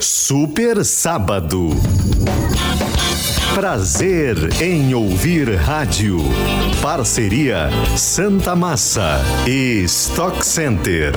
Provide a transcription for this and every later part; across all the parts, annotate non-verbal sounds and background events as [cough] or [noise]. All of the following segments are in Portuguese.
Super Sábado. Prazer em ouvir rádio. Parceria Santa Massa e Stock Center.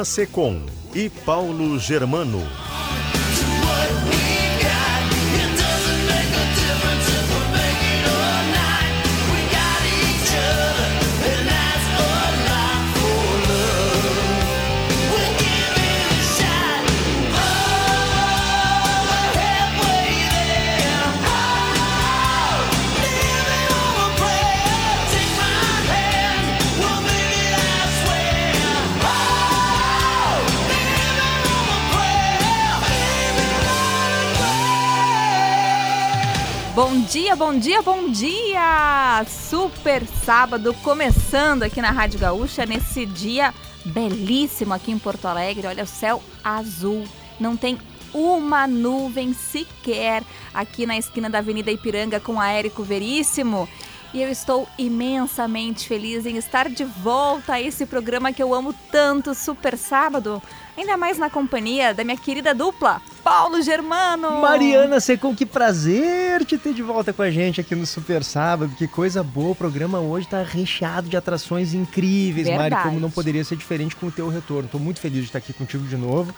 Mariana Secom e Paulo Germano. Dia, bom dia, bom dia! Super sábado começando aqui na Rádio Gaúcha nesse dia belíssimo aqui em Porto Alegre. Olha o céu azul, não tem uma nuvem sequer aqui na esquina da Avenida Ipiranga com a Érico Veríssimo. E eu estou imensamente feliz em estar de volta a esse programa que eu amo tanto, Super Sábado. Ainda mais na companhia da minha querida dupla, Paulo Germano. Mariana Secom, que prazer te ter de volta com a gente aqui no Super Sábado. Que coisa boa, o programa hoje está recheado de atrações incríveis, Verdade. Mari, como não poderia ser diferente com o teu retorno. Estou muito feliz de estar aqui contigo de novo.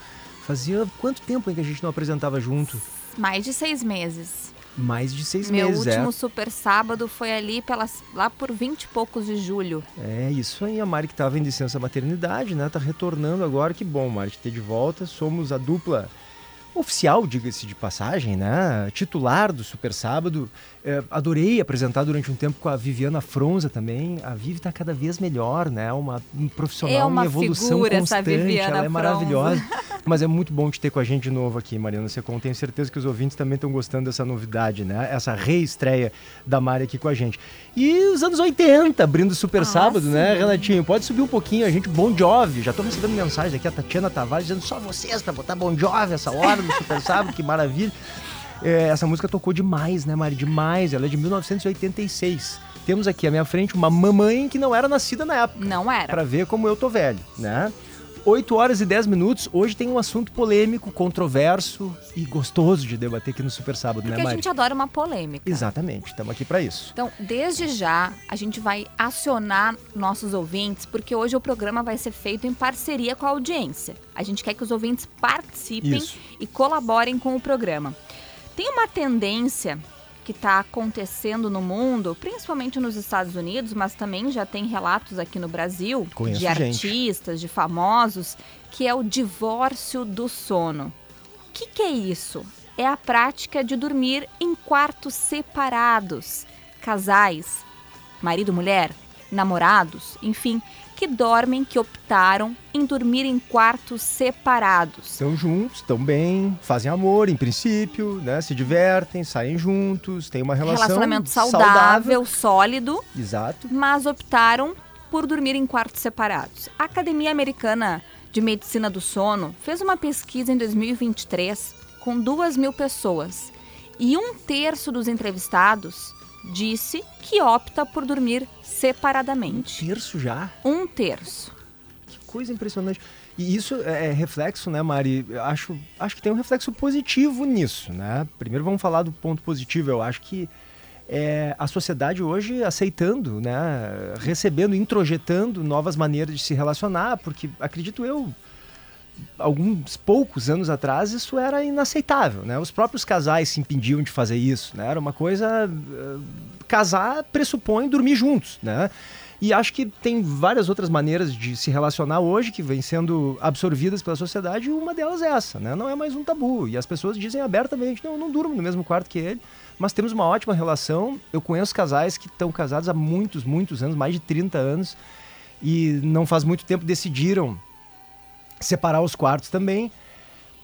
Fazia quanto tempo em que a gente não apresentava junto? Mais de seis meses. Mais de seis Meu meses, último é. super sábado foi ali pelas, lá por 20 e poucos de julho. É isso aí, a Mari que estava em licença maternidade, né? Tá retornando agora, que bom, Mari, te ter de volta. Somos a dupla oficial, diga-se de passagem, né? Titular do Super Sábado. É, adorei apresentar durante um tempo com a Viviana Fronza também. A Vivi tá cada vez melhor, né? Uma um profissional É uma em evolução figura essa constante. Viviana Ela é Fronza. maravilhosa. [laughs] Mas é muito bom te ter com a gente de novo aqui, Mariana Secom. Tenho certeza que os ouvintes também estão gostando dessa novidade, né? Essa reestreia da Mari aqui com a gente. E os anos 80, abrindo o Super Ah, Sábado, né, sim. Renatinho? Pode subir um pouquinho, a gente, Bon Jovi. Já tô recebendo mensagem aqui, a Tatiana Tavares dizendo só vocês pra botar Bon Jovi essa hora do Super Sábado, que maravilha. É, essa música tocou demais, né, Mari? Demais. Ela é de 1986. Temos aqui à minha frente uma mamãe que não era nascida na época. Não era. Pra ver como eu tô velho, né? 8 horas e 10 minutos. Hoje tem um assunto polêmico, controverso e gostoso de debater aqui no Super Sábado, Porque né, a Mari? gente adora uma polêmica. Exatamente, estamos aqui para isso. Então, desde já, a gente vai acionar nossos ouvintes, porque hoje o programa vai ser feito em parceria com a audiência. A gente quer que os ouvintes participem Isso. e colaborem com o programa. Tem uma tendência que está acontecendo no mundo, principalmente nos Estados Unidos, mas também já tem relatos aqui no Brasil Conheço de gente. artistas, de famosos, que é o divórcio do sono. O que, que é isso? É a prática de dormir em quartos separados. Casais, marido, mulher, namorados, enfim, que dormem, que optaram em dormir em quartos separados. Estão juntos, estão bem, fazem amor, em princípio, né? Se divertem, saem juntos, têm uma relação Relacionamento saudável, sólido, Exato. mas optaram por dormir em quartos separados. A Academia Americana de Medicina do Sono fez uma pesquisa em 2023 com duas mil pessoas e um terço dos entrevistados disse que opta por dormir separadamente. Terço já. Um terço. Que coisa impressionante. E isso é é reflexo, né, Mari? Eu Acho, acho que tem um reflexo positivo nisso, né? Primeiro vamos falar do ponto positivo. Eu acho que é, a sociedade hoje aceitando, né, recebendo, introjetando novas maneiras de se relacionar, porque acredito eu, alguns poucos anos atrás isso era inaceitável, né? Os próprios casais se impediam de fazer isso, né? Era uma coisa eh, casar pressupõe dormir juntos, né? E acho que tem várias outras maneiras de se relacionar hoje que vêm sendo absorvidas pela sociedade e uma delas é essa, né? Não é mais um tabu. E as pessoas dizem abertamente, não, eu não durmo no mesmo quarto que ele, mas temos uma ótima relação. Eu conheço casais que estão casados há muitos, muitos anos, mais de 30 anos, e não faz muito tempo decidiram separar os quartos também.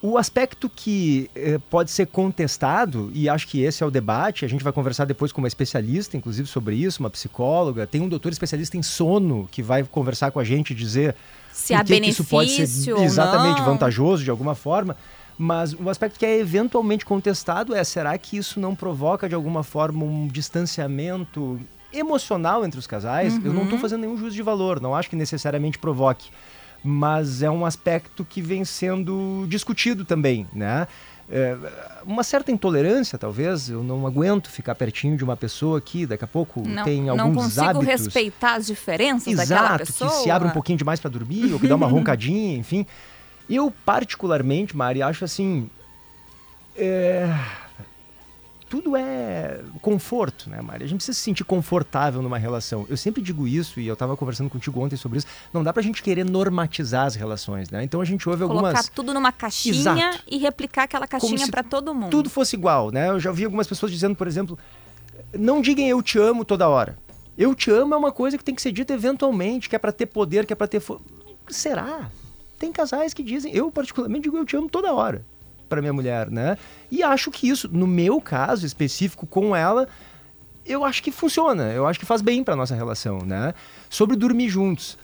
O aspecto que eh, pode ser contestado, e acho que esse é o debate, a gente vai conversar depois com uma especialista, inclusive, sobre isso, uma psicóloga, tem um doutor especialista em sono que vai conversar com a gente e dizer Se há que, que isso pode ser benefício exatamente vantajoso de alguma forma. Mas o aspecto que é eventualmente contestado é: será que isso não provoca de alguma forma um distanciamento emocional entre os casais? Eu não estou fazendo nenhum juízo de valor, não acho que necessariamente provoque. Mas é um aspecto que vem sendo discutido também, né? É, uma certa intolerância, talvez. Eu não aguento ficar pertinho de uma pessoa que daqui a pouco Não, tem não alguns consigo hábitos. respeitar as diferenças daquela Exato, pessoa. que se abre um pouquinho demais para dormir, ou que dá uma [laughs] roncadinha, enfim. Eu, particularmente, Mari, acho assim. é, Tudo é conforto, né, Mari? A gente precisa se sentir confortável numa relação. Eu sempre digo isso, e eu estava conversando contigo ontem sobre isso. Não dá pra gente querer normatizar as relações, né? Então a gente ouve Colocar algumas. tudo numa caixinha Exato. e replicar aquela caixinha para todo mundo. tudo fosse igual, né? Eu já vi algumas pessoas dizendo, por exemplo, não digam eu te amo toda hora. Eu te amo é uma coisa que tem que ser dita eventualmente, que é pra ter poder, que é pra ter. fo- Será? Tem casais que dizem, eu particularmente digo eu te amo toda hora pra minha mulher, né? E acho que isso, no meu caso específico com ela, eu acho que funciona, eu acho que faz bem pra nossa relação, né? Sobre dormir juntos.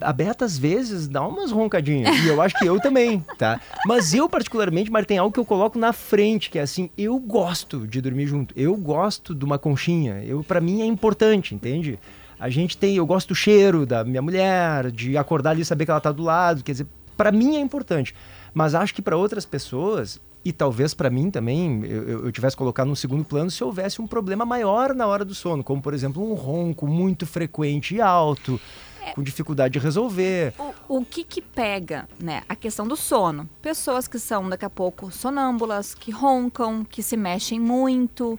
A, Beta, às vezes, dá umas roncadinhas. E eu acho que eu também, tá? Mas eu, particularmente, Mari, tem algo que eu coloco na frente, que é assim, eu gosto de dormir junto. Eu gosto de uma conchinha. Eu, para mim, é importante, entende? A gente tem... Eu gosto do cheiro da minha mulher, de acordar ali e saber que ela tá do lado. Quer dizer, para mim é importante. Mas acho que para outras pessoas... E talvez para mim também eu, eu- tivesse colocado no segundo plano se houvesse um problema maior na hora do sono, como por exemplo um ronco muito frequente e alto, com dificuldade de resolver. O, o que que pega, né? A questão do sono. Pessoas que são daqui a pouco sonâmbulas, que roncam, que se mexem muito.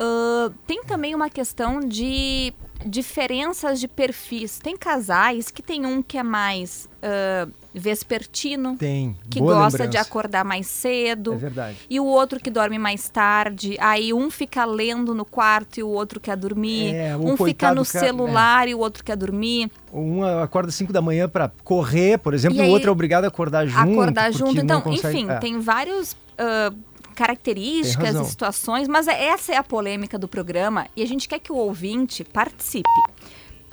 Ahn, tem também uma questão de diferenças de perfis. Tem casais que tem um que é mais ah, vespertino, Tem. que boa gosta lembrança. de acordar mais cedo. É verdade. E o outro que dorme mais tarde, aí um fica lendo no quarto e o outro quer dormir. É, um fica no celular e o outro quer dormir. Um acorda 5 da manhã para correr, por exemplo, E o outro é obrigado a acordar junto. acordar junto. Então, enfim, é. tem vários Tem características e situações, mas é- essa é a polêmica do programa e a gente quer que o ouvinte participe.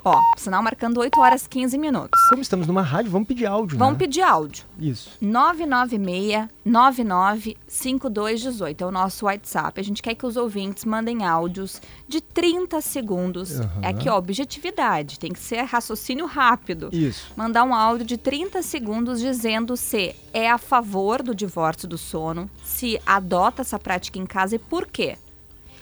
Ó, sinal marcando 8 horas 15 minutos. Como estamos numa rádio, vamos pedir áudio, Vamos né? pedir áudio. Isso. 996-995218 é o nosso WhatsApp. A gente quer que os ouvintes mandem áudios de 30 segundos. Aham. É aqui, ó, objetividade. Tem que ser raciocínio rápido. Isso. Mandar um áudio de 30 segundos dizendo se é a favor do divórcio do sono, se adota essa prática em casa e por quê.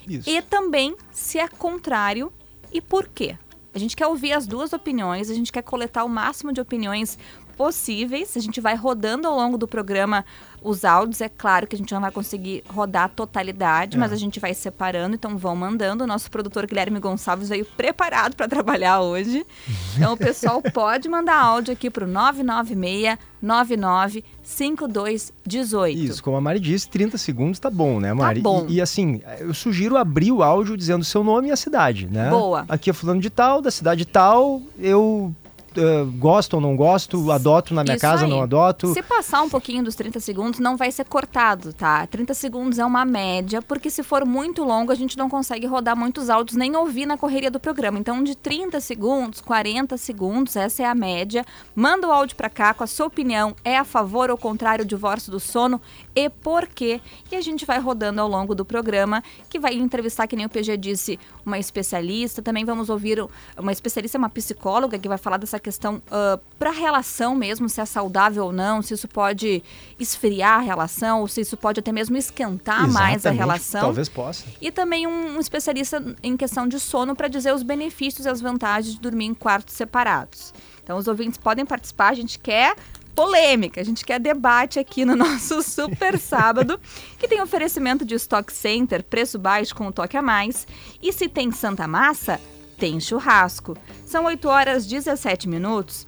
Isso. E também se é contrário e por quê. A gente quer ouvir as duas opiniões, a gente quer coletar o máximo de opiniões possíveis. A gente vai rodando ao longo do programa os áudios. É claro que a gente não vai conseguir rodar a totalidade, é. mas a gente vai separando, então vão mandando. O nosso produtor Guilherme Gonçalves veio preparado para trabalhar hoje. [laughs] Então o pessoal pode mandar áudio aqui para o 996 99 5218. Isso, como a Mari disse, 30 segundos tá bom, né, Mari? Tá bom. E, e, assim, eu sugiro abrir o áudio dizendo seu nome e a cidade, né? Boa. Aqui é fulano de tal, da cidade tal, eu uh, gosto ou não gosto, adoto na minha Isso casa, ou não adoto. Se passar um pouquinho dos 30 segundos, não vai ser cortado, tá? 30 segundos é uma média, porque se for muito longo, a gente não consegue rodar muitos áudios nem ouvir na correria do programa. Então, de 30 segundos, 40 segundos, essa é a média. Manda o áudio para cá com a sua opinião. É a favor ou contrário do divórcio do sono e por quê? E a gente vai rodando ao longo do programa, que vai entrevistar, que nem o PG disse, uma especialista. Também vamos ouvir uma especialista, uma psicóloga, que vai falar dessa questão uh, para a relação mesmo, se é saudável ou não, se isso pode esfriar a relação, ou se isso pode até mesmo esquentar Exatamente, mais a relação. Talvez possa. E também um, um especialista em questão de sono para dizer os benefícios e as vantagens de dormir em quartos separados. Então, os ouvintes podem participar, a gente quer polêmica, a gente quer debate aqui no [laughs] nosso Super Sábado, que tem oferecimento de Stock Center, preço baixo com um toque a mais. E se tem Santa Massa, tem churrasco. São 8 horas 17 minutos.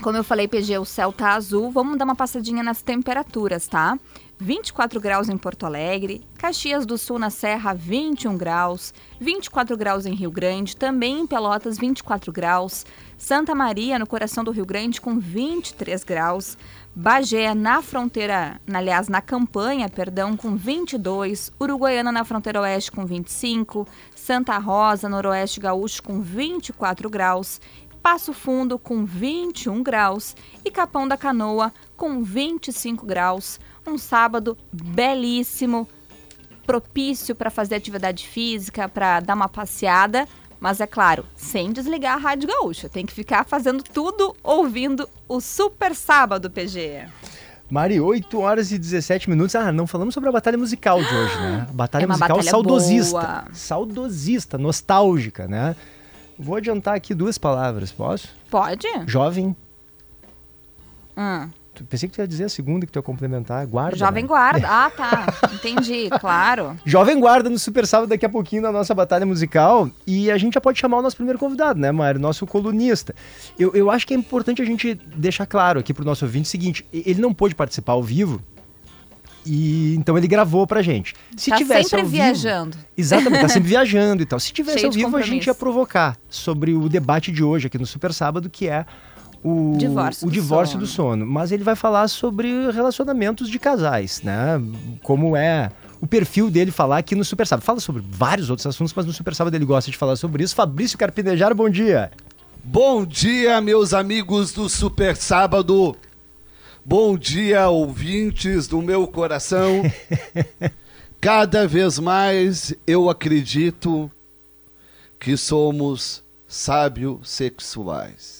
Como eu falei, PG, o céu tá azul. Vamos dar uma passadinha nas temperaturas, tá? 24 graus em Porto Alegre, Caxias do Sul na Serra 21 graus, 24 graus em Rio Grande, também em Pelotas 24 graus, Santa Maria no coração do Rio Grande com 23 graus, Bagé na fronteira, aliás, na campanha, perdão, com 22, Uruguaiana na fronteira oeste com 25, Santa Rosa, noroeste gaúcho com 24 graus, Passo Fundo com 21 graus e Capão da Canoa com 25 graus. Um sábado belíssimo, propício para fazer atividade física, para dar uma passeada, mas é claro, sem desligar a Rádio Gaúcha. Tem que ficar fazendo tudo ouvindo o Super Sábado, PG. Mari, 8 horas e 17 minutos. Ah, não falamos sobre a batalha musical de hoje, né? [gasps] Batalha é musical batalha saudosista. Boa. Saudosista, nostálgica, né? Vou adiantar aqui duas palavras, posso? Pode. Jovem. Hum. Pensei que tu ia dizer a segunda que tu ia complementar. Guarda. Jovem né? Guarda. Ah, tá. Entendi, claro. [laughs] Jovem Guarda no Super Sábado daqui a pouquinho na nossa batalha musical. E a gente já pode chamar o nosso primeiro convidado, né, Mário? Nosso colunista. Eu, eu acho que é importante a gente deixar claro aqui pro nosso ouvinte o seguinte: ele não pôde participar ao vivo. E então ele gravou pra gente. Se tá tivesse sempre vivo, viajando. Exatamente, tá sempre [laughs] viajando e tal. Se tivesse Cheio ao vivo, a gente ia provocar sobre o debate de hoje aqui no Super Sábado, que é o divórcio, o do, divórcio sono. do sono. Mas ele vai falar sobre relacionamentos de casais, né? Como é o perfil dele falar aqui no Super Sábado. Fala sobre vários outros assuntos, mas no Super Sábado ele gosta de falar sobre isso. Fabrício Carpinejar, bom dia. Bom dia, meus amigos do Super Sábado. Bom dia, ouvintes do meu coração. [laughs] Cada vez mais eu acredito que somos sábios sexuais.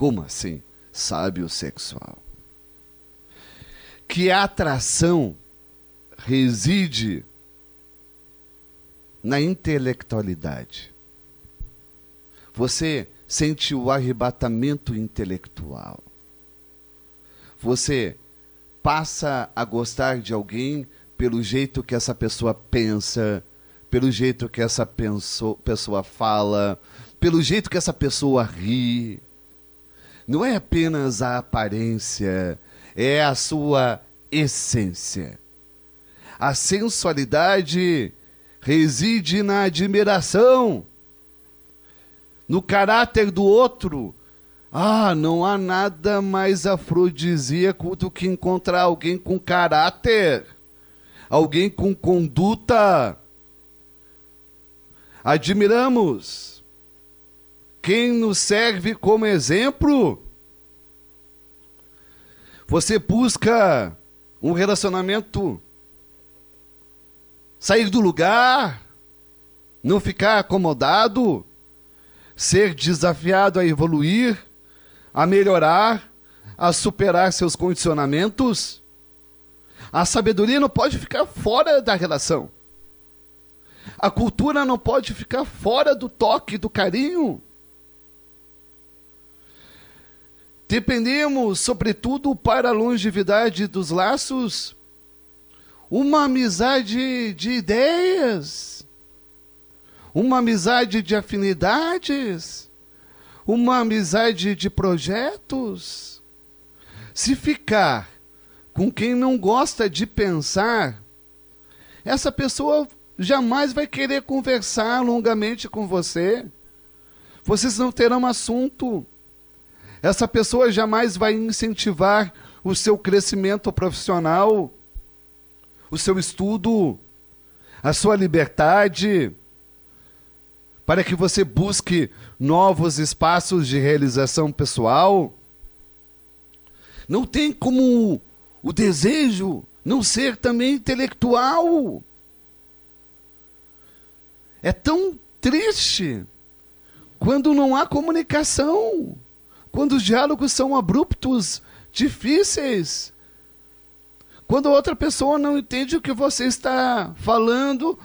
Como assim? Sábio sexual. Que a atração reside na intelectualidade. Você sente o arrebatamento intelectual. Você passa a gostar de alguém pelo jeito que essa pessoa pensa, pelo jeito que essa pessoa fala, pelo jeito que essa pessoa ri não é apenas a aparência, é a sua essência. A sensualidade reside na admiração, no caráter do outro. Ah, não há nada mais afrodisíaco do que encontrar alguém com caráter, alguém com conduta. Admiramos quem nos serve como exemplo. Você busca um relacionamento, sair do lugar, não ficar acomodado, ser desafiado a evoluir, a melhorar, a superar seus condicionamentos. A sabedoria não pode ficar fora da relação. A cultura não pode ficar fora do toque, do carinho. Dependemos, sobretudo, para a longevidade dos laços, uma amizade de ideias, uma amizade de afinidades, uma amizade de projetos. Se ficar com quem não gosta de pensar, essa pessoa jamais vai querer conversar longamente com você. Vocês não terão assunto. Essa pessoa jamais vai incentivar o seu crescimento profissional, o seu estudo, a sua liberdade, para que você busque novos espaços de realização pessoal. Não tem como o desejo não ser também intelectual. É tão triste quando não há comunicação, quando os diálogos são abruptos, difíceis, quando a outra pessoa não entende o que você está falando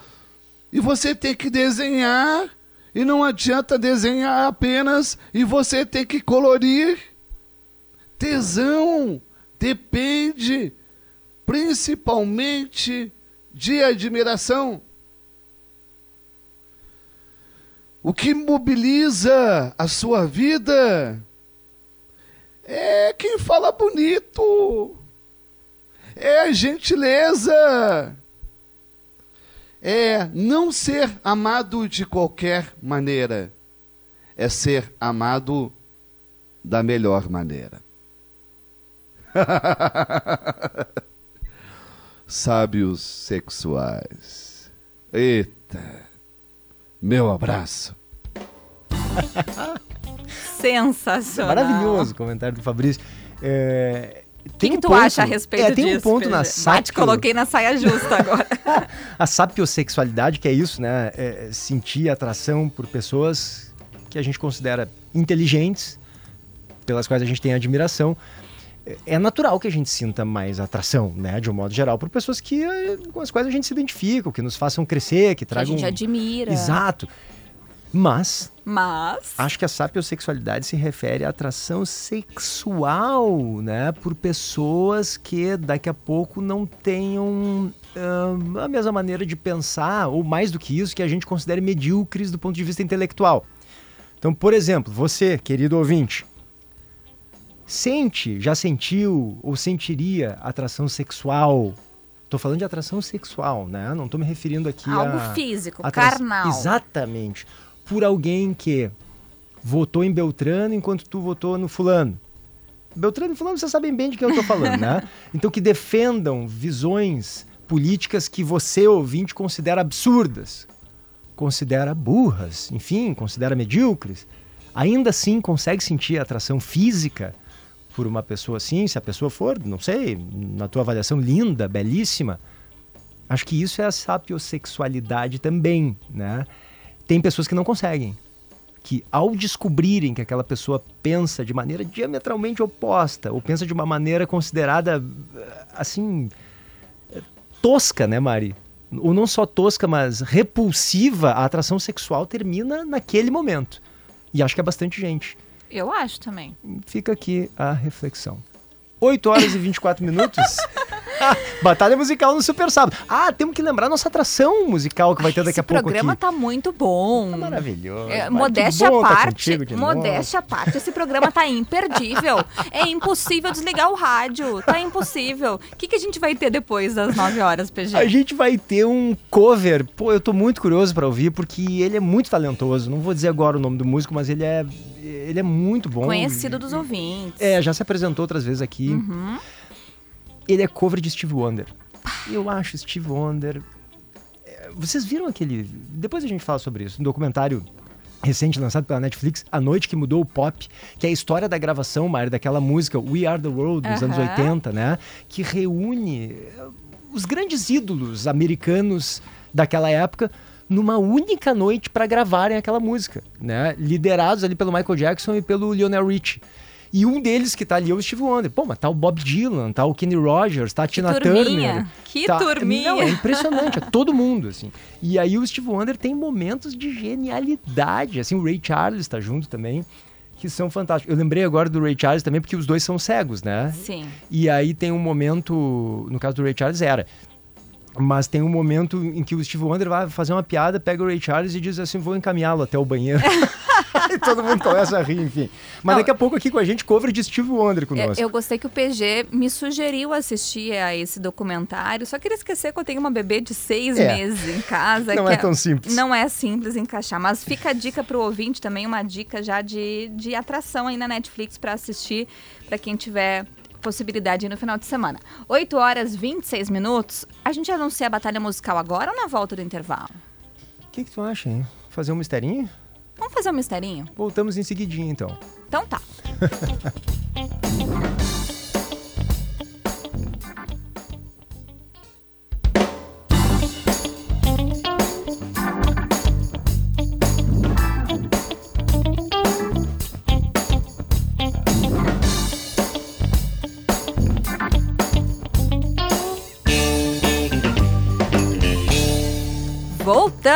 e você tem que desenhar e não adianta desenhar apenas e você tem que colorir. Tesão depende principalmente de admiração. O que mobiliza a sua vida é quem fala bonito, é gentileza, é não ser amado de qualquer maneira, é ser amado da melhor maneira. [laughs] Sábios sexuais. Eita, meu abraço. [laughs] Sensacional. Maravilhoso o comentário do Fabrício. É, O que, tem que um tu ponto- acha a respeito é, tem disso? um ponto na? Ah, te sapio, coloquei na saia justa agora. [laughs] a sapiosexualidade, que é isso, né? É sentir atração por pessoas que a gente considera inteligentes, pelas quais a gente tem admiração. É- É natural que a gente sinta mais atração, né? De um modo geral, por pessoas que, eh, com as quais a gente se identifica, que nos façam crescer, que que a tragam. gente admira. Exato. Mas Mas. Acho que a sapiosexualidade se refere à atração sexual, né? Por pessoas que daqui a pouco não tenham ahn, a mesma maneira de pensar, ou mais do que isso, que a gente considere medíocres do ponto de vista intelectual. Então, por exemplo, você, querido ouvinte, sente, já sentiu ou sentiria atração sexual? Tô falando de atração sexual, né? Não tô me referindo aqui Algo a físico, Atra- carnal. Exatamente. Por alguém que votou em Beltrano enquanto tu votou no fulano. Beltrano e fulano, vocês sabem bem de quem eu tô falando, né? [laughs] Então que defendam visões políticas que você, ouvinte, considera absurdas, considera burras, enfim, considera medíocres. Ainda assim consegue sentir atração física por uma pessoa assim, se a pessoa for, não sei, na tua avaliação linda, belíssima, Acho que isso é a sapiosexualidade também, né? Tem pessoas que não conseguem, que ao descobrirem que aquela pessoa pensa de maneira diametralmente oposta, ou pensa de uma maneira considerada, eh, assim, eh, tosca, né, Mari? Ou não só tosca, mas repulsiva, a atração sexual termina naquele momento. E acho que é bastante gente. Eu acho também. Fica aqui a reflexão. 8 horas e 24 minutos. [laughs] [laughs] Batalha musical no Super Sábado. Ah, temos que lembrar nossa atração musical que vai ter daqui Esse a pouco programa aqui. tá muito bom. Tá maravilhoso. É, modéstia à tá parte, contigo de novo. modéstia à parte, esse programa tá imperdível. É impossível desligar o rádio, tá impossível. O que, que a gente vai ter depois das 9 horas, PG? A gente vai ter um cover. Pô, eu tô muito curioso pra ouvir porque ele é muito talentoso. Não vou dizer agora o nome do músico, mas ele é ele é muito bom. Conhecido dos ouvintes. É, já se apresentou outras vezes aqui. Uhum. Ele é cover de Steve Wonder. Eu acho Steve Wonder. é, Vocês viram aquele. Depois a gente fala sobre isso. Um documentário recente lançado pela Netflix, A Noite que Mudou o Pop, que é a história da gravação, Mário, daquela música We Are the World dos anos Aham. 80, né? Que reúne eh, os grandes ídolos americanos daquela época numa única noite para gravarem aquela música, né? Liderados ali pelo Michael Jackson e pelo Lionel Richie. E um deles que tá ali é o Steve Wonder. Pô, mas tá o Bob Dylan, tá o Kenny Rogers, tá a Tina turminha, Turner. que tá... turminha. Não, é impressionante, é todo mundo, assim. E aí o Steve Wonder tem momentos de genialidade, assim, o Ray Charles tá junto também. que são fantásticos. Eu lembrei agora do Ray Charles também, porque os dois são cegos, né? Sim. E aí tem um momento, no caso do Ray Charles era, mas tem um momento em que o Steve Wonder vai fazer uma piada, pega o Ray Charles e diz assim, vou encaminhá-lo até o banheiro. [laughs] e todo mundo começa a rir, enfim. Mas Não, daqui a pouco aqui com a gente, cover de Steve Wonder Eu, conosco. eu gostei que o PG me sugeriu assistir a esse documentário. Só queria esquecer que eu tenho uma bebê de seis É. meses em casa. Não que é tão simples. Não é simples encaixar. Mas fica a dica pro ouvinte também, uma dica já de, de atração aí na Netflix para assistir, para quem tiver possibilidade no final de semana. 8 horas 26 minutos. A gente anuncia a batalha musical agora ou na volta do intervalo? O que, que tu acha, hein? Fazer um misterinho? Vamos fazer um misterinho? Voltamos em seguidinho, então. Então tá. [laughs]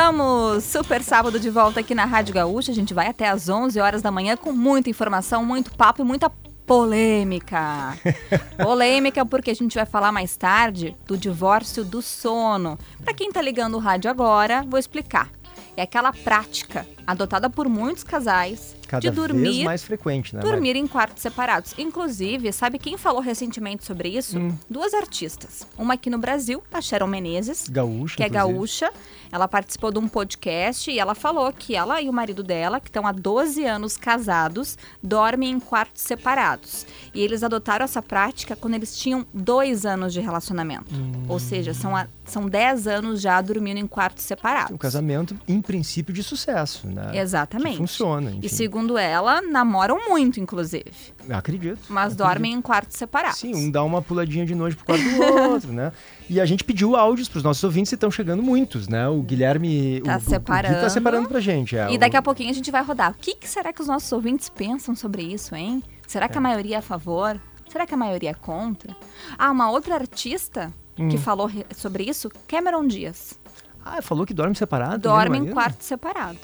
Voltamos! Super sábado de volta aqui na Rádio Gaúcha. A gente vai até às 11 horas da manhã com muita informação, muito papo e muita polêmica. [laughs] polêmica porque a gente vai falar mais tarde do divórcio do sono. Para quem tá ligando o rádio agora, vou explicar. É aquela prática adotada por muitos casais Cada de dormir mais frequente, né? dormir em quartos separados. Inclusive, sabe quem falou recentemente sobre isso? Hum. Duas artistas. Uma aqui no Brasil, a Sharon Menezes? Gaúcha, que é inclusive. gaúcha. Ela participou de um podcast e ela falou que ela e o marido dela, que estão há 12 anos casados, dormem em quartos separados. E eles adotaram essa prática quando eles tinham dois anos de relacionamento. Hum. Ou seja, são, a- são 10 anos já dormindo em quartos separados. Um casamento, em princípio, de sucesso, né? Exatamente. Que funciona, enfim. E segundo ela, namoram muito, inclusive. Acredito. Mas acredito. dormem em quartos separados. Sim, um dá uma puladinha de noite pro quarto do outro, né? E a gente pediu áudios pros nossos ouvintes e estão chegando muitos, né? O Guilherme... Tá o, o- o Gui separando. tá separando pra gente. É, E daqui a o- pouquinho a gente vai rodar. O que, que será que os nossos ouvintes pensam sobre isso, hein? Será que a maioria é a favor? Será que a maioria é contra? Ah, uma outra artista que Hum. falou re- sobre isso, Cameron Dias. Ah, falou que dorme separado? Dorme em quarto separado.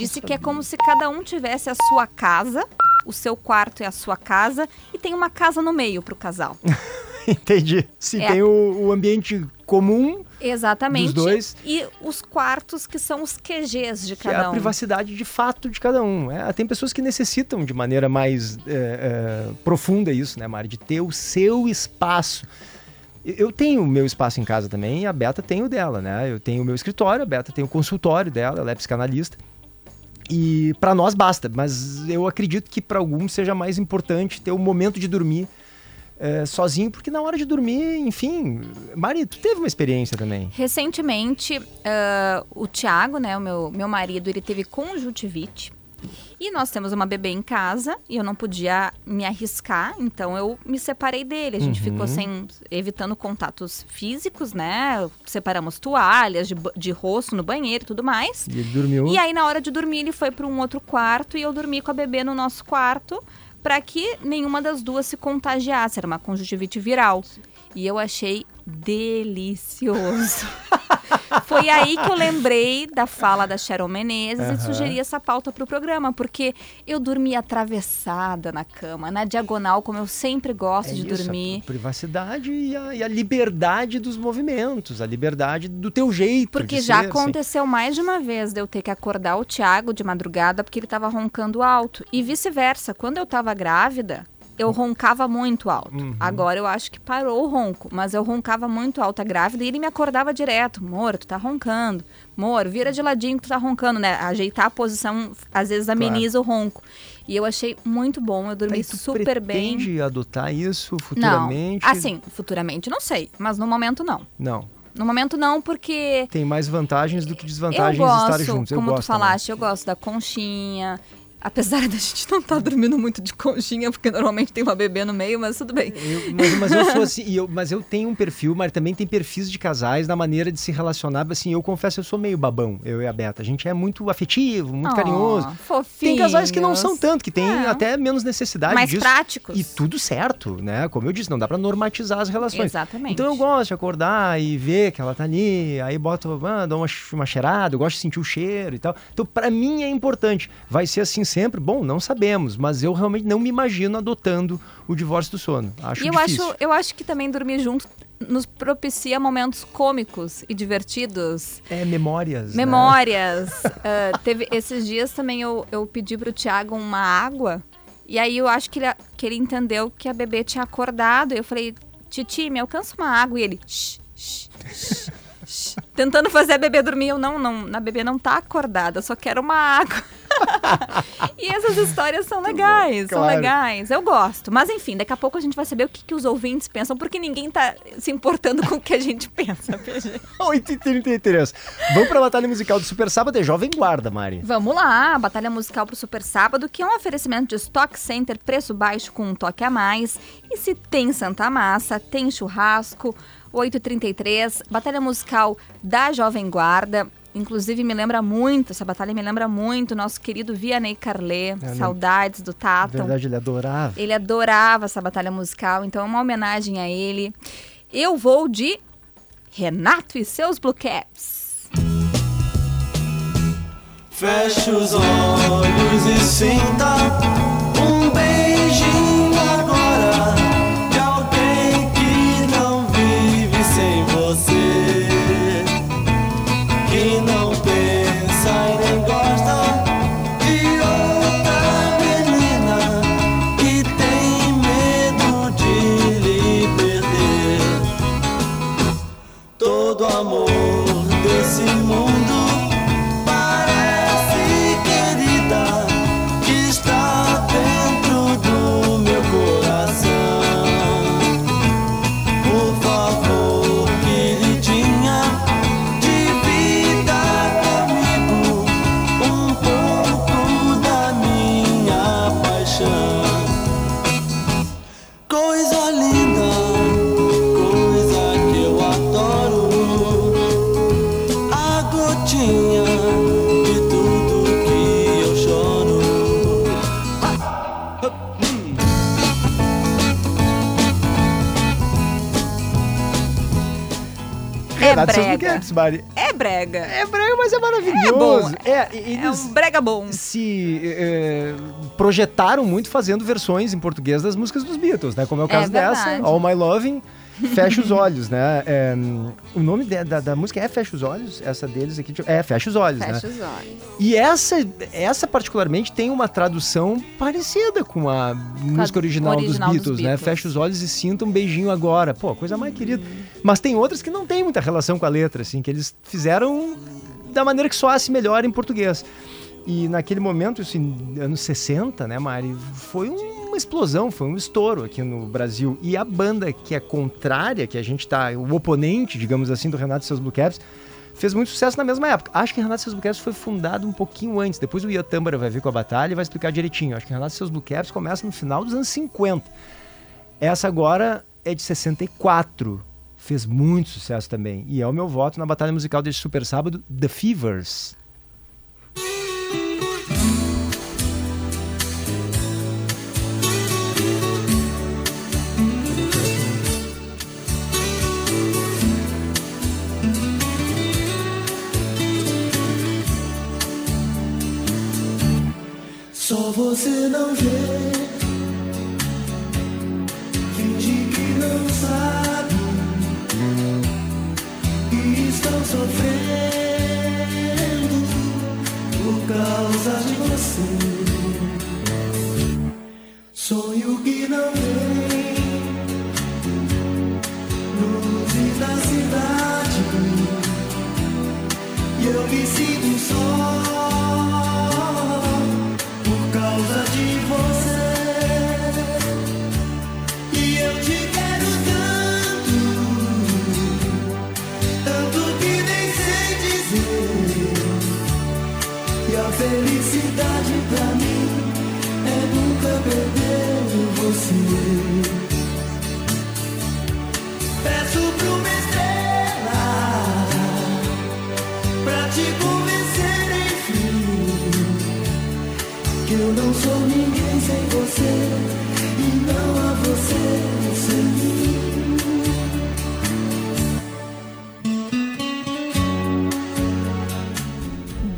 Disse que é como se cada um tivesse a sua casa, o seu quarto é a sua casa, e tem uma casa no meio pro casal. [laughs] Entendi. Sim, É. tem o, o ambiente comum, Exatamente. Dos dois. E os quartos que são os QGs de é cada a um. privacidade de fato de cada um. É, tem pessoas que necessitam de maneira mais é, é, profunda isso, né, Mari? De ter o seu espaço. Eu- Eu tenho o meu espaço em casa também e a Beta tem o dela, né? Eu tenho o meu escritório, a Beta tem o consultório dela, ela é psicanalista. E para nós basta, mas eu acredito que para alguns seja mais importante ter o momento de dormir é, sozinho, porque na hora de dormir, enfim, Mari, tu teve uma experiência também. Recentemente, ah, o Thiago, né, o meu, meu marido, ele teve conjuntivite. E nós temos uma bebê em casa e eu não podia me arriscar, então eu me separei dele. A gente Uhum. ficou sem, evitando contatos físicos, né? Separamos toalhas de, de rosto no banheiro e tudo mais. E ele dormiu. E aí, na hora de dormir, ele foi para um outro quarto e eu dormi com a bebê no nosso quarto para que nenhuma das duas se contagiasse. Era uma conjuntivite viral. E eu achei delicioso. [laughs] Foi aí que eu lembrei da fala da Sharon Menezes Aham. e sugeri essa pauta para o programa, porque eu dormi atravessada na cama, na diagonal, como eu sempre gosto É de isso, dormir. A privacidade e a, e a liberdade dos movimentos, a liberdade do teu jeito. Porque já ser, assim. aconteceu mais de uma vez de eu ter que acordar o Thiago de madrugada porque ele tava roncando alto. E vice-versa. Quando eu tava grávida, eu roncava muito alto. Uhum. Agora eu acho que parou o ronco, mas eu roncava muito alto a grávida e ele me acordava direto. Mor, tu tá roncando. Mor, vira de ladinho que tu tá roncando, né? Ajeitar a posição às vezes ameniza o ronco. E eu achei muito bom, eu dormi tu super bem. pretende adotar isso Não, futuramente? assim, futuramente não sei, mas no momento não. Não. No momento não, porque Tem mais vantagens do que desvantagens gosto, estar juntos. Eu como gosto tu falaste, eu gosto da conchinha. Apesar da gente não estar dormindo muito de conchinha, porque normalmente tem uma bebê no meio, mas tudo bem. Eu- mas, mas eu sou assim, eu- mas eu tenho um perfil, mas também tem perfis de casais na maneira de se relacionar. Assim, eu confesso, eu sou meio babão, eu e a Beta. A gente é muito afetivo, muito Oh, carinhoso. Tem Fofinhos. casais que não são tanto, que têm É. até menos necessidade mais disso. práticos. E tudo certo, né? Como eu disse, não dá pra normatizar as relações. Exatamente. Então eu gosto de acordar e ver que ela tá ali, aí boto, ah, dou uma, uma cheirada, eu gosto de sentir o cheiro e tal. Então pra mim é importante. Vai ser assim sempre? Bom, não sabemos, mas eu realmente não me imagino adotando o divórcio do sono. Acho e eu difícil. acho, eu acho que também dormir junto nos propicia momentos cômicos e divertidos. É, memórias. né? Memórias. [laughs] Ah, teve esses dias também eu, eu pedi pro Thiago uma água. E aí eu acho que ele, que ele entendeu que a bebê tinha acordado. E eu falei, Titi, me alcança uma água. E ele, shh, shh, shh, shh. [laughs] Tentando fazer a bebê dormir. Eu, não, não, a bebê não tá acordada, eu só quero uma água. [laughs] e essas histórias são legais, são Claro. legais. Eu gosto. Mas enfim, daqui a pouco a gente vai saber o que, que os ouvintes pensam, porque ninguém tá se importando com o que a gente pensa, PG. 8h33. Vamos pra batalha musical do Super Sábado. É Jovem Guarda, Mari. Vamos lá, Batalha Musical pro Super Sábado, que é um oferecimento de Stock Center, preço baixo com um toque a mais. E se tem Santa Massa, tem churrasco, 8h33, Batalha Musical da Jovem Guarda. Inclusive, me lembra muito, essa batalha me lembra muito, nosso querido Vianney Carlé, né? saudades do Na Tato. verdade, ele adorava. Ele adorava essa batalha musical, então é uma homenagem a ele. Eu vou de Renato e seus Blue Caps. Feche os olhos e sinta um beijinho agora de alguém que não vive sem você, É brega. É brega. É brega, mas é maravilhoso. É. É, e- É eles um brega bom. se eh, projetaram muito fazendo versões em português das músicas dos Beatles, né? Como é o É caso dessa. All My Loving, Fecha os Olhos, né? É, o nome de- da, da música é Fecha os Olhos, essa deles aqui, tipo, é Fecha os Olhos, Fecha né? os olhos. E essa, essa particularmente tem uma tradução parecida com a música original, original dos, dos Beatles, né? Beatles. Fecha os olhos e sinta um beijinho agora. Pô, coisa mais querida. Mas tem outras que não tem muita relação com a letra, assim, que eles fizeram da maneira que soasse melhor em português. E naquele momento, isso em anos 60, né, Mari, foi uma explosão, foi um estouro aqui no Brasil. E a banda que é contrária, que a gente tá, o oponente, digamos assim, do Renato e seus Blue Caps, fez muito sucesso na mesma época. Acho que Renato e seus Blue Caps foi fundado um pouquinho antes. Depois o Ian Tambora vai vir com a batalha e vai explicar direitinho. Acho que Renato e seus Blue Caps começa no final dos anos 50. Essa agora é de 64. Fez muito sucesso também. E é o meu voto na batalha musical deste super sábado, The Fevers. Só você não vê. Finge que não sabe. E estão sofrendo por causa de você. Sonho que não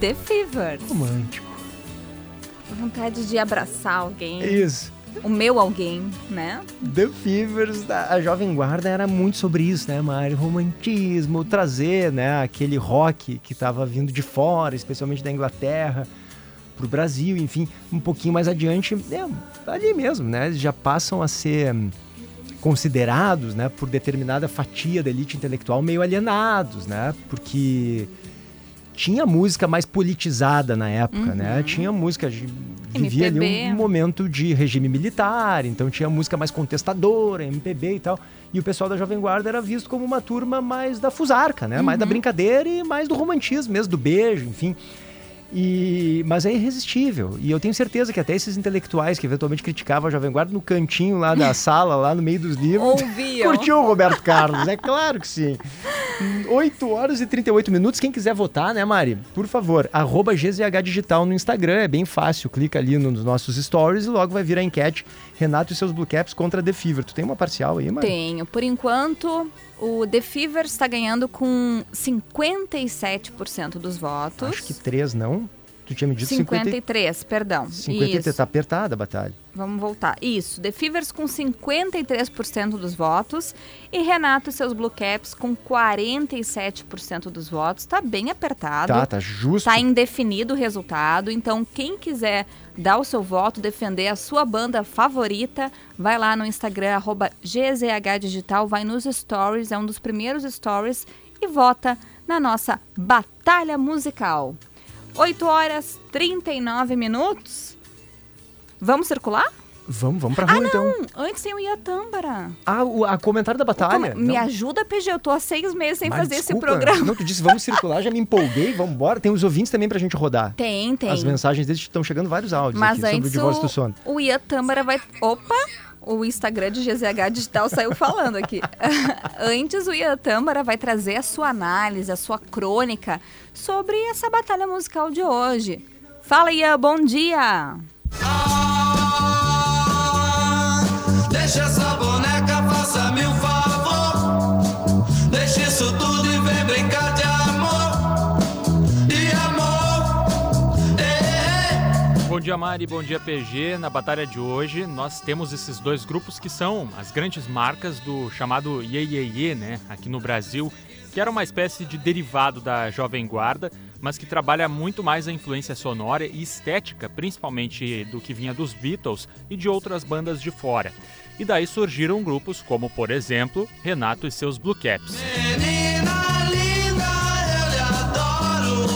The Fevers. Romântico. Vontade de abraçar alguém. Isso. O meu alguém, né? The Fevers, a Jovem Guarda era muito sobre isso, né, Mário? Romantismo, trazer, né, aquele rock que estava vindo de fora, especialmente da Inglaterra, para o Brasil, enfim, um pouquinho mais adiante, é, ali mesmo, né? Eles já passam a ser hum, considerados, né, por determinada fatia da elite intelectual meio alienados, né? Porque tinha música mais politizada na época, né? Tinha música de- vivia ali MPB. um momento de regime militar, então tinha música mais contestadora, MPB e tal. E o pessoal da Jovem Guarda era visto como uma turma mais da fusarca, né? Mais da brincadeira e mais do romantismo mesmo, do beijo, enfim. E, mas é irresistível. E eu tenho certeza que até esses intelectuais que eventualmente criticavam a Jovem Guarda no cantinho lá da sala, lá no meio dos livros, [laughs] Ouviam. curtiu o Roberto Carlos, é claro que sim. 8 horas e 38 minutos. Quem quiser votar, né, Mari? Por favor, arroba GZH Digital no Instagram, é bem fácil. Clica ali nos nossos stories e logo vai vir a enquete Renato e seus Blue Caps contra The Fever. Tu tem uma parcial aí, Mari? Tenho. Por enquanto, o The Fever está ganhando com 57% dos votos. Acho que três não. Tu tinha me dito 50, 53, perdão. 50 Isso. tá apertada a batalha. Vamos voltar. Isso, The Fevers com 53% dos votos e Renato e seus Blue Caps com 47% dos votos. Tá bem apertado. Tá, tá justo. Tá indefinido o resultado, então quem quiser dar o seu voto, defender a sua banda favorita, vai lá no Instagram, arroba GZH Digital, vai nos stories, é um dos primeiros stories, e vota na nossa batalha musical. 8 horas 39 minutos. Vamos circular? Vamos, vamos pra rua ah, não! então. Antes tem o Iatâmbara. Ah, o a comentário da batalha. Me ajuda, PG, eu tô há seis meses sem Mas fazer desculpa, esse programa. Não, tu disse vamos circular, já me empolguei, vamos embora. Tem os ouvintes também pra gente rodar. Tem, tem. As mensagens deles estão chegando vários áudios Mas aqui sobre o antes divórcio o, do sono. o Ian Tâmara vai. Opa! O Instagram de GZH Digital saiu falando aqui. [laughs] antes o Ian Tâmara vai trazer a sua análise, a sua crônica sobre essa batalha musical de hoje. Fala, Ian, bom dia! Deixa essa boneca, faça-me um favor. Deixa isso tudo e vem brincar de amor. De amor. Ei. Bom dia, Mari. Bom dia, PG. Na batalha de hoje, nós temos esses dois grupos que são as grandes marcas do chamado Ye Ye Ye, né? Aqui no Brasil, que era uma espécie de derivado da Jovem Guarda, mas que trabalha muito mais a influência sonora e estética, principalmente do que vinha dos Beatles e de outras bandas de fora. E daí surgiram grupos como, por exemplo, Renato e seus Blue Caps. Menina linda, eu lhe adoro.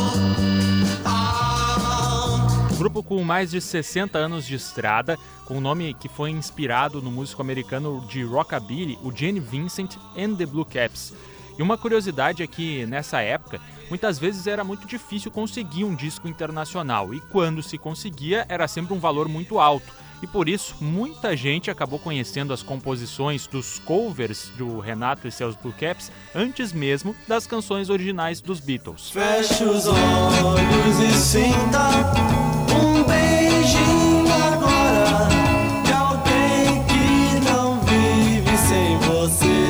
Ah. Um grupo com mais de 60 anos de estrada, com um nome que foi inspirado no músico americano de rockabilly, o Gene Vincent and the Blue Caps. E uma curiosidade é que, nessa época, muitas vezes era muito difícil conseguir um disco internacional, e quando se conseguia, era sempre um valor muito alto. E por isso, muita gente acabou conhecendo as composições dos covers do Renato e seus Blue Caps antes mesmo das canções originais dos Beatles. Feche os olhos e sinta um beijinho agora de alguém que não vive sem você.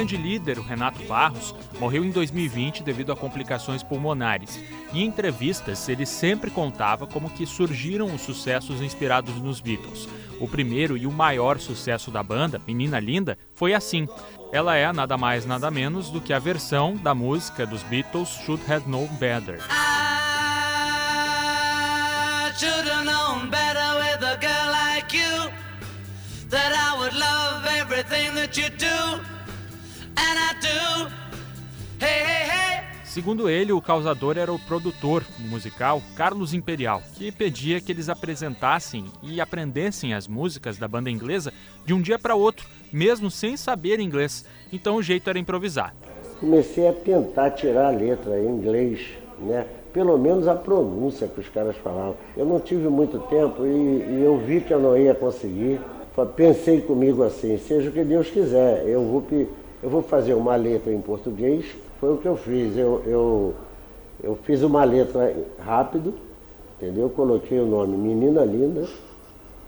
O grande líder, o Renato Barros, morreu em 2020 devido a complicações pulmonares. Em entrevistas, ele sempre contava como que surgiram os sucessos inspirados nos Beatles. O primeiro e o maior sucesso da banda, Menina Linda, foi assim. Ela é nada mais nada menos do que a versão da música dos Beatles Should Have Known Better. That I would love everything that you do. Hey, hey, hey. Segundo ele, o causador era o produtor musical Carlos Imperial, que pedia que eles apresentassem e aprendessem as músicas da banda inglesa de um dia para outro, mesmo sem saber inglês. Então o jeito era improvisar. comecei a tentar tirar a letra em inglês, né? Pelo menos a pronúncia que os caras falavam. Eu não tive muito tempo e, e eu vi que eu não ia conseguir. Pensei comigo assim, seja o que Deus quiser, eu vou, eu vou fazer uma letra em português. Foi o que eu fiz. Eu, eu, eu fiz uma letra rápido, entendeu? Coloquei o nome Menina Linda.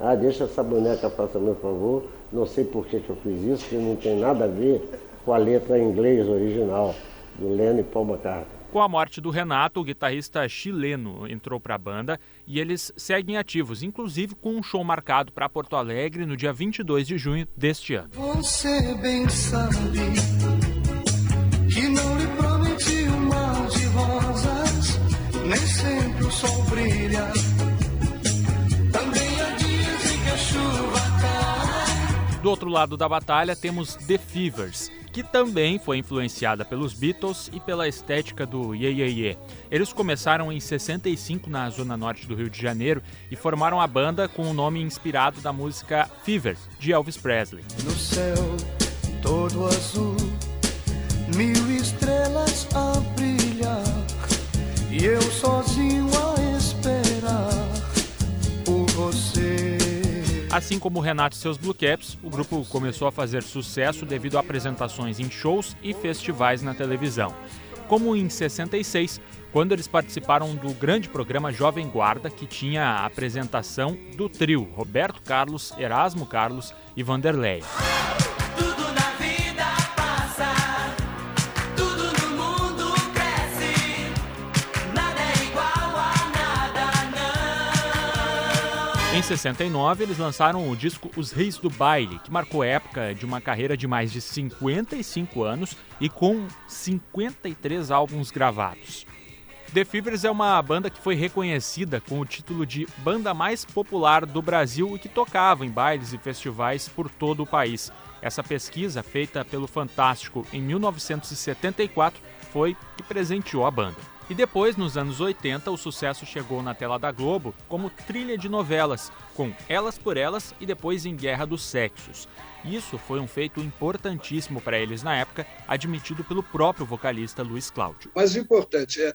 Ah, deixa essa boneca, faça meu favor. Não sei por que, que eu fiz isso, que não tem nada a ver com a letra em inglês original do Lennon e Paul McCartney. Com a morte do Renato, o guitarrista chileno entrou para a banda e eles seguem ativos, inclusive com um show marcado para Porto Alegre no dia 22 de junho deste ano. Você bem sabe que não lhe prometi um mar de rosas, nem sempre o sol brilha. Também há dias em que a chuva cai. Do outro lado da batalha temos The Fevers, que também foi influenciada pelos Beatles e pela estética do Ye Ye Ye. Eles começaram em 65 na zona norte do Rio de Janeiro e formaram a banda com o nome inspirado da música Fever, de Elvis Presley. No céu todo azul, mil estrelas a brilhar, e eu sozinho a Assim como o Renato e seus Blue Caps, o grupo começou a fazer sucesso devido a apresentações em shows e festivais na televisão. Como em 66, quando eles participaram do grande programa Jovem Guarda, que tinha a apresentação do trio Roberto Carlos, Erasmo Carlos e Vanderlei. Em 69, eles lançaram o disco Os Reis do Baile, que marcou época de uma carreira de mais de 55 anos e com 53 álbuns gravados. The Fevers é uma banda que foi reconhecida com o título de banda mais popular do Brasil e que tocava em bailes e festivais por todo o país. Essa pesquisa, feita pelo Fantástico em 1974, foi que presenteou a banda. E depois, nos anos 80, o sucesso chegou na tela da Globo como trilha de novelas, com Elas por Elas e depois em Guerra dos Sexos. Isso foi um feito importantíssimo para eles na época, admitido pelo próprio vocalista Luiz Cláudio. Mas importante é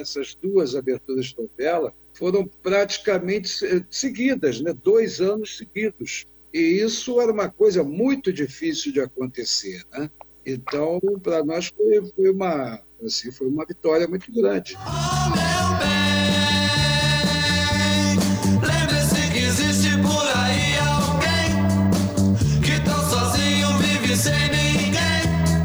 essas duas aberturas de novela foram praticamente eh, seguidas, né? dois anos seguidos. E isso era uma coisa muito difícil de acontecer. Né? Então, para nós foi, foi, uma, assim, foi uma vitória muito grande. Oh, meu bem, lembre-se que existe por aí alguém que tão sozinho vive sem ninguém.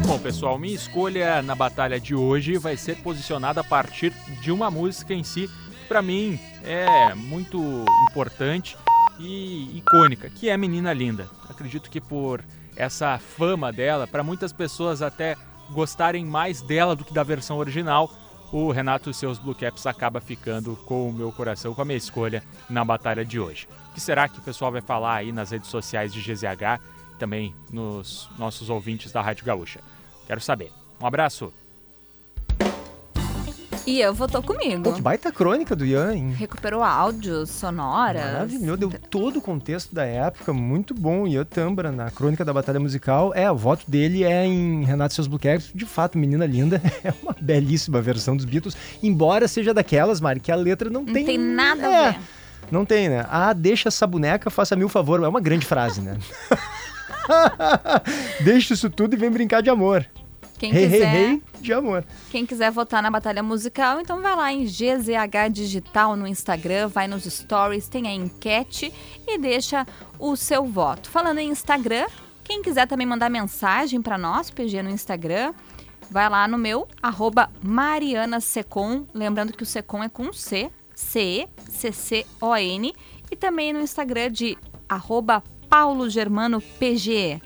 Bom, pessoal, minha escolha na batalha de hoje vai ser posicionada a partir de uma música em si, que para mim é muito importante e icônica, que é Menina Linda. Acredito que por essa fama dela, para muitas pessoas até gostarem mais dela do que da versão original, o Renato e seus Blue Caps acaba ficando com o meu coração, com a minha escolha na batalha de hoje. O que será que o pessoal vai falar aí nas redes sociais de GZH também nos nossos ouvintes da Rádio Gaúcha? Quero saber. Um abraço! E eu votou comigo. Pô, que baita crônica do Ian, hein? Recuperou áudios, sonoras. Maravilhoso, deu todo o contexto da época, muito bom. Ian Tambra, na crônica da Batalha Musical. É, o voto dele é em Renato seus Caps. De fato, Menina Linda [laughs] é uma belíssima versão dos Beatles. Embora seja daquelas, Mari, que a letra não, Não tem... tem nada é, a ver. Não tem, né? Ah, deixa essa boneca, faça mil favor. É uma grande frase, né? [laughs] deixa isso tudo e vem brincar de amor. Quem rei, quiser, rei de amor. quem quiser votar na batalha musical, então vai lá em GZH Digital no Instagram, vai nos stories, tem a enquete e deixa o seu voto. Falando em Instagram, quem quiser também mandar mensagem para nós, PG no Instagram, vai lá no meu arroba lembrando que o Secom é com C, C-E-C-C-O-N, e também no Instagram de arroba Paulo Germano PG.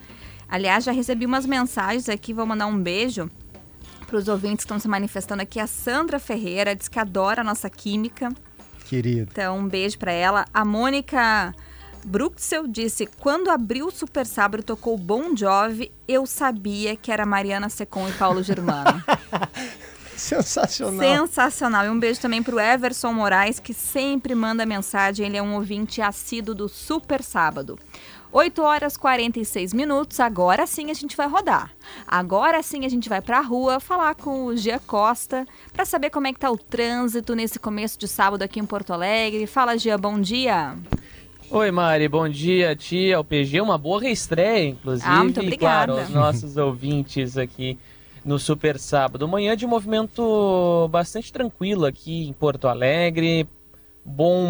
Aliás, já recebi umas mensagens aqui, vou mandar um beijo para os ouvintes que estão se manifestando aqui. A Sandra Ferreira diz que adora a nossa química. Querido. Então, um beijo para ela. A Mônica Bruxel disse: quando abriu o Super Sábado tocou Bon Jovi, eu sabia que era Mariana Secom e Paulo Germano. [laughs] Sensacional. Sensacional. E um beijo também pro Everson Moraes, que sempre manda mensagem. Ele é um ouvinte assíduo do Super Sábado. 8 horas 46 minutos. Agora sim a gente vai rodar. Agora sim a gente vai pra rua falar com o Gia Costa para saber como é que tá o trânsito nesse começo de sábado aqui em Porto Alegre. Fala, Gia, bom dia. Oi, Mari, bom dia, tia. O PG, uma boa reestreia, inclusive. Ah, muito E, claro, obrigada. aos nossos [laughs] ouvintes aqui no Super Sábado. Manhã de movimento bastante tranquilo aqui em Porto Alegre. Bom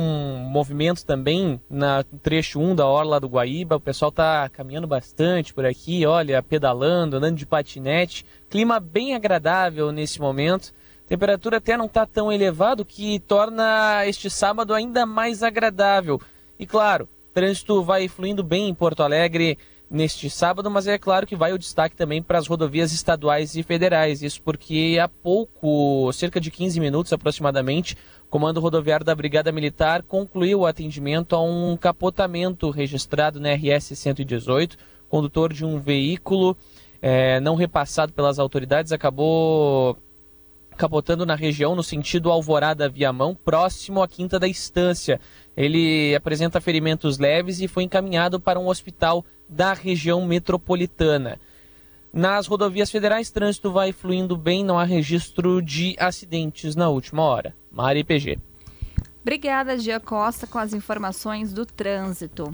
movimento também na trecho 1 da Orla do Guaíba. O pessoal tá caminhando bastante por aqui, olha, pedalando, andando de patinete. Clima bem agradável nesse momento. Temperatura até não está tão elevado, que torna este sábado ainda mais agradável. E claro, trânsito vai fluindo bem em Porto Alegre neste sábado, mas é claro que vai o destaque também para as rodovias estaduais e federais. Isso porque há pouco, cerca de 15 minutos aproximadamente, Comando Rodoviário da Brigada Militar concluiu o atendimento a um capotamento registrado na RS 118. O condutor de um veículo eh, não repassado pelas autoridades acabou capotando na região no sentido Alvorada Viamão, próximo à Quinta da Estância. Ele apresenta ferimentos leves e foi encaminhado para um hospital da região metropolitana. Nas rodovias federais, trânsito vai fluindo bem, não há registro de acidentes na última hora. Mari PG. Obrigada, Gia Costa, com as informações do trânsito.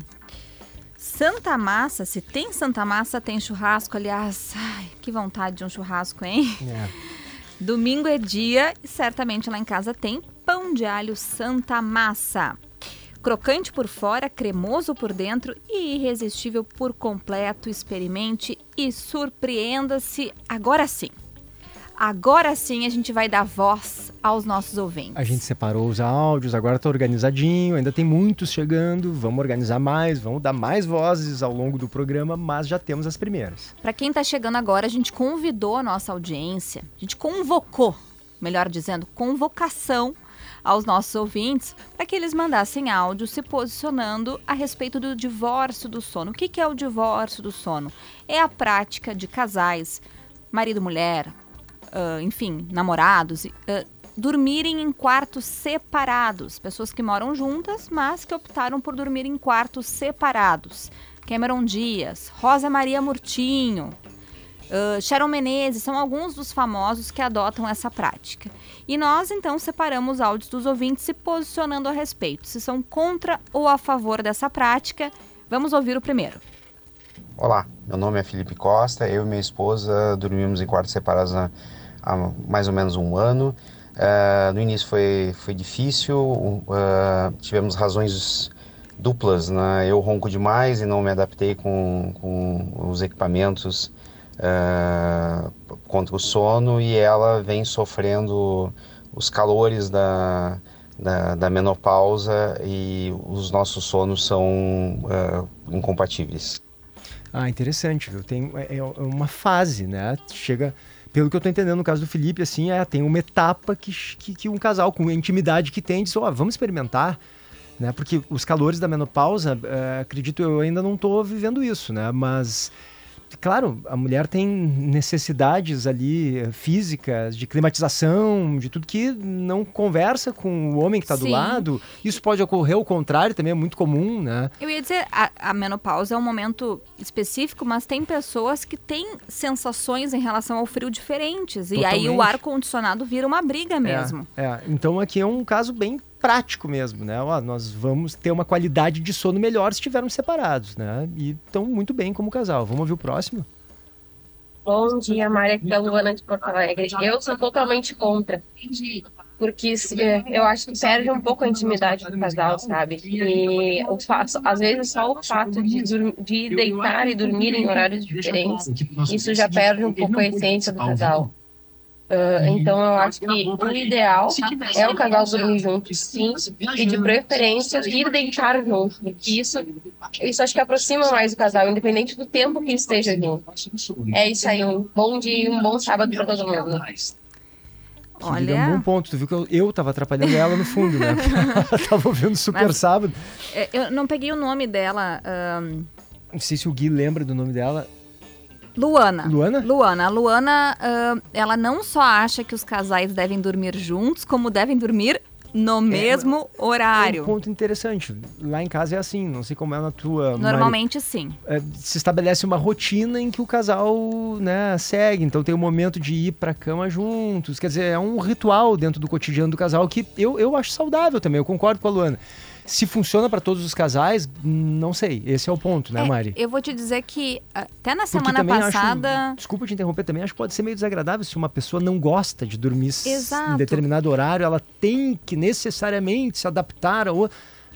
Santa Massa, se tem Santa Massa, tem churrasco. Aliás, ai, que vontade de um churrasco, hein? É. [laughs] Domingo é dia e certamente lá em casa tem pão de alho Santa Massa. Crocante por fora, cremoso por dentro e irresistível por completo. Experimente e surpreenda-se agora sim. Agora sim a gente vai dar voz aos nossos ouvintes. A gente separou os áudios, agora tá organizadinho, ainda tem muitos chegando, vamos organizar mais, vamos dar mais vozes ao longo do programa, mas já temos as primeiras. Para quem está chegando agora, a gente convidou a nossa audiência, a gente convocou, melhor dizendo, convocação aos nossos ouvintes para que eles mandassem áudio se posicionando a respeito do divórcio do sono. O que, que é o divórcio do sono? É a prática de casais, marido e mulher, uh, enfim, namorados, uh, dormirem em quartos separados. Pessoas que moram juntas, mas que optaram por dormir em quartos separados. Cameron Dias, Rosa Maria Murtinho, Uh, Sharon Menezes são alguns dos famosos que adotam essa prática. E nós então separamos áudios dos ouvintes se posicionando a respeito, se são contra ou a favor dessa prática. Vamos ouvir o primeiro. Olá, meu nome é Felipe Costa, eu e minha esposa dormimos em quartos separados há, há mais ou menos um ano. Uh, no início foi, foi difícil, uh, tivemos razões duplas, né? eu ronco demais e não me adaptei com, com os equipamentos uh, contra o sono e ela vem sofrendo os calores da, da, da menopausa e os nossos sonos são incompatíveis. Ah, interessante, viu? Tem, é, é uma fase, né? Chega, pelo que eu tô entendendo no caso do Felipe, assim, é, tem uma etapa que, que, que um casal com a intimidade que tem diz, ó, oh, vamos experimentar, né? Porque os calores da menopausa, uh, acredito eu, ainda não tô vivendo isso, né? Mas claro, a mulher tem necessidades ali eh, físicas, de climatização, de tudo que não conversa com o homem que está do lado. Isso pode ocorrer ao contrário, também é muito comum, né? Eu ia dizer, a, a menopausa é um momento específico, mas tem pessoas que têm sensações em relação ao frio diferentes. Totalmente. E aí o ar-condicionado vira uma briga mesmo. É, é, então aqui é um caso bem prático mesmo, né? Ó, nós vamos ter uma qualidade de sono melhor se estivermos separados, né? E estão muito bem como casal. Vamos ouvir o próximo? Bom dia, Maria, aqui da Luana de Porto Alegre. Eu sou totalmente contra. Porque é, eu acho que perde um pouco a intimidade do casal, sabe? E o fato, às vezes só o fato de, de deitar e dormir em horários diferentes, isso já perde um pouco a essência do casal. Uh, então eu acho que o ideal é o casal dormir junto, sim, e de preferência ir deitar junto, porque isso, isso acho que aproxima mais o casal, independente do tempo que esteja junto. É isso aí, um bom dia e um bom sábado para todo mundo. Olha, é um bom ponto. Tu viu que eu, eu tava atrapalhando ela no fundo, né? [laughs] ela tava ouvindo Super Mas, Sábado. É, eu não peguei o nome dela. Um... Não sei se o Gui lembra do nome dela. Luana. Luana? Luana. A Luana, uh, ela não só acha que os casais devem dormir juntos, como devem dormir no é, mesmo horário. É um ponto interessante. Lá em casa é assim, não sei como é na tua. Normalmente sim. É, se estabelece uma rotina em que o casal né, segue. Então tem o um momento de ir pra cama juntos. Quer dizer, é um ritual dentro do cotidiano do casal que eu, eu acho saudável também. Eu concordo com a Luana. Se funciona para todos os casais, não sei. Esse é o ponto, né, é, Mari? Eu vou te dizer que até na semana passada. Acho, desculpa te interromper também, acho que pode ser meio desagradável se uma pessoa não gosta de dormir Exato. em determinado horário, ela tem que necessariamente se adaptar a.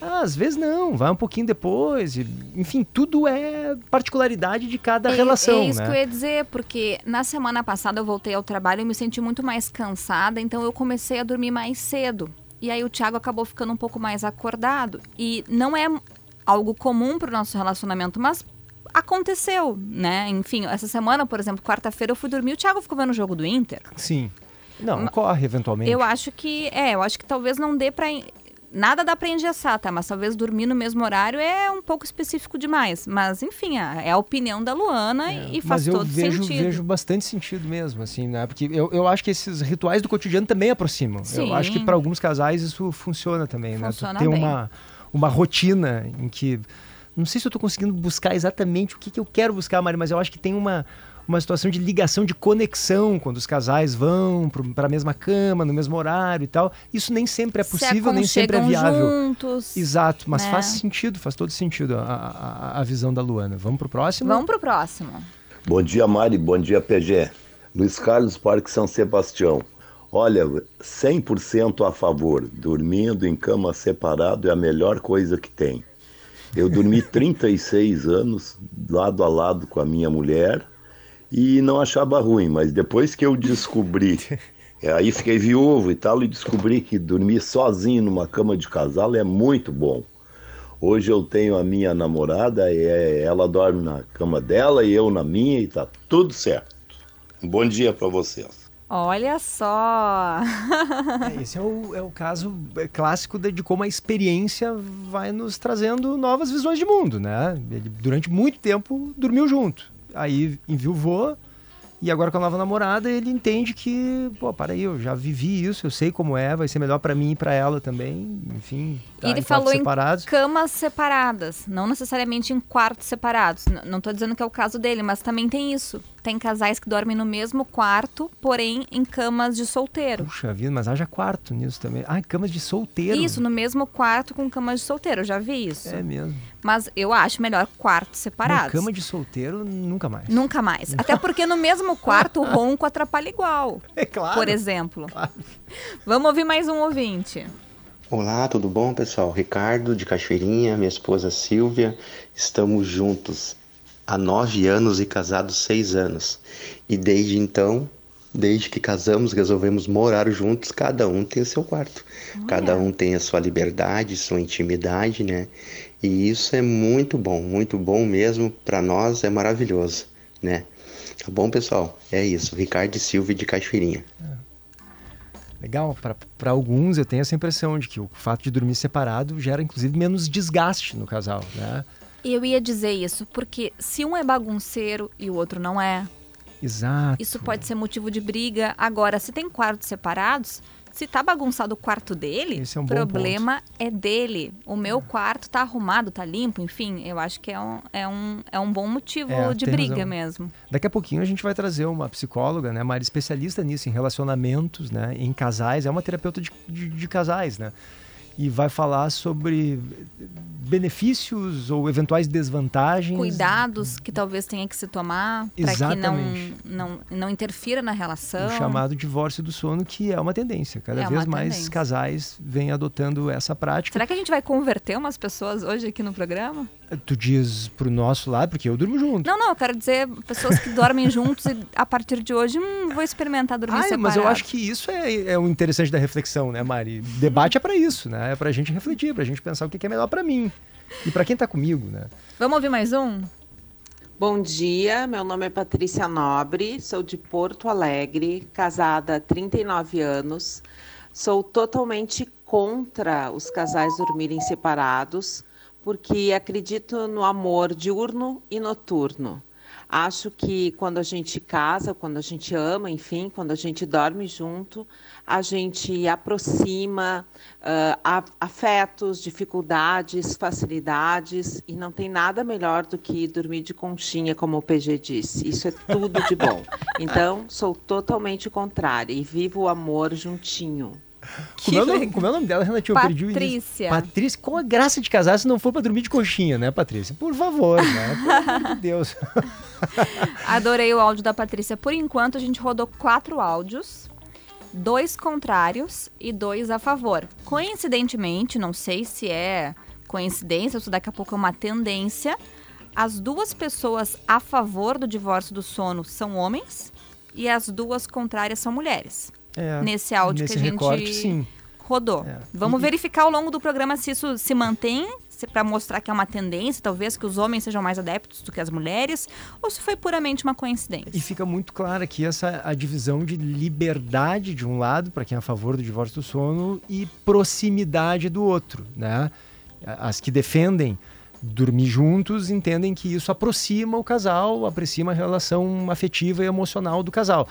Ah, às vezes não, vai um pouquinho depois. enfim, tudo é particularidade de cada É- relação, É isso né? que eu ia dizer, porque na semana passada eu voltei ao trabalho e me senti muito mais cansada, então eu comecei a dormir mais cedo. E aí o Thiago acabou ficando um pouco mais acordado. E não é algo comum pro nosso relacionamento, mas aconteceu, né? Enfim, essa semana, por exemplo, quarta-feira eu fui dormir, o Thiago ficou vendo o jogo do Inter. Sim. Não, ocorre eventualmente. Eu acho que, é, eu acho que talvez não dê pra. Nada dá pra engessar, tá? Mas talvez dormir no mesmo horário é um pouco específico demais. Mas, enfim, a- é a opinião da Luana e faz eu todo vejo, sentido. vejo bastante sentido mesmo, assim, né? Porque eu, eu acho que esses rituais do cotidiano também aproximam. Sim. Eu acho que para alguns casais isso funciona também, né? Funciona Tu ter bem. uma, uma rotina em que. Não sei se eu tô conseguindo buscar exatamente o que, que eu quero buscar, Mari, mas eu acho que tem uma, uma situação de ligação, de conexão quando os casais vão para a mesma cama, no mesmo horário e tal. Isso nem sempre é Se possível, nem sempre é viável. juntos. Exato, mas né? faz sentido, faz todo sentido a, a, a visão da Luana. Vamos pro próximo? Vamos pro próximo. Bom dia, Mari. Bom dia, PG. Luiz Carlos, Parque São Sebastião. Olha, 100% a favor. Dormindo em cama separado é a melhor coisa que tem. Eu dormi [laughs] 36 anos lado a lado com a minha mulher e não achava ruim, mas depois que eu descobri, [laughs] é, aí fiquei viúvo e tal, e descobri que dormir sozinho numa cama de casal é muito bom. Hoje eu tenho a minha namorada, é, ela dorme na cama dela e eu na minha e tá tudo certo. Um bom dia para vocês. Olha só. [laughs] É, esse é o, é o caso é, clássico de, de como a experiência vai nos trazendo novas visões de mundo, né? Ele, durante muito tempo, dormiu junto. Aí enviuvou, e agora com a nova namorada, ele entende que, pô, para aí, eu já vivi isso, eu sei como é, vai ser melhor pra mim e pra ela também, enfim. tá E ele em quartos falou separados. em camas separadas, não necessariamente em quartos separados. N- não tô dizendo que é o caso dele, mas também tem isso. Tem casais que dormem no mesmo quarto, porém em camas de solteiro. Puxa vida, mas haja quarto nisso também. Ah, camas de solteiro. Isso, no mesmo quarto com camas de solteiro, eu já vi isso. É mesmo. Mas eu acho melhor quartos separados. cama de solteiro, nunca mais. Nunca mais. Até porque no mesmo quarto o ronco atrapalha igual. [laughs] É claro. Por exemplo. Vamos ouvir mais um ouvinte. Olá, tudo bom, pessoal? Ricardo de Cachoeirinha, minha esposa Silvia. Estamos juntos há nove anos e casados seis anos. E desde então, desde que casamos, resolvemos morar juntos. Cada um tem o seu quarto. Cada um tem a sua liberdade, sua intimidade, né? E isso é muito bom, muito bom mesmo. Para nós é maravilhoso, né? Tá bom, pessoal? É isso. Ricardo e Silvia de Cachoeirinha. Legal, para alguns eu tenho essa impressão de que o fato de dormir separado gera inclusive menos desgaste no casal, né? Eu ia dizer isso, porque se um é bagunceiro e o outro não é, Exato. isso pode ser motivo de briga. Agora, se tem quartos separados, se tá bagunçado o quarto dele, Esse é um o problema é dele. O meu quarto tá arrumado, tá limpo, enfim, eu acho que é um, é um, é um bom motivo É, de briga razão. mesmo. Daqui a pouquinho a gente vai trazer uma psicóloga, né, Mari, especialista nisso, em relacionamentos, né, em casais, é uma terapeuta de, de, de casais, né? E vai falar sobre benefícios ou eventuais desvantagens. Cuidados que talvez tenha que se tomar para que não, não, não interfira na relação. O chamado divórcio do sono, que é uma tendência. Cada É vez mais tendência. casais vêm adotando essa prática. Será que a gente vai converter umas pessoas hoje aqui no programa? Tu diz pro nosso lado, porque eu durmo junto. Não, não, eu quero dizer pessoas que dormem [laughs] juntos e a partir de hoje, hum, vou experimentar dormir Ah, separado. mas eu acho que isso é, é o interessante da reflexão, né, Mari? Debate é pra isso, né? É pra gente refletir, pra gente pensar o que que é melhor pra mim. E pra quem tá comigo, né? Vamos ouvir mais um? Bom dia, meu nome é Patrícia Nobre, sou de Porto Alegre, casada há 39 anos. Sou totalmente contra os casais dormirem separados, porque acredito no amor diurno e noturno. Acho que quando a gente casa, quando a gente ama, enfim, quando a gente dorme junto, a gente aproxima a- afetos, dificuldades, facilidades, e não tem nada melhor do que dormir de conchinha, como o PG disse. Isso é tudo de bom. [laughs] Então, sou totalmente contrária e vivo o amor juntinho. Como é, o nome, como é o nome dela, Renatinho? Eu perdi o. Patrícia. Patrícia, qual a graça de casar se não for pra dormir de coxinha, né, Patrícia? Por favor, né? Pelo amor de [laughs] Deus. Adorei o áudio da Patrícia. Por enquanto, a gente rodou quatro áudios, dois contrários e dois a favor. Coincidentemente, não sei se é coincidência, isso daqui a pouco é uma tendência. As duas pessoas a favor do divórcio do sono são homens e as duas contrárias são mulheres. É, nesse áudio nesse que a gente recorte, sim. rodou. É. Vamos E- verificar ao longo do programa se isso se mantém, para mostrar que é uma tendência, talvez que os homens sejam mais adeptos do que as mulheres, ou se foi puramente uma coincidência. E fica muito clara aqui essa a divisão de liberdade de um lado, para quem é a favor do divórcio do sono, e proximidade do outro, né? As que defendem dormir juntos entendem que isso aproxima o casal, aproxima a relação afetiva e emocional do casal.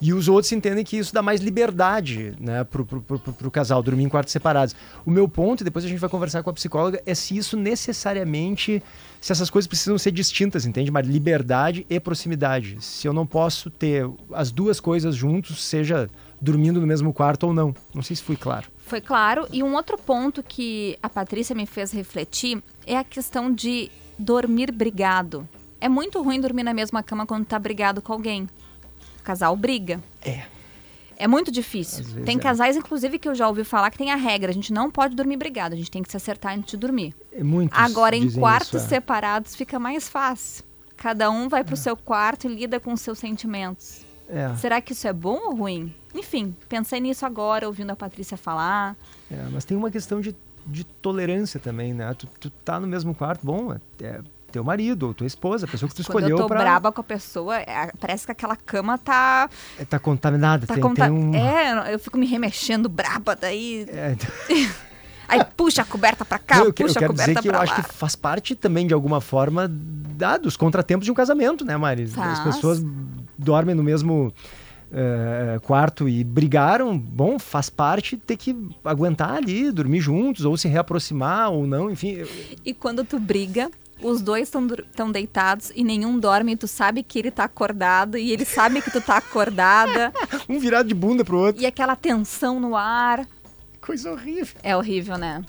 E os outros entendem que isso dá mais liberdade né, pro, pro casal, dormir em quartos separados. O meu ponto, e depois a gente vai conversar com a psicóloga, é se isso necessariamente, se essas coisas precisam ser distintas, entende? Mas liberdade e proximidade. Se eu não posso ter as duas coisas juntos, seja dormindo no mesmo quarto ou não. Não sei se fui claro. Foi claro. E um outro ponto que a Patrícia me fez refletir é a questão de dormir brigado. É muito ruim dormir na mesma cama quando tá brigado com alguém. O casal briga. É. É muito difícil. Tem é. casais, inclusive, que eu já ouvi falar que tem a regra: a gente não pode dormir brigado, a gente tem que se acertar antes de dormir. É muitos Agora, em quartos isso, é. separados, fica mais fácil. Cada um vai pro seu quarto e lida com os seus sentimentos. É. Será que isso é bom ou ruim? Enfim, pensei nisso agora, ouvindo a Patrícia falar. É, mas tem uma questão de, de tolerância também, né? Tu, tu tá no mesmo quarto, bom, é, é teu marido ou tua esposa, a pessoa que tu Quando escolheu eu tô pra... braba com a pessoa, é, parece que aquela cama tá. É, tá contaminada, tá tem, conta- tem um... É, eu fico me remexendo braba, daí. É, [laughs] Aí puxa a coberta pra cá, eu, puxa a quero coberta dizer que eu pra acho lá. que faz parte também, de alguma forma, da, dos contratempos de um casamento, né, Mari? As Faz. pessoas dormem no mesmo eh, quarto e brigaram, bom, faz parte ter que aguentar ali, dormir juntos, ou se reaproximar, ou não, enfim. eu- E quando tu briga, os dois estão deitados e nenhum dorme, e tu sabe que ele tá acordado e ele sabe que tu tá acordada. [laughs] um virado de bunda pro outro. E aquela tensão no ar. Coisa horrível. É horrível, né?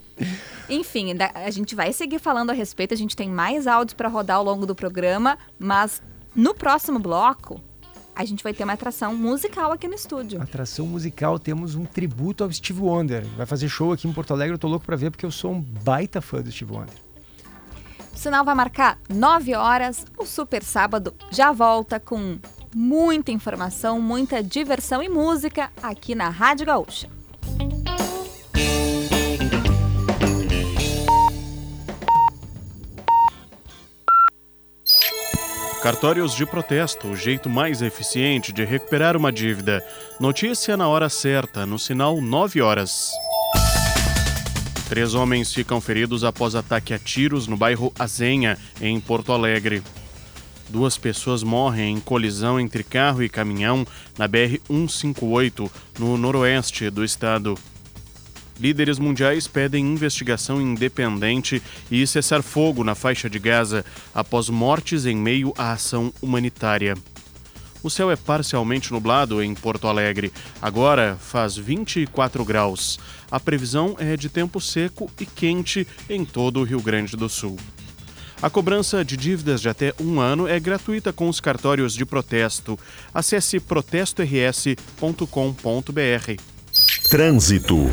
Enfim, a gente vai seguir falando a respeito, a gente tem mais áudios para rodar ao longo do programa, mas no próximo bloco a gente vai ter uma atração musical aqui no estúdio. Atração musical, temos um tributo ao Steve Wonder. Vai fazer show aqui em Porto Alegre, eu tô louco pra ver porque eu sou um baita fã do Steve Wonder. Sinal vai marcar 9 horas. O Super Sábado já volta com muita informação, muita diversão e música aqui na Rádio Gaúcha. Cartórios de protesto, o jeito mais eficiente de recuperar uma dívida. Notícia na hora certa, no sinal 9 horas. Três homens ficam feridos após ataque a tiros no bairro Azenha, em Porto Alegre. Duas pessoas morrem em colisão entre carro e caminhão na BR-158, no noroeste do estado. Líderes mundiais pedem investigação independente e cessar fogo na faixa de Gaza após mortes em meio à ação humanitária. O céu é parcialmente nublado em Porto Alegre. Agora faz 24 graus. A previsão é de tempo seco e quente em todo o Rio Grande do Sul. A cobrança de dívidas de até um ano é gratuita com os cartórios de protesto. Acesse protestors.com.br. Trânsito.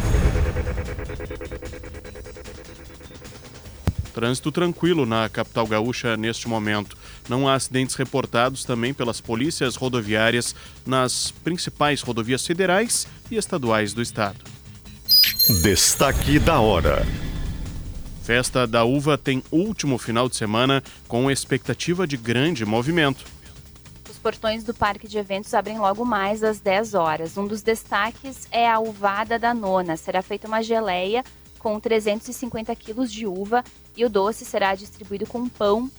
Trânsito tranquilo na capital gaúcha neste momento. Não há acidentes reportados também pelas polícias rodoviárias nas principais rodovias federais e estaduais do estado. Destaque da hora. Festa da Uva tem último final de semana com expectativa de grande movimento. Os portões do parque de eventos abrem logo mais às 10 horas. Um dos destaques é a uvada da nona. Será feita uma geleia com 350 quilos de uva e o doce será distribuído com pão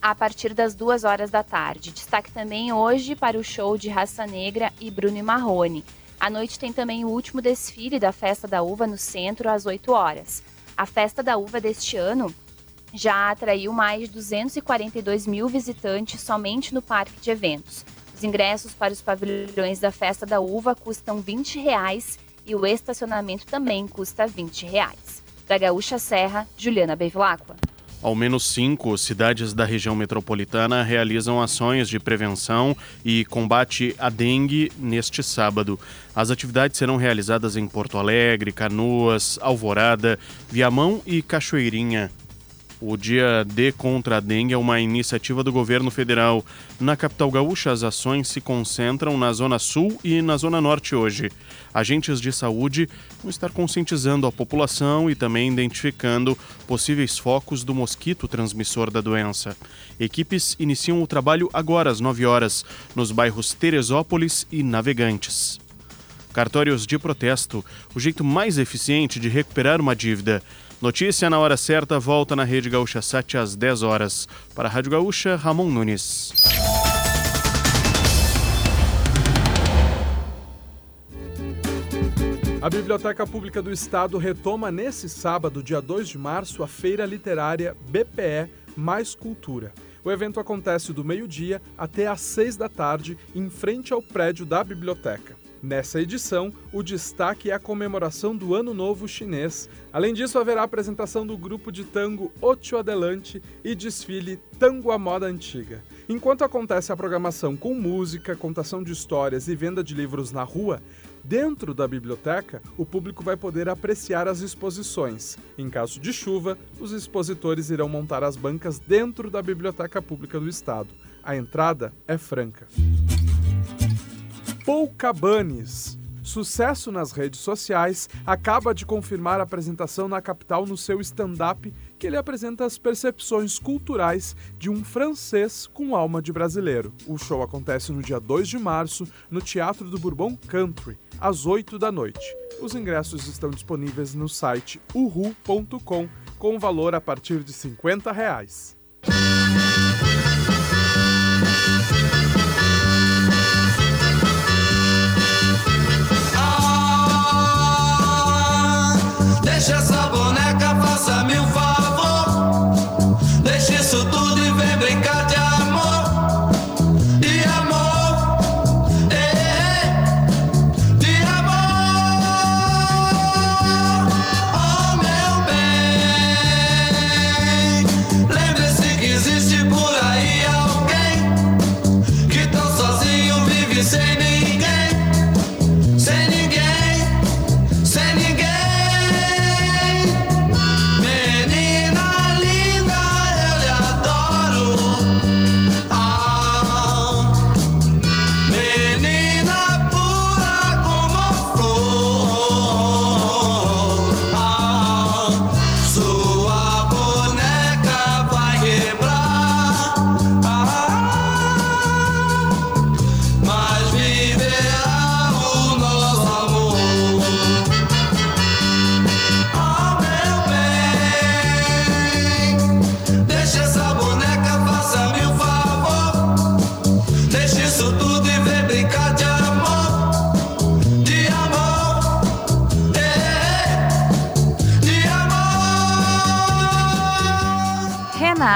a partir das 2 horas da tarde. Destaque também hoje para o show de Raça Negra e Bruno e Marrone. À noite tem também o último desfile da Festa da Uva no centro às 8 horas. A Festa da Uva deste ano já atraiu mais de 242 mil visitantes somente no parque de eventos. Os ingressos para os pavilhões da Festa da Uva custam 20 reais e o estacionamento também custa 20 reais. Da Gaúcha Serra, Juliana Bevilacqua. Ao menos cinco cidades da região metropolitana realizam ações de prevenção e combate à dengue neste sábado. As atividades serão realizadas em Porto Alegre, Canoas, Alvorada, Viamão e Cachoeirinha. O Dia D contra a Dengue é uma iniciativa do governo federal. Na capital gaúcha, as ações se concentram na Zona Sul e na Zona Norte hoje. Agentes de saúde vão estar conscientizando a população e também identificando possíveis focos do mosquito transmissor da doença. Equipes iniciam o trabalho agora às 9 horas, nos bairros Teresópolis e Navegantes. Cartórios de protesto, o jeito mais eficiente de recuperar uma dívida. Notícia na hora certa volta na Rede Gaúcha 7 às 10 horas. Para a Rádio Gaúcha, Ramon Nunes. A Biblioteca Pública do Estado retoma nesse sábado, dia 2 de março, a feira literária BPE Mais Cultura. O evento acontece do meio-dia até às seis da tarde, em frente ao prédio da biblioteca. Nessa edição, o destaque é a comemoração do Ano Novo Chinês. Além disso, haverá apresentação do grupo de tango Ocho Adelante e desfile Tango à Moda Antiga. Enquanto acontece a programação com música, contação de histórias e venda de livros na rua, Dentro da biblioteca, o público vai poder apreciar as exposições. Em caso de chuva, os expositores irão montar as bancas dentro da Biblioteca Pública do Estado. A entrada é franca. Paul sucesso nas redes sociais, acaba de confirmar a apresentação na capital no seu stand-up, que ele apresenta as percepções culturais de um francês com alma de brasileiro. O show acontece no dia 2 de março, no Teatro do Bourbon Country, às 8 da noite. Os ingressos estão disponíveis no site uhu.com, com valor a partir de 50 reais. Deixa essa boneca, faça-me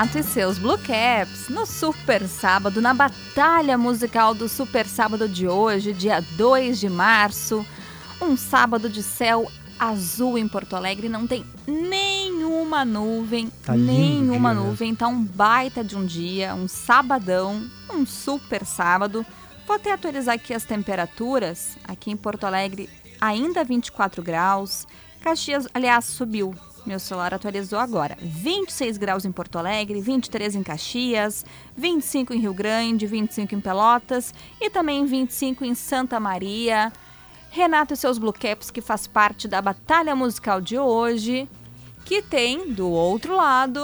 Renato e seus Blue Caps no Super Sábado, na batalha musical do Super Sábado de hoje, dia 2 de março. Um sábado de céu azul em Porto Alegre, não tem nenhuma nuvem, Tá nenhuma né? nuvem, tá um baita de um dia, um sabadão, um super sábado. Vou até atualizar aqui as temperaturas. Aqui em Porto Alegre, ainda 24 graus. Caxias, aliás, subiu. Meu celular atualizou agora. 26 graus em Porto Alegre, 23 em Caxias, 25 em Rio Grande, 25 em Pelotas e também 25 em Santa Maria. Renato e seus Blue Caps, que faz parte da batalha musical de hoje, que tem do outro lado.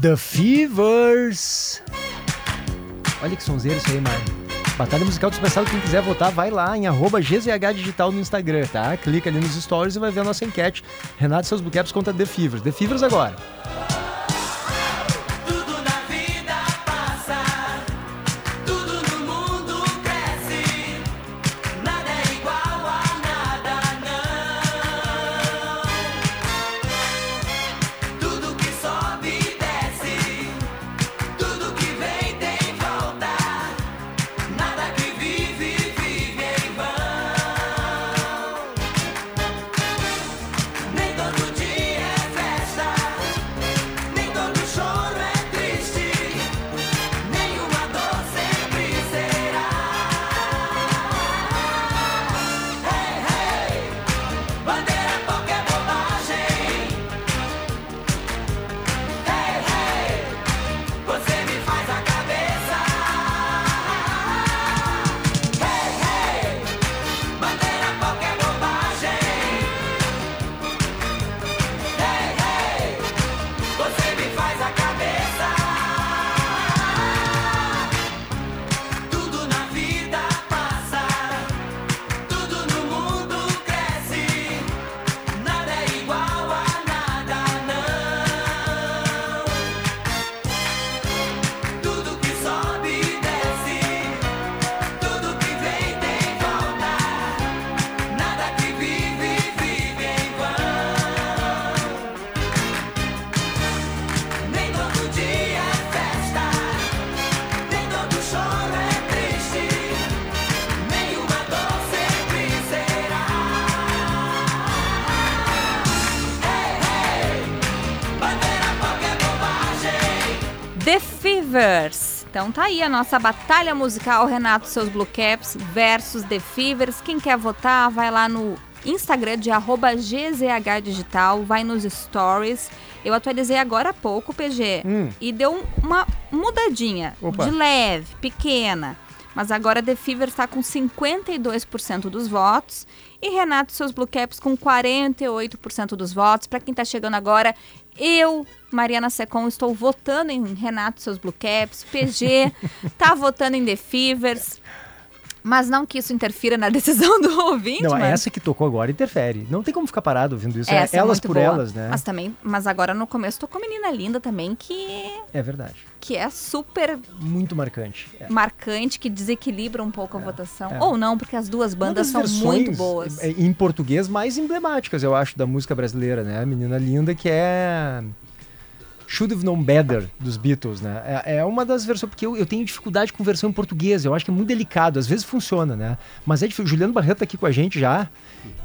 The Fevers. Olha que sonzeiro isso aí, Mário. Batalha Musical Sábado, quem quiser votar, vai lá em arroba GZH Digital no Instagram, tá? Clica ali nos stories e vai ver a nossa enquete. Renato e seus bookcaps contra The Fevers. The Fevers agora. Então tá aí a nossa batalha musical Renato seus Blue Caps versus The Fevers. Quem quer votar, vai lá no Instagram de arroba GZH Digital, vai nos stories. Eu atualizei agora há pouco, PG, Hum. e deu um- uma mudadinha Opa. de leve, pequena. Mas agora The Fever está com 52% dos votos e Renato seus Blue Caps com 48% dos votos. Para quem tá chegando agora, eu, Mariana Secom, estou votando em Renato seus Blue Caps. PG [laughs] tá votando em The Fevers. Mas não que isso interfira na [laughs] decisão do ouvinte, Não, mas... essa que tocou agora interfere. Não tem como ficar parado ouvindo isso. Essa é é elas por boa. elas, né? Mas também, mas agora no começo tocou Menina Linda também, que, É verdade. que é super Muito marcante. É. marcante, que desequilibra um pouco a votação. é. Ou não, porque as duas bandas das são muito boas. é, Em português, mais emblemáticas, eu acho, da música brasileira, né? A Menina Linda, que é. Should Have Known Better, dos Beatles, né? É, é uma das versões, porque eu, eu tenho dificuldade com versão em português, eu acho que é muito delicado, às vezes funciona, né? Mas é difícil. O Juliano Barreto tá aqui com a gente já,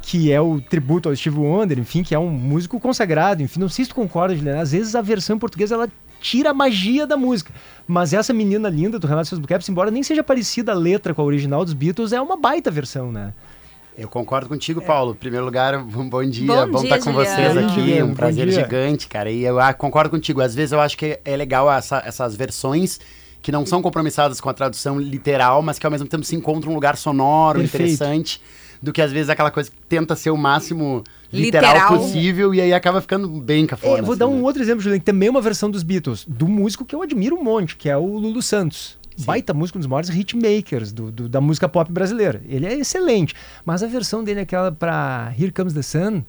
que é o tributo ao Steve Wonder, enfim, que é um músico consagrado, enfim, não sei se tu concorda, Juliano, às vezes a versão em português, ela tira a magia da música. Mas essa menina linda do Renato Seus Caps, embora nem seja parecida a letra com a original dos Beatles, é uma baita versão, né? Eu concordo contigo, Paulo. Em primeiro lugar, [laughs] um bom dia. Bom Bom, dia, estar com Juliano. vocês aqui. Um bom prazer dia. gigante, cara. E eu ah, concordo contigo. Às vezes eu acho que é legal essa- essas versões que não são compromissadas com a tradução literal, mas que ao mesmo tempo se encontram um lugar sonoro, Perfeito. interessante, do que às vezes aquela coisa que tenta ser o máximo literal, Literal. possível e aí acaba ficando bem cafona. É, vou assim, dar né? um outro exemplo, Juliano, que também é uma versão dos Beatles, do músico que eu admiro um monte, que é o Lulu Santos. Baita músico, um dos maiores hitmakers do, do- da música pop brasileira. Ele é excelente. Mas a versão dele, aquela pra Here Comes the Sun,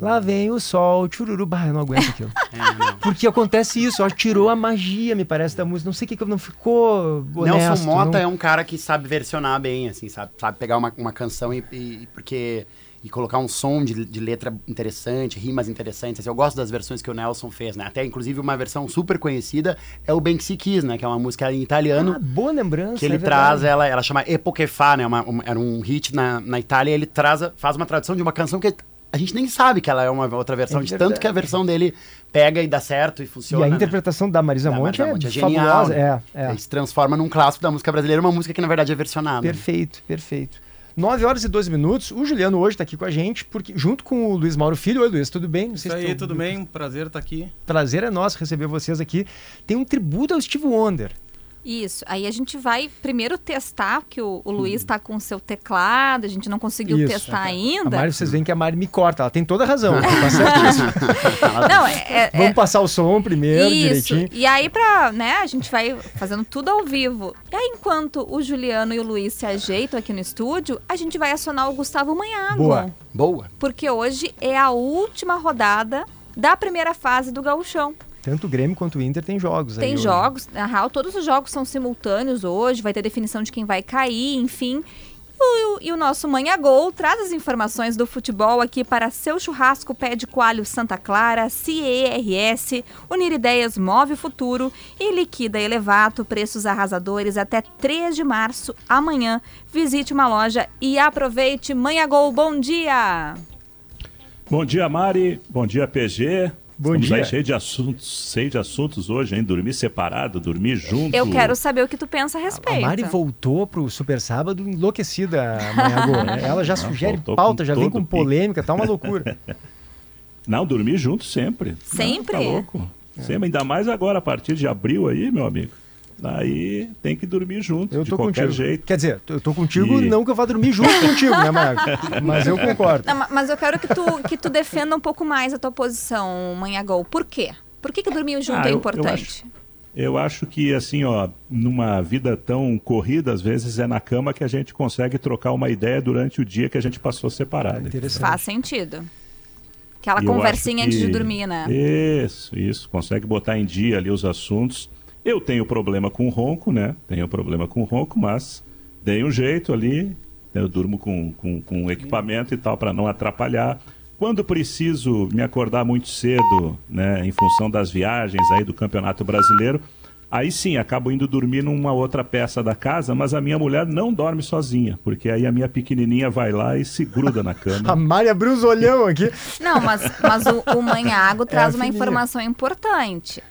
lá vem o sol, chururu, bah, eu não aguento aquilo. [laughs] Porque acontece isso, ó, tirou a magia, me parece, da música. Não sei o que, que não ficou honesto. Nelson Mota não- é um cara que sabe versionar bem, assim, sabe, sabe pegar uma, uma canção e, e- porque e colocar um som de, de letra interessante, rimas interessantes. Assim, eu gosto das versões que o Nelson fez, né? Até inclusive uma versão super conhecida é o Banksy Kiss, né? Que é uma música em italiano. Ah, boa lembrança. que ele é traz, ela, ela chama Epoquefá, né? Uma, um- era um hit na, na Itália e ele traz, faz uma tradução de uma canção que a gente nem sabe que ela é uma outra versão, É de tanto que a versão dele pega e dá certo e E funciona. a né? interpretação da Marisa Da Monte Marisa é, Monte é genial. fabulosa. né? É, é. Ele se transforma num clássico da música brasileira, uma música que na verdade é versionada. Perfeito, perfeito. 9 horas e 12 minutos. O Juliano hoje está aqui com a gente, porque junto com o Luiz Mauro Filho. Oi, Luiz, tudo bem? Não Isso se aí, tu- tudo bem? Um prazer estar aqui. Prazer é nosso receber vocês aqui. Tem um tributo ao Steve Wonder. Isso. Aí a gente vai primeiro testar, que o, o Luiz está com o seu teclado, a gente não conseguiu Isso. testar A ainda. Mari, vocês veem que a Mari me corta. Ela tem toda a razão. Tá. [laughs] Não, é- é- Vamos é- passar o som primeiro, Isso. direitinho. E aí, pra, né, a gente vai fazendo tudo ao vivo. E aí, enquanto o Juliano e o Luiz se ajeitam aqui no estúdio, a gente vai acionar o Gustavo Manhago. Boa. Boa. Porque hoje é a última rodada da primeira fase do Gauchão. Tanto o Grêmio quanto o Inter tem jogos Tem hoje. jogos, na real, todos os jogos são simultâneos hoje, vai ter definição de quem vai cair, enfim. O- E o nosso Manha Gol traz as informações do futebol aqui para seu churrasco pé de coalho Santa Clara, CERS, Unir Ideias Move o Futuro e Liquida Elevato, preços arrasadores até 3 de março, amanhã. Visite uma loja e aproveite. Manha Gol, bom dia! Bom dia, Mari. Bom dia, PG. Bom Estamos dia. cheio de assuntos, cheio de assuntos hoje, hein? Dormir separado, dormir junto. Eu quero saber o que tu pensa a A respeito. Mari voltou pro Super Sábado enlouquecida, Manhago. [laughs] É, Ela já não, sugere pauta, já vem com pique. polêmica, tá uma loucura. [laughs] Não, dormir junto sempre. Sempre? Não, tá louco. Sempre, ainda mais agora, a partir de abril aí, meu amigo. Daí tem que dormir junto, Eu de tô qualquer contigo. jeito. Quer dizer, eu tô contigo, E- não que eu vá dormir junto contigo, né, Mago? [laughs] Mas eu concordo. Não, ma- mas eu quero que tu, que tu defenda um pouco mais a tua posição, Manhagol. Por quê? Por que, que dormir junto Ah, é eu- eu importante? acho- Eu acho que, assim, ó, numa vida tão corrida, às vezes é na cama que a gente consegue trocar uma ideia durante o dia que a gente passou separado. Faz sentido. Aquela E eu conversinha acho antes de que- dormir, né? Isso, isso. Consegue botar em dia ali os assuntos. Eu tenho problema com ronco, né? Tenho problema com ronco, mas dei um jeito ali. Eu durmo com, com, com equipamento e tal para não atrapalhar. Quando preciso me acordar muito cedo, né, em função das viagens aí do Campeonato Brasileiro, aí sim, acabo indo dormir numa outra peça da casa, mas a minha mulher não dorme sozinha, porque aí a minha pequenininha vai lá e se gruda na [laughs] cama. A Mari abriu os olhão aqui. Não, mas, mas o, o Manhago [laughs] traz É uma informação importante.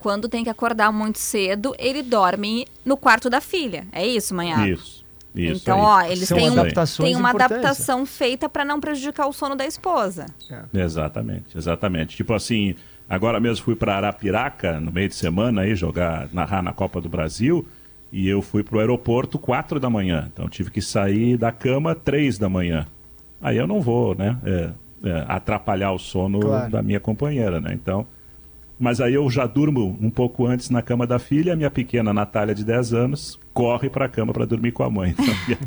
Quando tem que acordar muito cedo, ele dorme no quarto da filha. É isso, manhã? Isso. Isso Então, aí. ó, eles têm, um, têm uma adaptação feita para não prejudicar o sono da esposa. Exatamente, exatamente. Tipo assim, agora mesmo fui para Arapiraca no meio de semana aí jogar, narrar na Copa do Brasil e eu fui pro aeroporto quatro da manhã. Então tive que sair da cama três da manhã. Aí eu não vou, né, é, é, atrapalhar o sono Claro. da minha companheira, né? Então, mas aí eu já durmo um pouco antes na cama da filha, a minha pequena Natália de 10 anos corre para a cama para dormir com a mãe. Então, minha,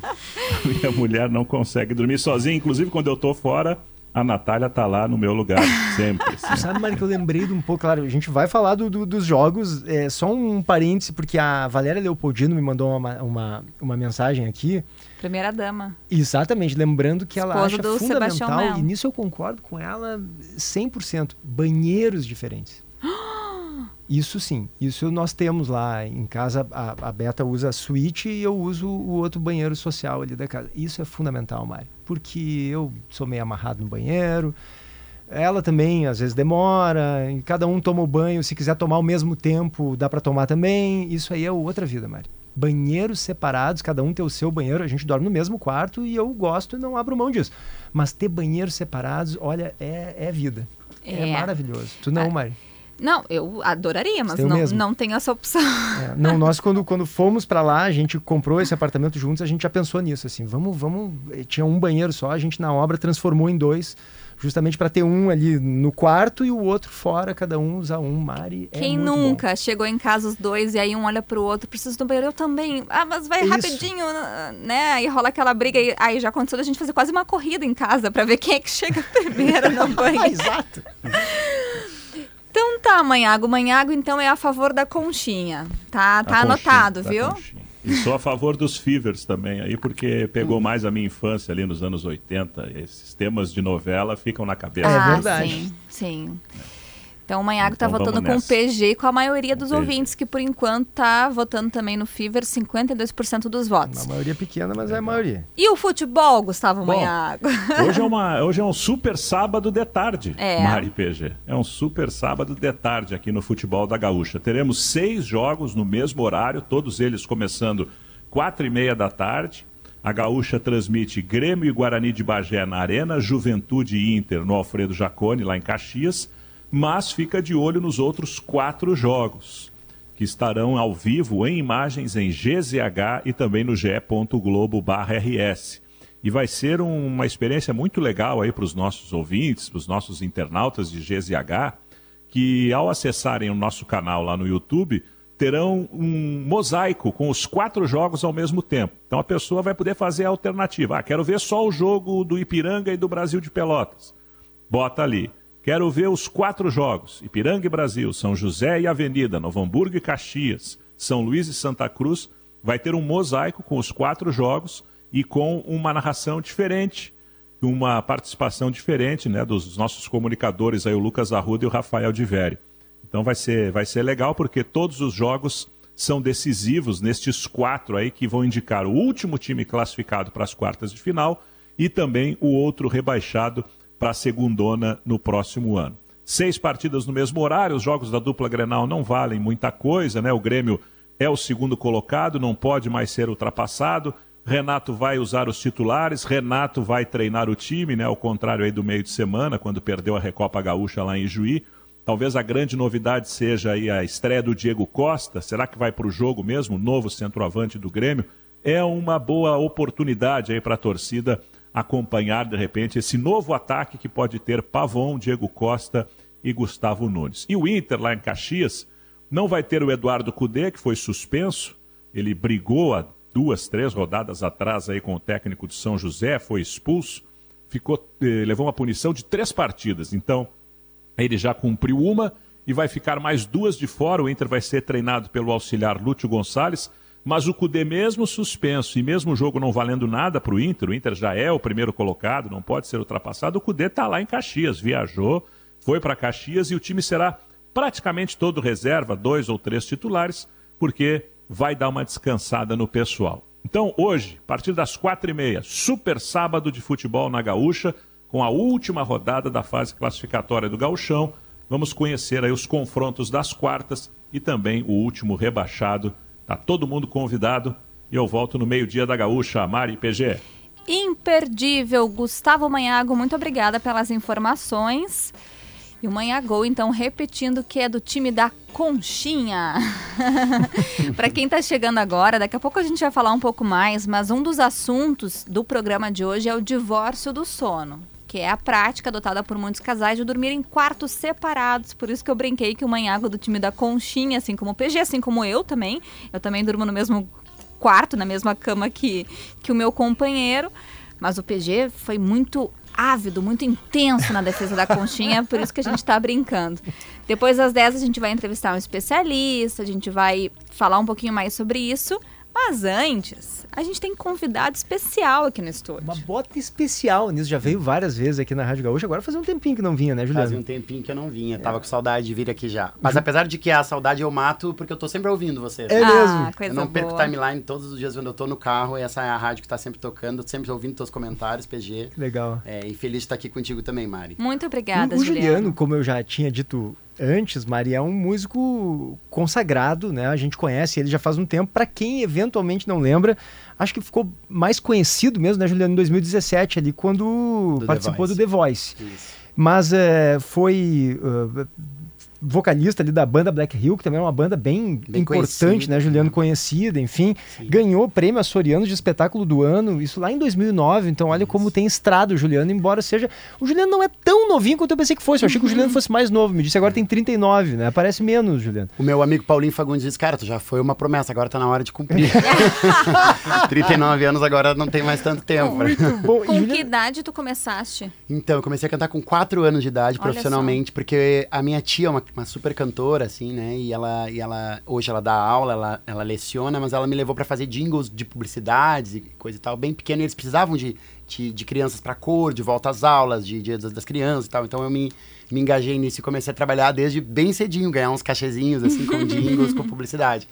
a minha mulher não consegue dormir sozinha, inclusive quando eu tô fora, a Natália tá lá no meu lugar sempre. assim. Sabe, Mário, que eu lembrei de um pouco, claro, a gente vai falar do- do- dos jogos, é, só um parêntese, porque a Valéria Leopoldino me mandou uma, uma, uma mensagem aqui, Primeira dama. exatamente, lembrando que ela Esposa acha do Sebastião fundamental, e nisso eu concordo com ela 100%, banheiros diferentes. Isso sim, isso nós temos lá em casa, a, a Beta usa a suíte e eu uso o outro banheiro social ali da casa. Isso é fundamental, Mari, porque eu sou meio amarrado no banheiro, ela também às vezes demora, e cada um toma o banho, se quiser tomar ao mesmo tempo, dá para tomar também. Isso aí é outra vida, Mari. Banheiros separados, cada um tem o seu banheiro, a gente dorme no mesmo quarto e eu gosto e não abro mão disso. Mas ter banheiros separados, olha, é, é vida. É, É. maravilhoso. Tu não, Mari? Não, eu adoraria, mas Tem o não, mesmo? não tenho essa opção. É, não, nós quando, quando fomos para lá, a gente comprou esse apartamento juntos, a gente já pensou nisso, assim, vamos, vamos, eh, tinha um banheiro só, a gente na obra transformou em dois, justamente para ter um ali no quarto e o outro fora, cada um usa um, Mari, é Quem bom. nunca chegou em casa os dois e aí um olha pro outro, preciso do banheiro, eu também. Ah, mas vai Isso. rapidinho, né? Aí rola aquela briga e aí já aconteceu da gente fazer quase uma corrida em casa pra ver quem é que chega [laughs] primeiro no [laughs] banheiro. Exato. Então tá, Manhago. Manhago, então, é a favor da conchinha. Tá, tá anotado, viu? conchinha. E sou a favor dos Fevers também aí, porque pegou Hum. mais a minha infância ali nos anos 80. Esses temas de novela ficam na cabeça. ah, Sim, sim. Então o Manhago tá Então, votando com o. PG e com a maioria dos PG. ouvintes, que por enquanto tá votando também no Fever, 52% dos votos. A maioria pequena, mas é a maioria. E o futebol, Gustavo Bom, Manhago? [laughs] Hoje é, uma, hoje é um super sábado de tarde, É. Mari PG. É um super sábado de tarde aqui no futebol da Gaúcha. Teremos seis jogos no mesmo horário, todos eles começando quatro e meia da tarde. A Gaúcha transmite Grêmio e Guarani de Bagé na Arena, Juventude e Inter no Alfredo Jacone, lá em Caxias, mas fica de olho nos outros quatro jogos que estarão ao vivo em imagens em GZH e também no ge.globo/rs. E vai ser um- uma experiência muito legal aí para os nossos ouvintes, para os nossos internautas de GZH, que ao acessarem o nosso canal lá no YouTube, terão um mosaico com os quatro jogos ao mesmo tempo. Então a pessoa vai poder fazer a alternativa. Ah, quero ver só o jogo do Ipiranga e do Brasil de Pelotas. Bota ali. Quero ver os quatro jogos: Ipiranga e Brasil, São José e Avenida, Novo Hamburgo e Caxias, São Luís e Santa Cruz. Vai ter um mosaico com os quatro jogos e com uma narração diferente, uma participação diferente né, dos nossos comunicadores, aí, o Lucas Arruda e o Rafael de Vério. Então vai ser, vai ser legal porque todos os jogos são decisivos nestes quatro aí que vão indicar o último time classificado para as quartas de final e também o outro rebaixado para a segundona no próximo ano. Seis partidas no mesmo horário, os jogos da dupla Grenal não valem muita coisa, né? O Grêmio é o segundo colocado, não pode mais ser ultrapassado. Renato vai usar os titulares, Renato vai treinar o time, né? Ao contrário aí do meio de semana, quando perdeu a Recopa Gaúcha lá em Juí. Talvez a grande novidade seja aí a estreia do Diego Costa. Será que vai para o jogo mesmo? Novo centroavante do Grêmio. É uma boa oportunidade aí para a torcida acompanhar de repente esse novo ataque que pode ter Pavon, Diego Costa e Gustavo Nunes. E o Inter lá em Caxias não vai ter o Eduardo Cudê, que foi suspenso. Ele brigou há duas, três rodadas atrás aí com o técnico de São José, foi expulso, ficou, eh, levou uma punição de três partidas. Então, ele já cumpriu uma e vai ficar mais duas de fora. O Inter vai ser treinado pelo auxiliar Lúcio Gonçalves, mas o Cudê mesmo suspenso e mesmo o jogo não valendo nada para o Inter, o Inter já é o primeiro colocado, não pode ser ultrapassado. O Cudê está lá em Caxias, viajou, foi para Caxias e o time será praticamente todo reserva, dois ou três titulares, porque vai dar uma descansada no pessoal. Então, hoje, a partir das quatro e meia, super sábado de futebol na Gaúcha, com a última rodada da fase classificatória do Gauchão. Vamos conhecer aí os confrontos das quartas e também o último rebaixado. Tá todo mundo convidado e eu volto no meio-dia da Gaúcha, Mari PG. Imperdível, Gustavo Manhago, muito obrigada pelas informações. E o Manhagol, então, repetindo que é do time da Conchinha. [laughs] Para quem está chegando agora, daqui a pouco a gente vai falar um pouco mais, mas um dos assuntos do programa de hoje é o divórcio do sono, que é a prática adotada por muitos casais de dormir em quartos separados. Por isso que eu brinquei que o Manhago do time da Conchinha, assim como o PG, assim como eu também. Eu também durmo no mesmo quarto, na mesma cama que, que o meu companheiro. Mas o PG foi muito ávido, muito intenso na defesa da conchinha, por isso que a gente está brincando. Depois das 10 a gente vai entrevistar um especialista, a gente vai falar um pouquinho mais sobre isso. Mas antes, a gente tem convidado especial aqui no estúdio. Uma bota especial nisso, já veio várias vezes aqui na Rádio Gaúcha, agora fazia um tempinho que não vinha, né, Juliano? Fazia um tempinho que eu não vinha, tava com saudade de vir aqui já. Mas apesar de que a saudade eu mato, porque eu tô sempre ouvindo vocês. É mesmo? Ah, coisa eu não perco boa. timeline todos os dias quando eu tô no carro, e essa é a rádio que tá sempre tocando, sempre ouvindo teus comentários, PG. Legal. É, e feliz de estar aqui contigo também, Mari. Muito obrigada, o, o Juliano. Juliano, como eu já tinha dito antes, Maria, é um músico consagrado, né? A gente conhece ele já faz um tempo. Para quem eventualmente não lembra, acho que ficou mais conhecido mesmo, né, Juliano, em 2017, ali, quando The participou Voice. do The Voice. Isso. Mas é, foi uh, vocalista ali da banda Black Hill, que também é uma banda bem, Bem importante, né, Juliano? Conhecida, enfim. Ganhou o prêmio Açorianos de Espetáculo do Ano, isso lá em 2009. Então, olha como tem estrada o Juliano, embora seja. O Juliano não é tão novinho quanto eu pensei que fosse. Eu achei que o Juliano fosse mais novo. Me disse agora tem 39, né? Parece menos, Juliano. O meu amigo Paulinho Fagundes disse, cara, tu já foi uma promessa, agora tá na hora de cumprir. [laughs] 39 anos agora não tem mais tanto tempo. Bom, [laughs] Com que idade tu começaste? Então, eu comecei a cantar com 4 anos de idade, Olha profissionalmente, porque a minha tia é uma, uma super cantora, assim, né? E ela, e ela hoje ela dá aula, ela, ela leciona, mas ela me levou pra fazer jingles de publicidades e coisa e tal, bem pequeno. Eles precisavam de, de, de crianças pra cor, de volta às aulas, de dia das, das crianças e tal. Então eu me, me engajei nisso e comecei a trabalhar desde bem cedinho, ganhar uns cachezinhos, assim, com [laughs] jingles, com publicidade.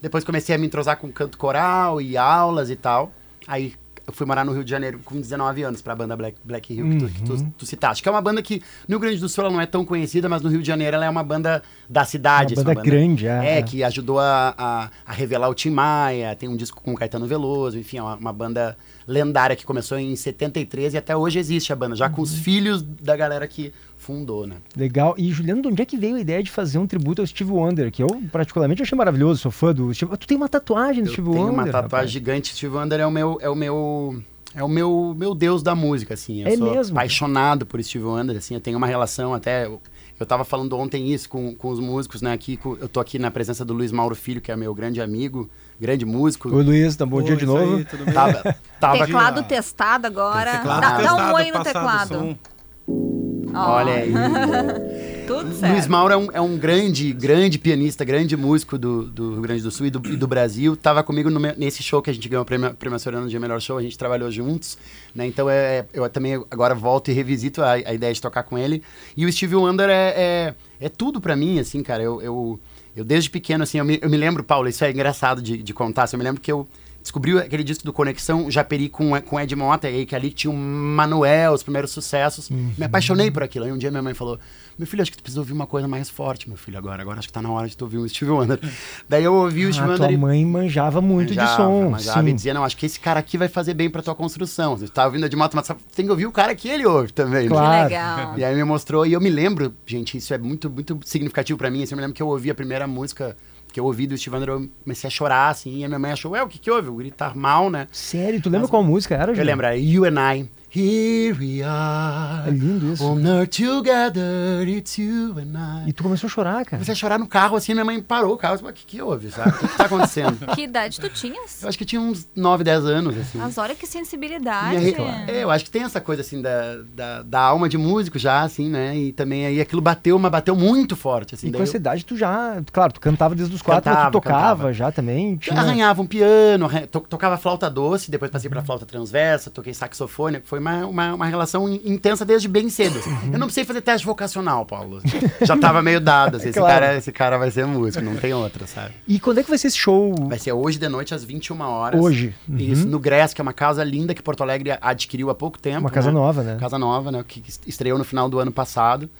Depois comecei a me entrosar com canto coral e aulas e tal. Aí eu fui morar no Rio de Janeiro com 19 anos pra banda Black, Black Hill, que, tu, que tu, Uhum. tu citaste. Que é uma banda que no Rio Grande do Sul ela não é tão conhecida, mas no Rio de Janeiro ela é uma banda da cidade. Uma assim, banda grande, é, É, é. que ajudou a, a, a revelar o Tim Maia, tem um disco com o Caetano Veloso, enfim, é uma, uma banda lendária que começou em 73 e até hoje existe a banda, já com os Uhum. filhos da galera que fundou, né? Legal. E, Juliano, de onde é que veio a ideia de fazer um tributo ao Steve Wonder? Que eu, particularmente, achei maravilhoso. Sou fã do Steve Tu tem uma tatuagem do Steve Tem Wonder? uma tatuagem rapaz. gigante. Steve Wonder é o meu. É o meu é o meu, meu deus da música, assim. Eu É sou mesmo? apaixonado por Steve Wonder, assim. Eu tenho uma relação até... Eu, eu tava falando ontem isso com, com os músicos, né? Aqui, com- eu tô aqui na presença do Luiz Mauro Filho, que é meu grande amigo, grande músico. Oi, Luiz, tá bom dia de novo. Tava, tava Teclado testado agora. Teclado dá, dá um testado, oi no teclado. som. Ó. Olha aí. [laughs] Tudo certo. Luiz Mauro é um, é um grande, grande pianista, grande músico do, do Rio Grande do Sul e do, e do Brasil. Tava comigo no nesse show que a gente ganhou o prêmio, prêmio Açoriano de Melhor Show, a gente trabalhou juntos, né? Então é, é- eu também agora volto e revisito a, a ideia de tocar com ele. E o Steve Wonder é, é, é tudo pra mim, assim, cara. Eu, eu, eu desde pequeno, assim, eu me, eu me lembro, Paulo, isso é engraçado de, de contar, assim, eu me lembro que eu descobri aquele disco do Conexão Japeri com, com Ed Mota, e aí que ali tinha o Manuel, os primeiros sucessos. Me apaixonei por aquilo. Aí um dia minha mãe falou: Meu filho, acho que tu precisa ouvir uma coisa mais forte, meu filho, agora. Agora acho que tá na hora de tu ouvir um Steve Wonder. [laughs] Daí eu ouvi o Steve Ah, Wonder. tua e- mãe manjava muito de Manjava, som. manjava e sim. dizia, não, acho que esse cara aqui vai fazer bem pra tua construção. Você tá ouvindo Ed Mota, mas tem que ouvir o cara que ele ouve também. né? Claro. Que legal. E aí me mostrou, e eu me lembro, gente, isso é muito, muito significativo pra mim. Assim, eu me lembro que eu ouvi a primeira música que eu ouvi do Steve Wonder, eu comecei a chorar, assim, e a minha mãe achou, ué, o que que houve? O gritar mal, né? Sério, tu lembra qual música era, Eu Juliano? lembro, era You and I. Here we are. É lindo isso. On earth together, it's you and I. E tu começou a chorar, cara. Comecei a chorar no carro, assim, minha mãe parou o carro. eu O que que houve, sabe? O que que tá acontecendo? [laughs] Que idade tu tinhas? Eu acho que eu tinha uns 9, 10 anos, assim. Mas olha que sensibilidade. aí, é, eu acho que tem essa coisa, assim, da, da, da alma de músico já, assim, né? E também aí aquilo bateu, mas bateu muito forte, assim. E daí com eu- essa idade tu já, claro, tu cantava desde os quatro, Cantava, tu tocava cantava. já também. Tinha... Arranhava um piano, arran- to- tocava flauta doce, depois passei pra flauta transversa, toquei saxofone. Foi uma, uma, uma relação in- intensa desde bem cedo. assim. Eu não precisei fazer teste vocacional, Paulo. Já tava meio dado. assim, esse, Claro. cara, esse cara vai ser músico, não tem outra, sabe? E quando é que vai ser esse show? Vai ser hoje de noite, às 21 horas. Hoje? Uhum. Isso, no Gress, que é uma casa linda que Porto Alegre adquiriu há pouco tempo. Uma casa nova, né? Casa nova, né? Que estreou no final do ano passado.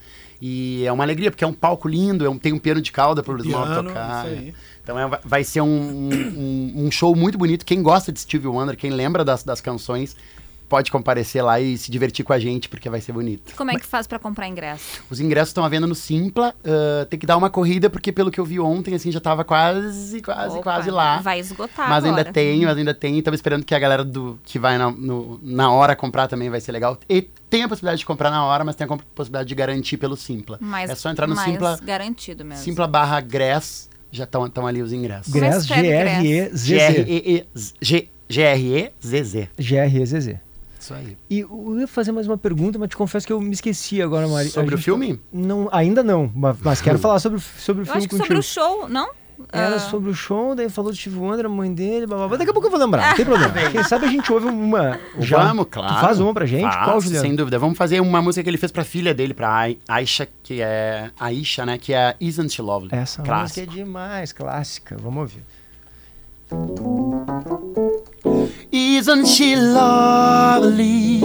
E é uma alegria, porque é um palco lindo, é um, tem um piano de cauda pro Small Piano, tocar. isso aí. Então é- vai ser um, um, um show muito bonito. Quem gosta de Stevie Wonder, quem lembra das, das canções, pode comparecer lá e se divertir com a gente, porque vai ser bonito. Como é que faz pra comprar ingresso? Os ingressos estão à venda no Simpla. ah, tem que dar uma corrida, porque pelo que eu vi ontem, assim, já tava quase, quase, Opa, quase lá. Vai esgotar Mas agora. ainda tem, mas ainda tem. Estamos esperando que a galera do que vai na, no- na hora comprar também vai ser legal. E tem a possibilidade de comprar na hora, mas tem a possibilidade de garantir pelo Simpla. Mais, é só entrar no mais Simpla, garantido mesmo. Simpla barra Gress, já estão ali os ingressos. É Gress, escreve Gress? G-R-E-E-Z. G- G-R-E-Z-Z. G-R-E-Z-Z. Isso aí. E eu ia fazer mais uma pergunta, mas te confesso que eu me esqueci agora, Mari. Sobre o gente filme? tá- Não, ainda não, mas, mas quero [laughs] falar sobre, o- sobre o Eu filme acho que contigo. sobre o show, não? Era Ah, sobre o show, daí falou do Steve Wonder, a mãe dele, blá, blá, blá. Daqui a pouco eu vou lembrar, não tem [laughs] problema. Quem sabe a gente ouve uma. Já. Vamos, claro. Tu faz uma pra gente? Faço, Qual, Juliano? Sem dúvida. Vamos fazer uma música que ele fez pra filha dele, pra Ai- Aisha, que é. Aisha, né? Que é Isn't She Lovely? Essa Clássico. música é demais, clássica. Vamos ouvir. Isn't she lovely?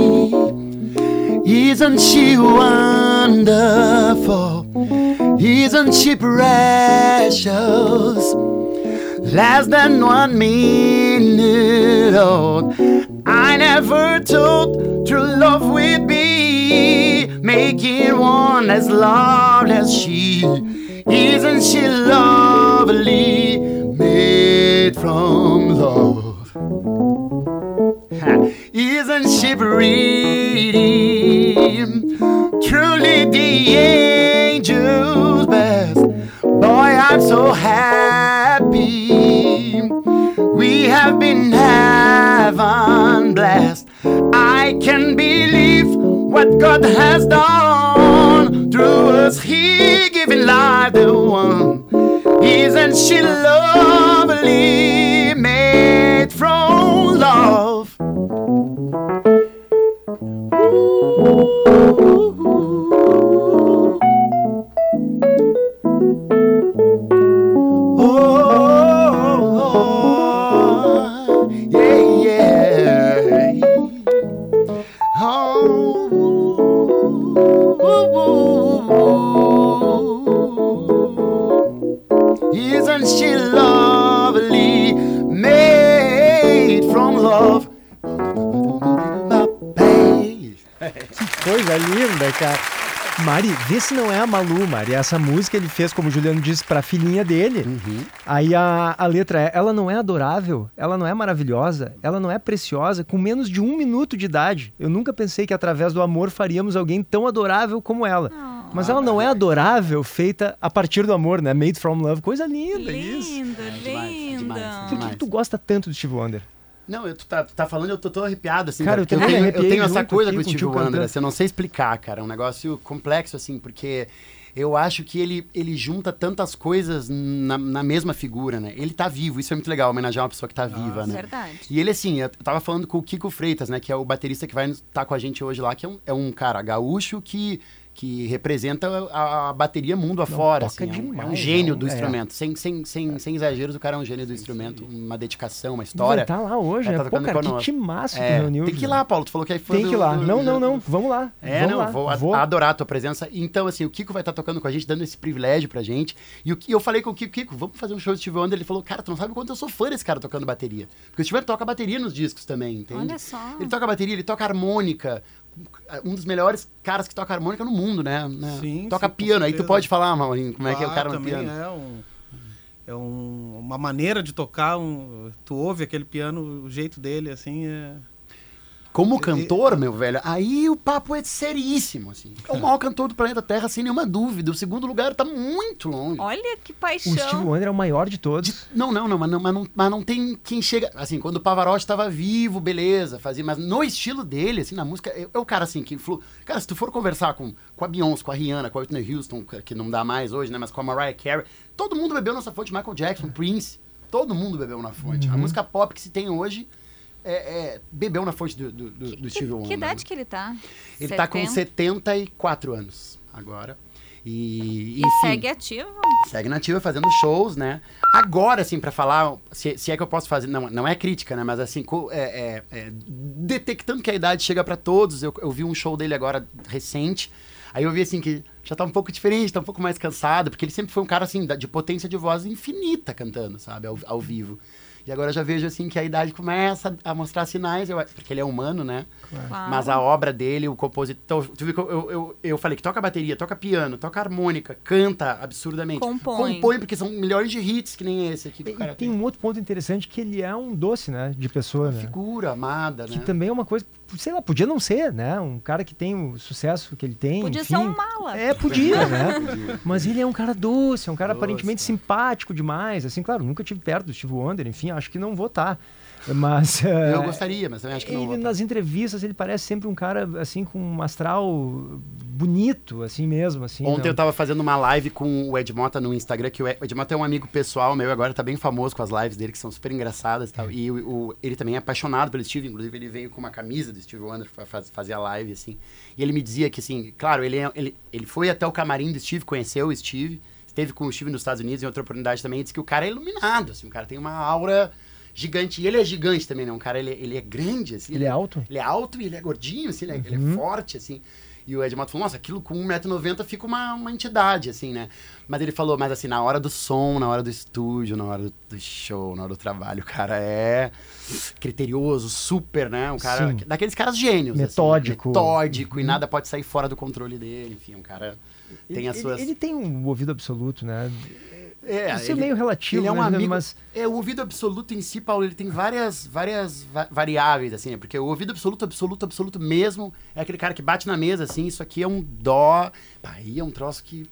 Isn't she wonderful? Isn't she precious? Less than one minute old. I never thought true love would be making one as loved as she. Isn't she lovely? Made from love. Isn't she pretty? Truly the angel's best. Boy, I'm so happy. We have been heaven blessed. I can believe what God has done through us. He giving life to one. Isn't she lovely? Made from love. Oh, yeah, yeah. Oh, isn't she coisa linda, cara. Mari, vê se não é a Malu, Mari. Essa música ele fez, como o Juliano disse, pra filhinha dele. Aí a, a letra é: ela não é adorável, ela não é maravilhosa, ela não é preciosa, com menos de um minuto de idade. Eu nunca pensei que através do amor faríamos alguém tão adorável como ela. Mas ela não é adorável, feita a partir do amor, né? Made from love. Coisa linda, isso. Linda, linda. Por que, que tu gosta tanto do Steve Wonder? Não, eu, tu, tá, tu tá falando, eu tô, tô arrepiado, assim, Cara, eu porque eu, tenho, eu tenho essa coisa aqui com o Steve Wonder, assim, eu não sei explicar, cara, é um negócio complexo, assim, porque eu acho que ele, ele junta tantas coisas na, na mesma figura, né? Ele tá vivo, isso é muito legal, homenagear uma pessoa que tá viva, né? Verdade. E ele, assim, eu tava falando com o Kiko Freitas, né? Que é o baterista que vai estar com a gente hoje lá, que é um, é um cara gaúcho que, que representa a, a bateria mundo afora. toca assim, é um- é, um, demais, gênio é um- do é. instrumento. Sem, sem, sem, sem exageros, o cara é um gênio do instrumento, uma dedicação, uma história. Vai tá lá hoje, É, né? tá Pô, tocando cara, que timaço que É, reuniu, Tem que ir lá, Paulo. Tu falou que aí foi Tem que ir lá. Não, não, não. Vamos lá. É, Vamos não, lá. vou, Vou. adorar a tua presença. Então, assim, o Kiko vai estar tocando com a gente, dando esse privilégio pra gente. E o eu falei com o Kiko, Kiko, vamos fazer um show de Steve Wonder. Ele falou, cara, tu não sabe o quanto eu sou fã desse cara tocando bateria. Porque o Steve Wonder toca bateria nos discos também, entende? Olha só. Ele toca bateria, ele toca harmônica. Um dos melhores caras que toca harmônica no mundo, né? Né? Sim, toca sim, piano. Aí tu pode falar, Maurinho, como é que é o cara no piano. É, um, é um- uma maneira de tocar, um, tu ouve aquele piano, o jeito dele, assim, é... Como cantor, meu velho, aí o papo é seríssimo, assim. É o maior cantor do planeta Terra, sem nenhuma dúvida. O segundo lugar tá muito longe. Olha que O paixão. Steve Wonder é o maior de todos. Não, não, não, mas não, mas não, mas não tem quem chega. Assim, quando o Pavarotti tava vivo, beleza, fazia, mas no estilo dele, assim, na música, é, é o cara assim que influ... Cara, se tu for conversar com, com a Beyoncé, com a Rihanna, com a Whitney Houston, que- não dá mais hoje, né, mas com a Mariah Carey, todo mundo bebeu nessa fonte, Michael Jackson, Prince, todo mundo bebeu na fonte. A Uhum. música pop que se tem hoje é, é- bebeu na fonte do, do, do, do Steve Wonder. Que idade que ele tá? Ele tá com 70? 74 anos agora. E, E enfim, segue ativo. Segue nativa fazendo shows, né? Agora, assim, pra falar, se, se é que eu posso fazer, não, não é crítica, né? Mas assim, é, é, é, detectando que a idade chega pra todos, eu, eu vi um show dele agora recente. Aí eu vi assim que já tá um pouco diferente, tá um pouco mais cansado, porque ele sempre foi um cara assim, de potência de voz infinita cantando, sabe, ao, ao vivo. E agora eu já vejo assim que a idade começa a mostrar sinais, eu- porque ele é humano, né? Claro. Mas a obra dele, o compositor. Tu viu que eu, eu, eu, eu falei que toca bateria, toca piano, toca harmônica, canta absurdamente. Compõe. Compõe, porque são milhões de hits que nem esse aqui que o E cara tem um outro ponto interessante que ele é um doce, né? De pessoa, né? Figura amada, Que né? também é uma coisa, sei lá, podia não ser, né? Um cara que tem o sucesso que ele tem. Podia enfim. ser um mala. É, podia, né? [laughs] Podia. Mas ele é um cara doce, é um cara Doce, aparentemente simpático demais. Assim, claro, nunca tive perto do Steve Wonder, enfim, acho que não vou estar. Mas. [laughs] eh, Eu gostaria, mas também acho que não ele, vou. nas entrevistas, ele parece sempre um cara, assim, com um astral bonito, assim mesmo. Assim, Ontem não- eu tava fazendo uma live com o Ed Mota no Instagram, que o Ed Mota é um amigo pessoal meu, agora tá bem famoso com as lives dele, que são super engraçadas e tal. E o, o- ele também é apaixonado pelo Steve, inclusive ele veio com uma camisa do Steve Wonder faz- fazer a live, assim. E ele me dizia que, assim, claro, ele, é- ele, ele foi até o camarim do Steve, conheceu o Steve, esteve com o Steve nos Estados Unidos em outra oportunidade também, e disse que o cara é iluminado, assim, o cara tem uma aura gigante. E ele é gigante também, né? Um cara, ele, ele é grande, assim. Ele é alto? Ele é alto e ele é gordinho, assim, ele é, ele é Uhum. forte, assim. E o Ed Mota falou, nossa, aquilo com 1,90m fica uma, uma entidade, assim, né? Mas ele falou, mas assim, na hora do som, na hora do estúdio, na hora do, do show, na hora do trabalho, o cara é criterioso, super, né? Um cara, Sim. daqueles caras gênios. assim? Metódico. metódico, e Uhum. nada pode sair fora do controle dele, enfim, um cara tem ele, as suas... ele, ele tem um ouvido absoluto, né? É, Isso é ele- meio relativo, Ele é um né? amigo, Mas é o ouvido absoluto em si, Paulo, ele tem várias várias va- variáveis assim, né? porque o ouvido absoluto, absoluto, absoluto mesmo é aquele cara que bate na mesa assim, isso aqui é um dó, aí é um troço que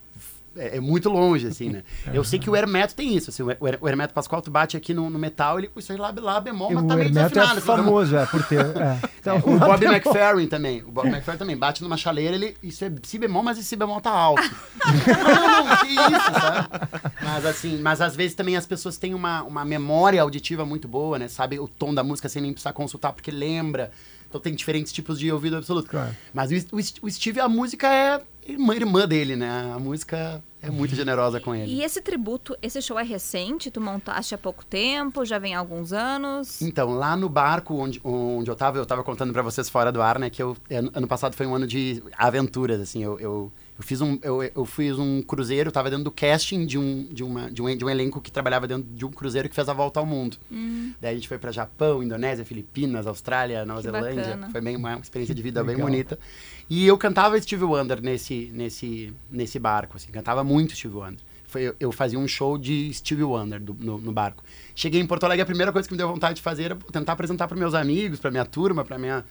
é, é muito longe assim, né? [laughs] Eu sei que o Hermeto tem isso, assim, o, Her- o Hermeto Pascoal tu bate aqui no, no metal, ele isso aí lá, lá bemol, mas tá meio Hermeto desafinado. é famoso, é, por ter. [laughs] É. Então, É, o Bob bemol. McFerrin também. O Bob McFerrin também bate numa chaleira, ele, isso é si bemol, mas esse si bemol tá alto. não, [laughs] não, que isso, sabe? Mas assim, mas às vezes também as pessoas têm uma, uma memória auditiva muito boa, né? Sabe o tom da música sem nem precisar consultar, porque lembra. Então tem diferentes tipos de ouvido absoluto. Mas o, o- o Steve, a música é irmã, irmã dele, né? A música é muito generosa com ele. E esse tributo, esse show é recente? Tu montaste há pouco tempo? Já vem há alguns anos? Então, lá no barco onde, onde eu tava, eu tava contando pra vocês fora do ar, né? Que eu, ano, ano passado foi um ano de aventuras, assim. Eu, eu, eu fiz um, eu, eu fiz um cruzeiro, tava dentro do casting de um, de, uma, de, um, de um elenco que trabalhava dentro de um cruzeiro que fez a volta ao mundo. Hum. Daí a gente foi pra Japão, Indonésia, Filipinas, Austrália, Nova Que Zelândia. bacana. Foi bem uma experiência de vida [laughs] bem Legal. bonita. E eu cantava Steve Wonder nesse, nesse, nesse barco, assim. Cantava muito Steve Wonder. Foi, eu, eu fazia um show de Steve Wonder do- no, no barco. Cheguei em Porto Alegre, a primeira coisa que me deu vontade de fazer era tentar apresentar para meus amigos, para minha turma, para minha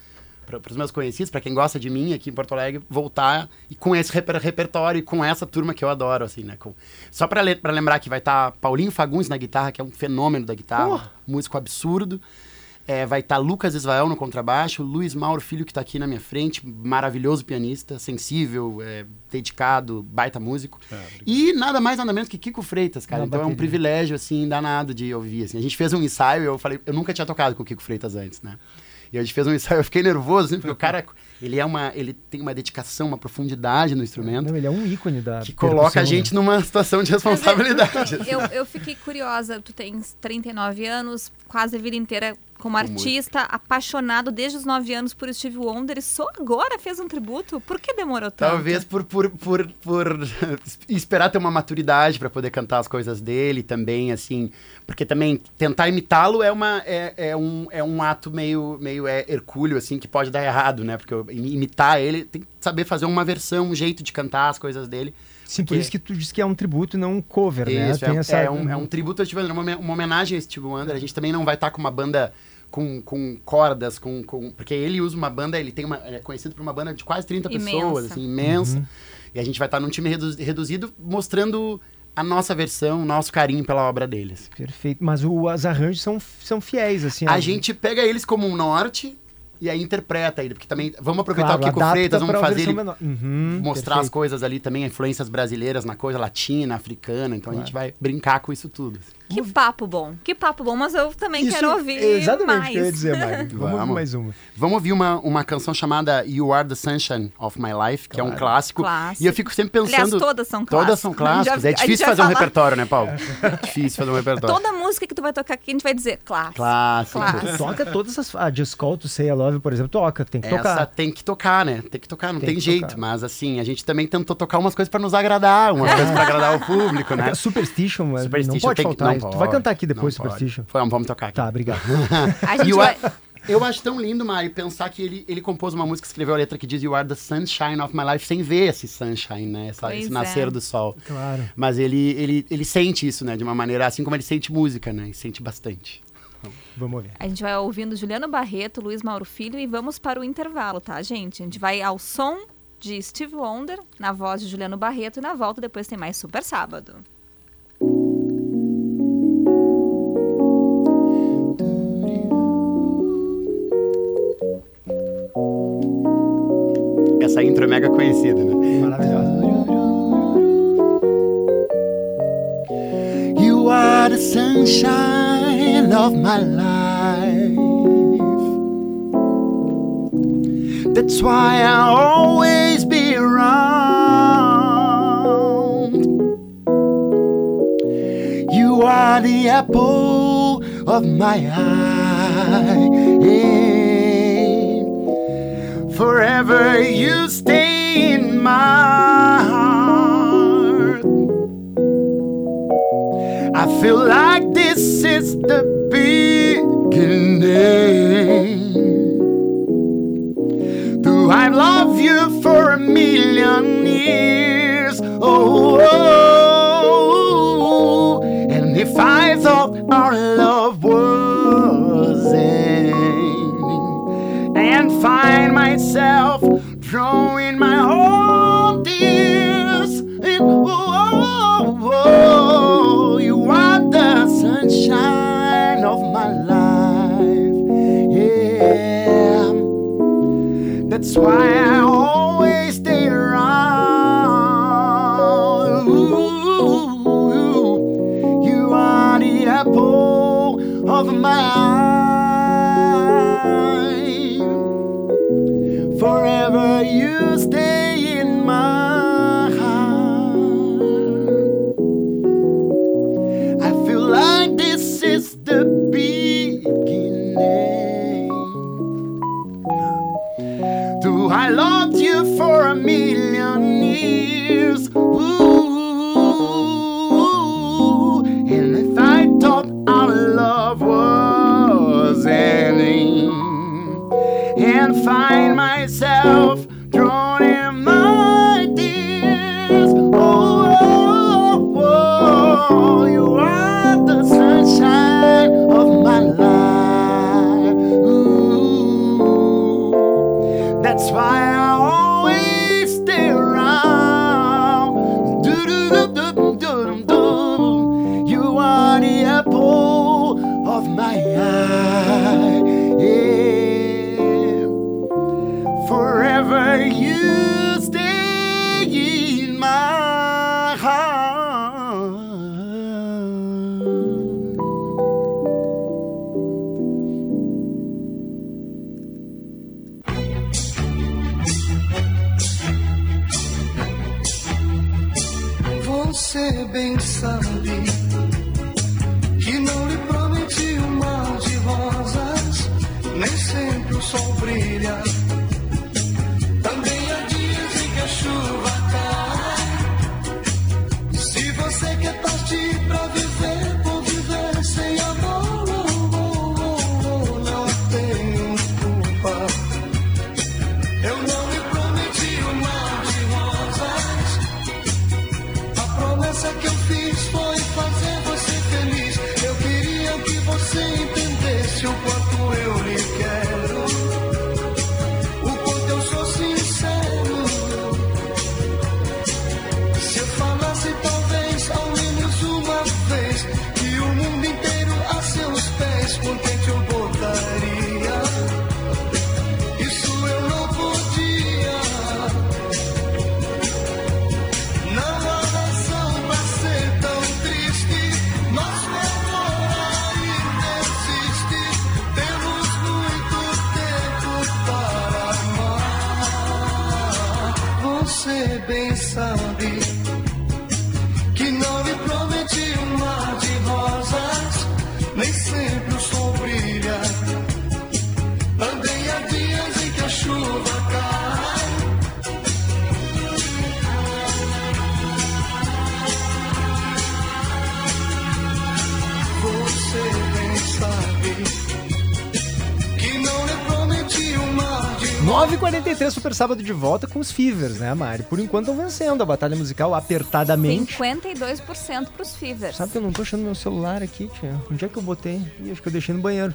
para os meus conhecidos, para quem gosta de mim aqui em Porto Alegre, voltar e com esse reper- repertório e com essa turma que eu adoro, assim, né? Com... Só para lembrar que vai estar Paulinho Fagundes na guitarra, que é um fenômeno da guitarra, músico absurdo. É, vai estar Lucas Israel no contrabaixo, Luiz Mauro Filho, que está aqui na minha frente, maravilhoso pianista, sensível, é, dedicado, baita músico. e nada mais, nada menos que Kiko Freitas, cara. Na então é um privilégio, assim, danado de ouvir. Assim. A gente fez um ensaio e eu falei, eu nunca tinha tocado com o Kiko Freitas antes, né? E a gente fez um ensaio, eu fiquei nervoso, assim, porque o cara, ele é uma, ele tem uma dedicação, uma profundidade no instrumento. Não, ele é um ícone da. Que coloca a percussão, gente né? numa situação de responsabilidade. Eu, eu fiquei curiosa, tu tens 39 anos, quase a vida inteira como artista, apaixonado desde os 9 anos por Steve Wonder e só agora fez um tributo? Por que demorou tanto? Talvez por, por, por, por [laughs] esperar ter uma maturidade para poder cantar as coisas dele também, assim. Porque também tentar imitá-lo é, uma, é, é, um, é um ato meio, meio é, hercúleo, assim, que pode dar errado, né? Porque imitar ele tem que saber fazer uma versão, um jeito de cantar as coisas dele. Sim, por Porque- isso que tu disse que é um tributo e não um cover, né? Isso, Tem é, essa... é um, é um tributo ao Steve Wonder, uma, uma homenagem a Steve Wonder. A gente também não vai estar com uma banda com, com cordas, com, com. Porque ele usa uma banda, ele tem uma. Ele é conhecido por uma banda de quase 30 Imensa. pessoas, assim, imensa. Uhum. E a gente vai estar num time redu- reduzido mostrando a nossa versão, o nosso carinho pela obra deles. Perfeito. Mas o- os arranjos são, são fiéis, assim. A ó. gente pega eles como um norte e aí interpreta ele, porque também vamos aproveitar Claro, o Kiko Freitas, vamos fazer ele. Uhum, mostrar as perfeito. coisas ali também, influências brasileiras na coisa latina, africana, então a gente vai brincar com isso tudo. Que papo bom, que papo bom, mas eu também Isso quero ouvir é Exatamente mais. o que eu ia dizer, Mari. [laughs] Vamos ouvir mais uma. Vamos ouvir uma, uma canção chamada You Are the Sunshine of My Life, que é um Claro. clássico. Clássico. E eu fico sempre pensando. Aliás, todas são Todas são clássicos. clássicos. Já- é a gente difícil vai fazer um falar- repertório, né, Paulo? difícil fazer um repertório. Toda música que tu vai tocar aqui, a gente vai dizer clássico. Clássico. Clássico. Toca todas as. A Just Call to Say I Love, por exemplo, toca. Tem que Essa tocar. tem que tocar, né? Tem que tocar, não Tem tem, que jeito. tocar. Mas assim, a gente também tentou tocar umas coisas pra nos agradar, umas coisas pra agradar o público, né? Superstition, mas não Superstition pode tem que- faltar. Não Tu pode, vai cantar aqui depois, pode. Superstition. Vamos, vamos tocar aqui. Tá, obrigado. [laughs] A gente eu, vai... eu acho tão lindo, Mari, pensar que ele, ele compôs uma música, escreveu a letra que diz You are the sunshine of my life, sem ver esse sunshine, né? Essa- Pois esse é. nascer do sol. Claro. Mas ele, ele, ele sente isso, né? De uma maneira, assim como ele sente música, né? E sente bastante. Vamos ouvir. A gente vai ouvindo Juliano Barreto, Luiz Mauro Filho e vamos para o intervalo, tá, gente? A gente vai ao som de Steve Wonder, na voz de Juliano Barreto, e na volta depois tem mais Super Sábado. Essa intro é mega conhecida, né? Maravilhosa. You are the sunshine of my life. That's why I'll always be around. You are the apple of my eye. Forever you stay in my heart. I feel like this is the beginning. Do I love you Super Sábado de volta com os Fevers, né, Mari? Por enquanto estão vencendo a batalha musical apertadamente. 52% pros Fevers. Sabe que eu não tô achando meu celular aqui, tia? Onde é que eu botei? Ih, acho que eu deixei no banheiro.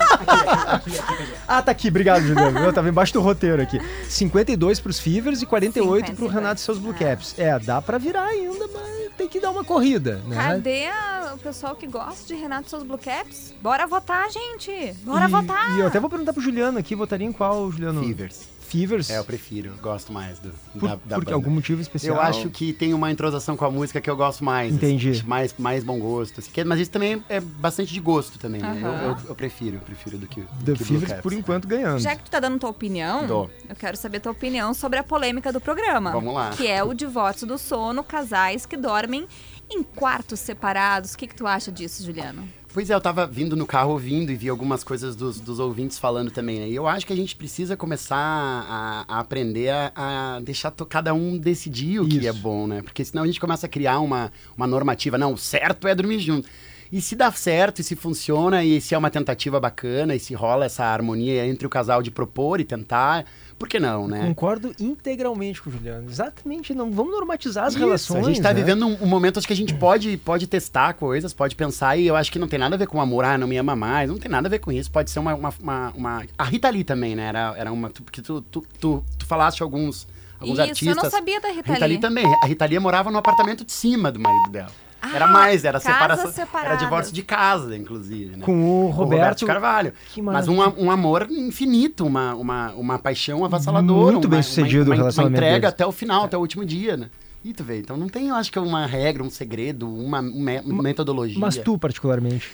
[laughs] ah, tá aqui, obrigado, Juliano. Eu tava embaixo do roteiro aqui. 52 pros Fevers e 48 pro Renato e seus Blue Caps. É, dá pra virar ainda, mas tem que dar uma corrida, né? Cadê a- o pessoal que gosta de Renato e seus Blue Caps? Bora votar, gente! Bora e, votar! E eu até vou perguntar pro Juliano aqui, votaria em qual, Juliano? Fevers. Fevers? É, eu prefiro, gosto mais do, Por- da, da por banda. algum motivo especial? Eu acho que tem uma entrosação com a música que eu gosto mais. Entendi. assim, mais, mais bom gosto. assim, que- mas isso também é bastante de gosto também, né? Eu, eu, eu prefiro, eu prefiro do que o The que Fevers, Caps. por enquanto, ganhando. Já que tu tá dando tua opinião, Dou. eu quero saber tua opinião sobre a polêmica do programa. Vamos lá. Que é o divórcio do sono, casais que dormem em quartos separados. O que, que tu acha disso, Juliano? Pois é, eu tava vindo no carro ouvindo e vi algumas coisas dos, dos ouvintes falando também, né? E eu acho que a gente precisa começar a, a aprender a, a deixar to- cada um decidir o que é bom, né? Porque senão a gente começa a criar uma, uma normativa. Não, o certo é dormir junto. E se dá certo, e se funciona, e se é uma tentativa bacana, e se rola essa harmonia entre o casal de propor e tentar, por que não, né? Concordo integralmente com o Juliano. Exatamente, não vamos normatizar as Isso, relações. A gente tá né? vivendo um, um momento, acho que a gente pode, pode testar coisas, pode pensar, e eu acho que não tem nada a ver com amor, ah, não me ama mais, não tem nada a ver com isso. Pode ser uma. uma, uma- uma- A Rita Lee também, né? Era, era uma. Porque tu, tu, tu, tu falaste alguns, alguns Isso, eu artistas. não sabia da Rita Rita Lee Lee. também. A Rita Lee morava no apartamento de cima do marido dela. Era Ah, mais, era separação. Era separadas. divórcio de casa, inclusive. Né? Com o Roberto- Carvalho. Que Mas um, um amor infinito, uma, uma, uma paixão avassaladora. Muito uma- bem sucedido o uma, uma, uma relacionamento entrega deles. até o final, até o último dia, né? E tu vê, então não tem, eu acho que uma regra, um segredo, uma, uma metodologia. Mas tu, particularmente.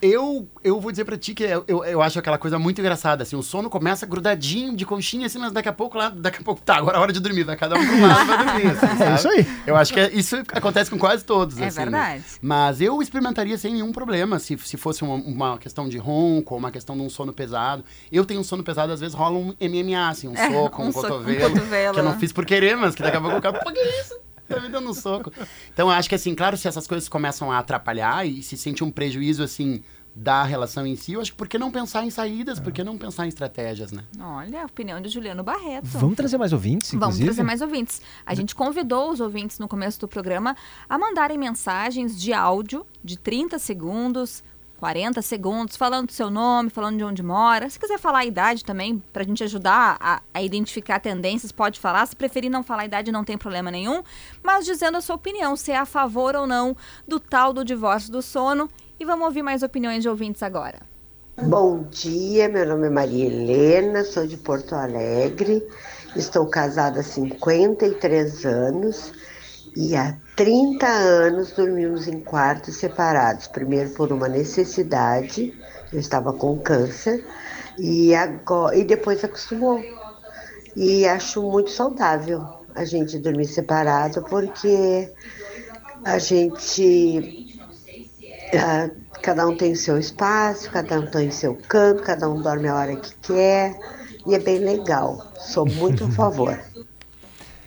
Eu, eu vou dizer pra ti que eu, eu, eu acho aquela coisa muito engraçada, assim, o sono começa grudadinho, de conchinha, assim, mas daqui a pouco lá, daqui a pouco, tá, agora é hora de dormir, vai cada um pro lado vai dormir, assim, [laughs] É isso aí. Eu acho que é- isso acontece com quase todos, É assim, né? verdade. Mas eu experimentaria sem nenhum problema, se, se fosse uma, uma questão de ronco, ou uma questão de um sono pesado. Eu tenho um sono pesado, às vezes rola um MMA, assim, um É, soco, um, um soco, um cotovelo, cotovelo, que eu não né? fiz por querer, mas que daqui a pouco o cara, pô, que isso? [laughs] Tá me dando um soco. Então, eu acho que, assim, claro, se essas coisas começam a atrapalhar e se sente um prejuízo, assim, da relação em si, eu acho que por que não pensar em saídas? Por que não pensar em estratégias, né? Olha, a opinião de Juliano Barreto. Vamos trazer mais ouvintes, Vamos inclusive? trazer mais ouvintes. A gente convidou os ouvintes no começo do programa a mandarem mensagens de áudio de 30 segundos, 40 segundos, falando do seu nome, falando de onde mora. Se quiser falar a idade também, pra gente ajudar a, a identificar tendências, pode falar. Se preferir não falar a idade, não tem problema nenhum. Mas dizendo a sua opinião, se é a favor ou não do tal do divórcio do sono. E vamos ouvir mais opiniões de ouvintes agora. Bom dia, meu nome é Maria Helena, sou de Porto Alegre, estou casada há 53 anos e há 30 anos dormimos em quartos separados. Primeiro por uma necessidade, eu estava com câncer, e, agora, e depois acostumou. E acho muito saudável a gente dormir separado, porque a gente ah, cada um tem o seu espaço, cada um tem o seu canto, cada um dorme a hora que quer. E é bem legal. Sou muito a favor. [laughs]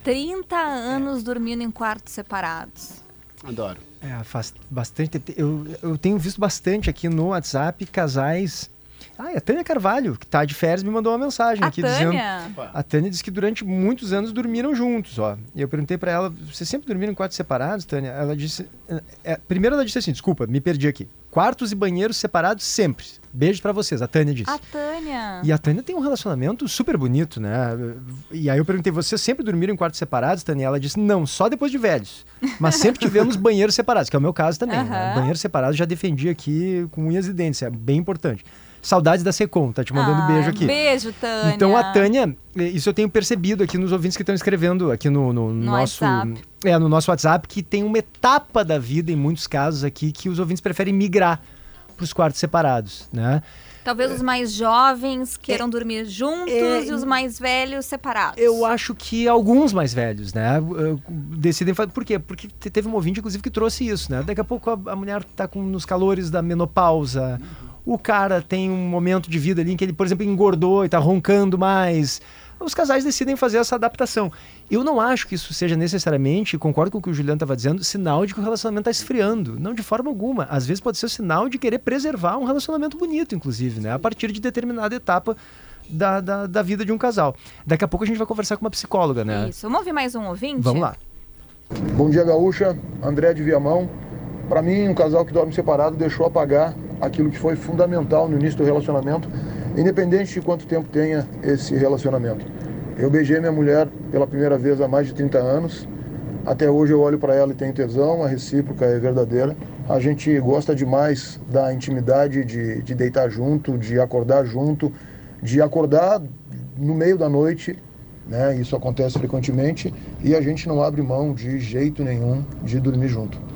30 anos dormindo em quartos separados. Adoro. É, faz bastante. te- Eu, eu tenho visto bastante aqui no WhatsApp casais. Ah, e a Tânia Carvalho, que tá de férias, me mandou uma mensagem A aqui Tânia? dizendo. A Tânia disse que durante muitos anos dormiram juntos, ó. E eu perguntei pra ela: vocês sempre dormiram em quartos separados, Tânia? Ela disse. é, primeiro ela disse assim: desculpa, me perdi aqui. Quartos e banheiros separados sempre. Beijo pra vocês, a Tânia disse. A Tânia. E a Tânia tem um relacionamento super bonito, né? E aí eu perguntei, vocês sempre dormiram em quartos separados, Tânia? Ela disse, não, só depois de velhos. Mas sempre tivemos [laughs] banheiros separados, que é o meu caso também. Né? Aham. Banheiro separado já defendi aqui com unhas e dentes, é bem importante. Saudades da Secom, tá te mandando Ah, beijo aqui. Beijo, Tânia. Então a Tânia, eh, isso eu tenho percebido aqui nos ouvintes que estão escrevendo aqui no, no No nosso. WhatsApp. É, no nosso WhatsApp, que tem uma etapa da vida, em muitos casos aqui, que os ouvintes preferem migrar para os quartos separados, né? Talvez os mais jovens queiram dormir juntos é- e os mais velhos separados. Eu acho que alguns mais velhos, né, decidem fazer. Por quê? Porque te- teve um ouvinte, inclusive, que trouxe isso, né? Daqui a pouco a, a mulher tá com, nos calores da menopausa. O cara tem um momento de vida ali em que ele, por exemplo, engordou e tá roncando mais. Os casais decidem fazer essa adaptação. Eu não acho que isso seja necessariamente, concordo com o que o Juliano estava dizendo, sinal de que o relacionamento está esfriando. Não de forma alguma. Às vezes pode ser o sinal de querer preservar um relacionamento bonito, inclusive, né? A partir de determinada etapa da, da, da vida de um casal. Daqui a pouco a gente vai conversar com uma psicóloga, né? Isso. Vamos ouvir mais um ouvinte? Vamos lá. Bom dia, Gaúcha. André de Viamão. Para mim, um casal que dorme separado deixou apagar aquilo que foi fundamental no início do relacionamento, independente de quanto tempo tenha esse relacionamento. Eu beijei minha mulher pela primeira vez há mais de 30 anos. Até hoje eu olho para ela e tenho tesão, a recíproca é verdadeira. A gente gosta demais da intimidade de, de deitar junto, de acordar junto, de acordar no meio da noite né? Isso acontece frequentemente e a gente não abre mão de jeito nenhum de dormir junto.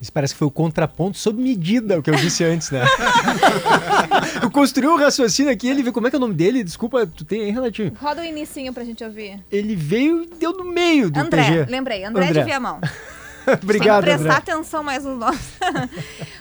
Isso parece que foi o contraponto sob medida, o que eu disse antes, né? [laughs] eu construí um raciocínio aqui, ele veio. Como é que é o nome dele? Desculpa, tu tem aí, Renatinho? Roda o inicinho pra gente ouvir. Ele veio e deu no meio do André, PG. lembrei. André, de Viamão. [laughs] Obrigado, Tem que prestar André. atenção mais nos nomes.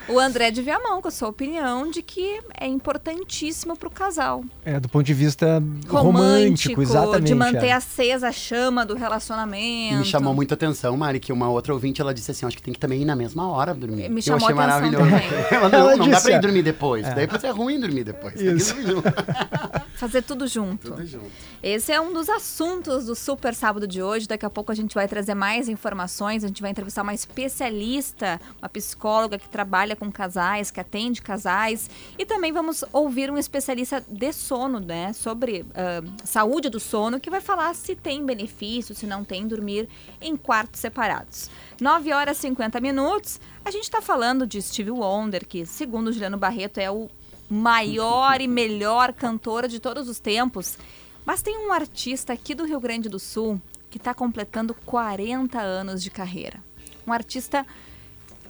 O André de Viamão, com a sua opinião de que é importantíssimo pro casal. É, do ponto de vista romântico, Romântico, exatamente. de manter é. acesa a chama do E relacionamento. me chamou muita atenção, Mari, que uma outra ouvinte, ela disse assim, acho que tem que também ir na mesma hora dormir. Me eu chamou achei atenção maravilhoso. também. [laughs] Ela, não, Ela não dá disse, pra é. ir dormir depois. É. Daí pode ser ruim dormir depois. Tem que Isso. dormir. [laughs] Fazer tudo junto. Tudo junto. Esse é um dos assuntos do Super Sábado de hoje. Daqui a pouco a gente vai trazer mais informações. A gente vai entrevistar uma especialista, uma psicóloga que trabalha com casais, que atende casais. E também vamos ouvir um especialista de sono, né? Sobre ah, saúde do sono, que vai falar se tem benefício, se não tem dormir em quartos separados. 9 horas e 50 minutos. A gente está falando de Stevie Wonder, que, segundo Juliano Barreto, é o maior e melhor cantora de todos os tempos. Mas tem um artista aqui do Rio Grande do Sul que está completando 40 anos de carreira. Um artista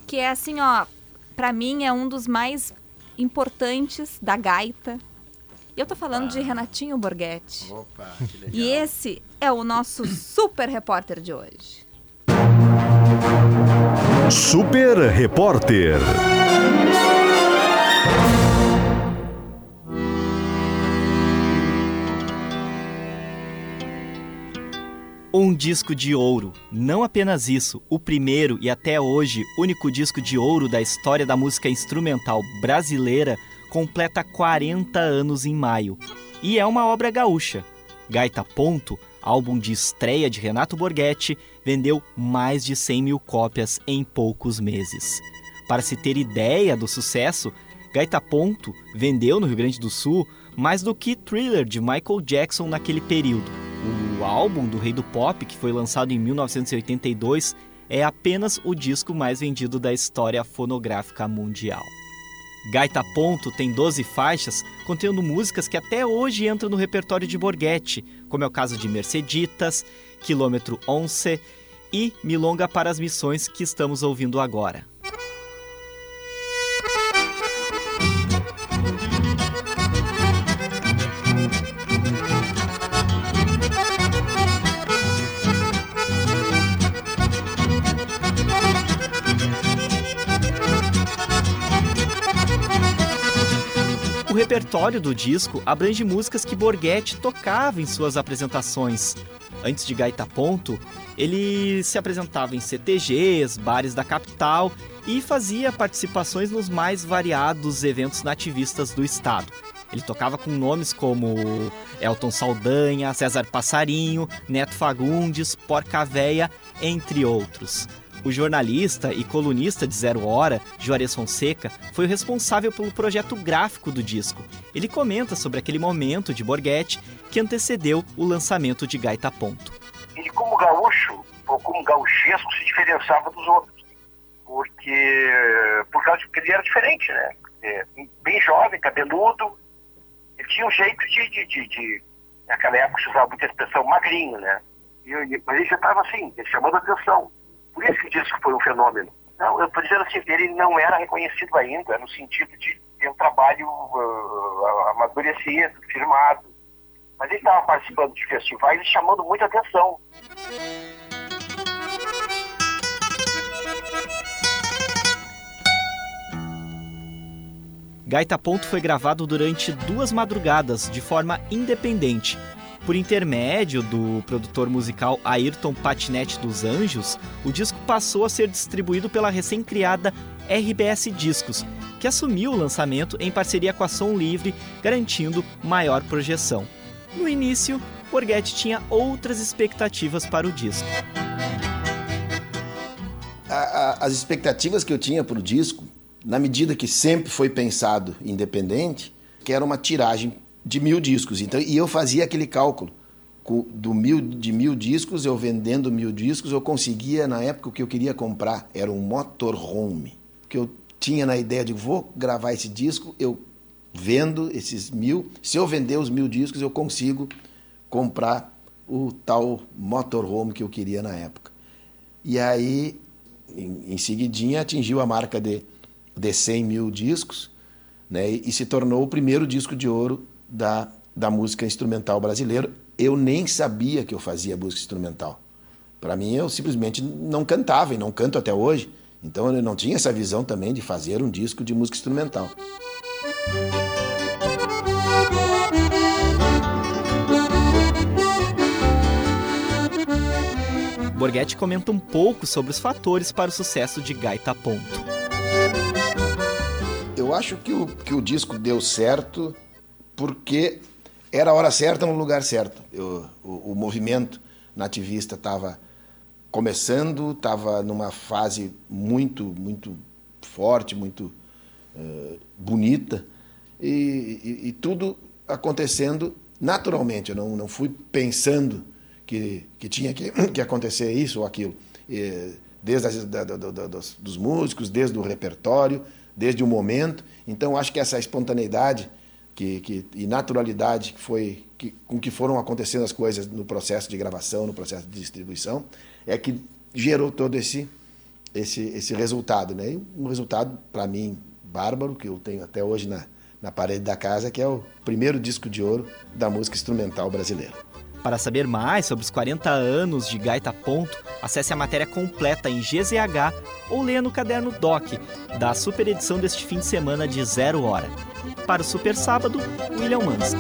que é assim, ó, para mim é um dos mais importantes da gaita. E eu tô falando de Renatinho Borghetti. Opa, que legal. E esse é o nosso [coughs] super repórter de hoje. Super Repórter. Um disco de ouro. Não apenas isso, o primeiro e até hoje único disco de ouro da história da música instrumental brasileira completa 40 anos em maio. E é uma obra gaúcha. Gaita Ponto, álbum de estreia de Renato Borghetti, vendeu mais de 100 mil cópias em poucos meses. Para se ter ideia do sucesso, Gaita Ponto vendeu no Rio Grande do Sul mais do que Thriller de Michael Jackson naquele período. O álbum do Rei do Pop, que foi lançado em 1982, é apenas o disco mais vendido da história fonográfica mundial. Gaita Ponto tem 12 faixas, contendo músicas que até hoje entram no repertório de Borghetti, como é o caso de Merceditas, Quilômetro 11 e Milonga para as Missões que estamos ouvindo agora. Repertório do disco abrange músicas que Borghetti tocava em suas apresentações. Antes de Gaita Ponto, ele se apresentava em CTGs, bares da capital e fazia participações nos mais variados eventos nativistas do estado. Ele tocava com nomes como Elton Saldanha, César Passarinho, Neto Fagundes, Porca Véia, entre outros. O jornalista e colunista de Zero Hora, Juarez Fonseca, foi o responsável pelo projeto gráfico do disco. Ele comenta sobre aquele momento de Borghetti que antecedeu o lançamento de Gaita Ponto. ele como gaúcho, ou como gauchesco, se diferenciava dos outros. Porque, por causa de que ele era diferente, né? É, bem jovem, cabeludo, ele tinha um jeito de, de, de, de- naquela época se usava muita expressão magrinho, né? E, mas ele já estava assim, chamando atenção. Por isso que disse que foi um fenômeno. Não, eu estou dizendo assim, ele não era reconhecido ainda, no sentido de ter um trabalho uh, amadurecido, firmado. Mas ele estava participando de festivais e chamando muita atenção. Gaita Ponto foi gravado durante duas madrugadas, de forma independente. Por intermédio do produtor musical Ayrton Patinete dos Anjos, o disco passou a ser distribuído pela recém-criada RBS Discos, que assumiu o lançamento em parceria com a Som Livre, garantindo maior projeção. No início, Borghetti tinha outras expectativas para o disco. As expectativas que eu tinha para o disco, na medida que sempre foi pensado independente, que era uma tiragem de mil discos. Então, e eu fazia aquele cálculo. Do mil, de mil discos, eu vendendo mil discos, eu conseguia, na época, o que eu queria comprar era um motorhome. Que eu tinha na ideia de vou gravar esse disco, eu vendo esses mil. Se eu vender os mil discos, eu consigo comprar o tal motorhome que eu queria na época. E aí, em, em seguidinha, atingiu a marca de, de 100 mil discos né, e, e se tornou o primeiro disco de ouro da, da música instrumental brasileira. Eu nem sabia que eu fazia música instrumental. Para mim, eu simplesmente não cantava e não canto até hoje. Então, eu não tinha essa visão também de fazer um disco de música instrumental. Borghetti comenta um pouco sobre os fatores para o sucesso de Gaita Ponto. Eu acho que o, que o disco deu certo porque era a hora certa no lugar certo. Eu- o, o movimento nativista estava começando, estava numa fase muito, muito forte, muito eh, bonita, e, e- e tudo acontecendo naturalmente. Eu não, não fui pensando que, que tinha que, [coughs] que acontecer isso ou aquilo. Eh, desde as, da- da- da- dos, dos músicos, desde o repertório, desde o momento. Então, acho que essa espontaneidade que, que, e naturalidade que foi, que, com que foram acontecendo as coisas no processo de gravação, no processo de distribuição, é que gerou todo esse, esse, esse resultado. Né? Um resultado, para mim, bárbaro, que eu tenho até hoje na, na parede da casa, que é o primeiro disco de ouro da música instrumental brasileira. Para saber mais sobre os 40 anos de Gaita Ponto, acesse a matéria completa em GZH ou leia no caderno DOC da super edição deste fim de semana de Zero Hora. Para o Super Sábado, William Mansky.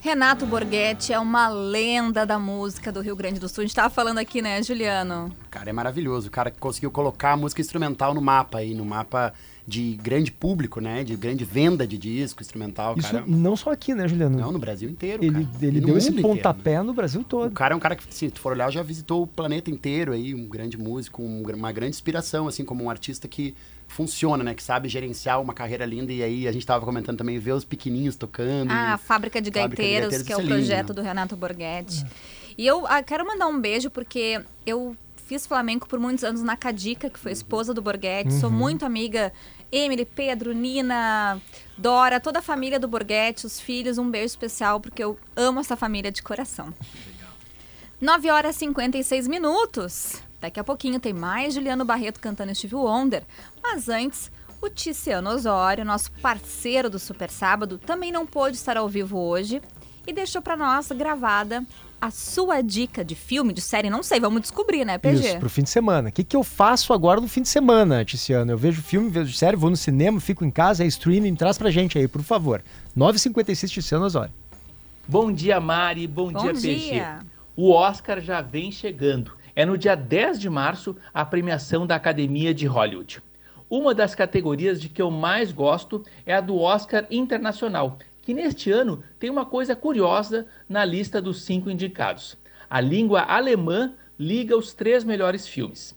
Renato Borghetti é uma lenda da música do Rio Grande do Sul. A gente tava falando aqui, né, Juliano? O cara é maravilhoso. O cara que conseguiu colocar a música instrumental no mapa aí, no mapa de grande público, né? De grande venda de disco instrumental. Isso cara, não só aqui, né, Juliano? Não, no Brasil inteiro, Ele, cara. ele deu esse mundo inteiro, pontapé no Brasil todo. O cara é um cara que, se tu for olhar, já visitou o planeta inteiro aí, um grande músico, um uma grande inspiração, assim, como um artista que funciona, né? Que sabe gerenciar uma carreira linda. E aí a gente tava comentando também, ver os pequenininhos tocando. Ah, a Fábrica de Fábrica de Gaiteiros, que é o é lindo, projeto né? do Renato Borghetti. E eu ah, quero mandar um beijo porque eu fiz flamenco por muitos anos na Cadica, que foi esposa do Borghetti. Sou Uhum. muito amiga. Emily, Pedro, Nina, Dora, toda a família do Borghetti, os filhos. Um beijo especial porque eu amo essa família de coração. 9 horas e 56 minutos. Daqui a pouquinho tem mais Juliano Barreto cantando Steve Wonder. Mas antes, o Ticiano Osório, nosso parceiro do Super Sábado, também não pôde estar ao vivo hoje e deixou para nós gravada a sua dica de filme, de série, não sei, vamos descobrir, né, PG? Isso, pro fim de semana. O que, que eu faço agora no fim de semana, Ticiano? Eu vejo filme, vejo série, vou no cinema, fico em casa, é streaming, traz pra gente aí, por favor. 9h56, Ticiano Osório. Bom dia, Mari. Bom, Bom dia, dia. PG. O Oscar já vem chegando. É no dia 10 de março a premiação da Academia de Hollywood. Uma das categorias de que eu mais gosto é a do Oscar Internacional, que neste ano tem uma coisa curiosa na lista dos cinco indicados. A língua alemã liga os três melhores filmes.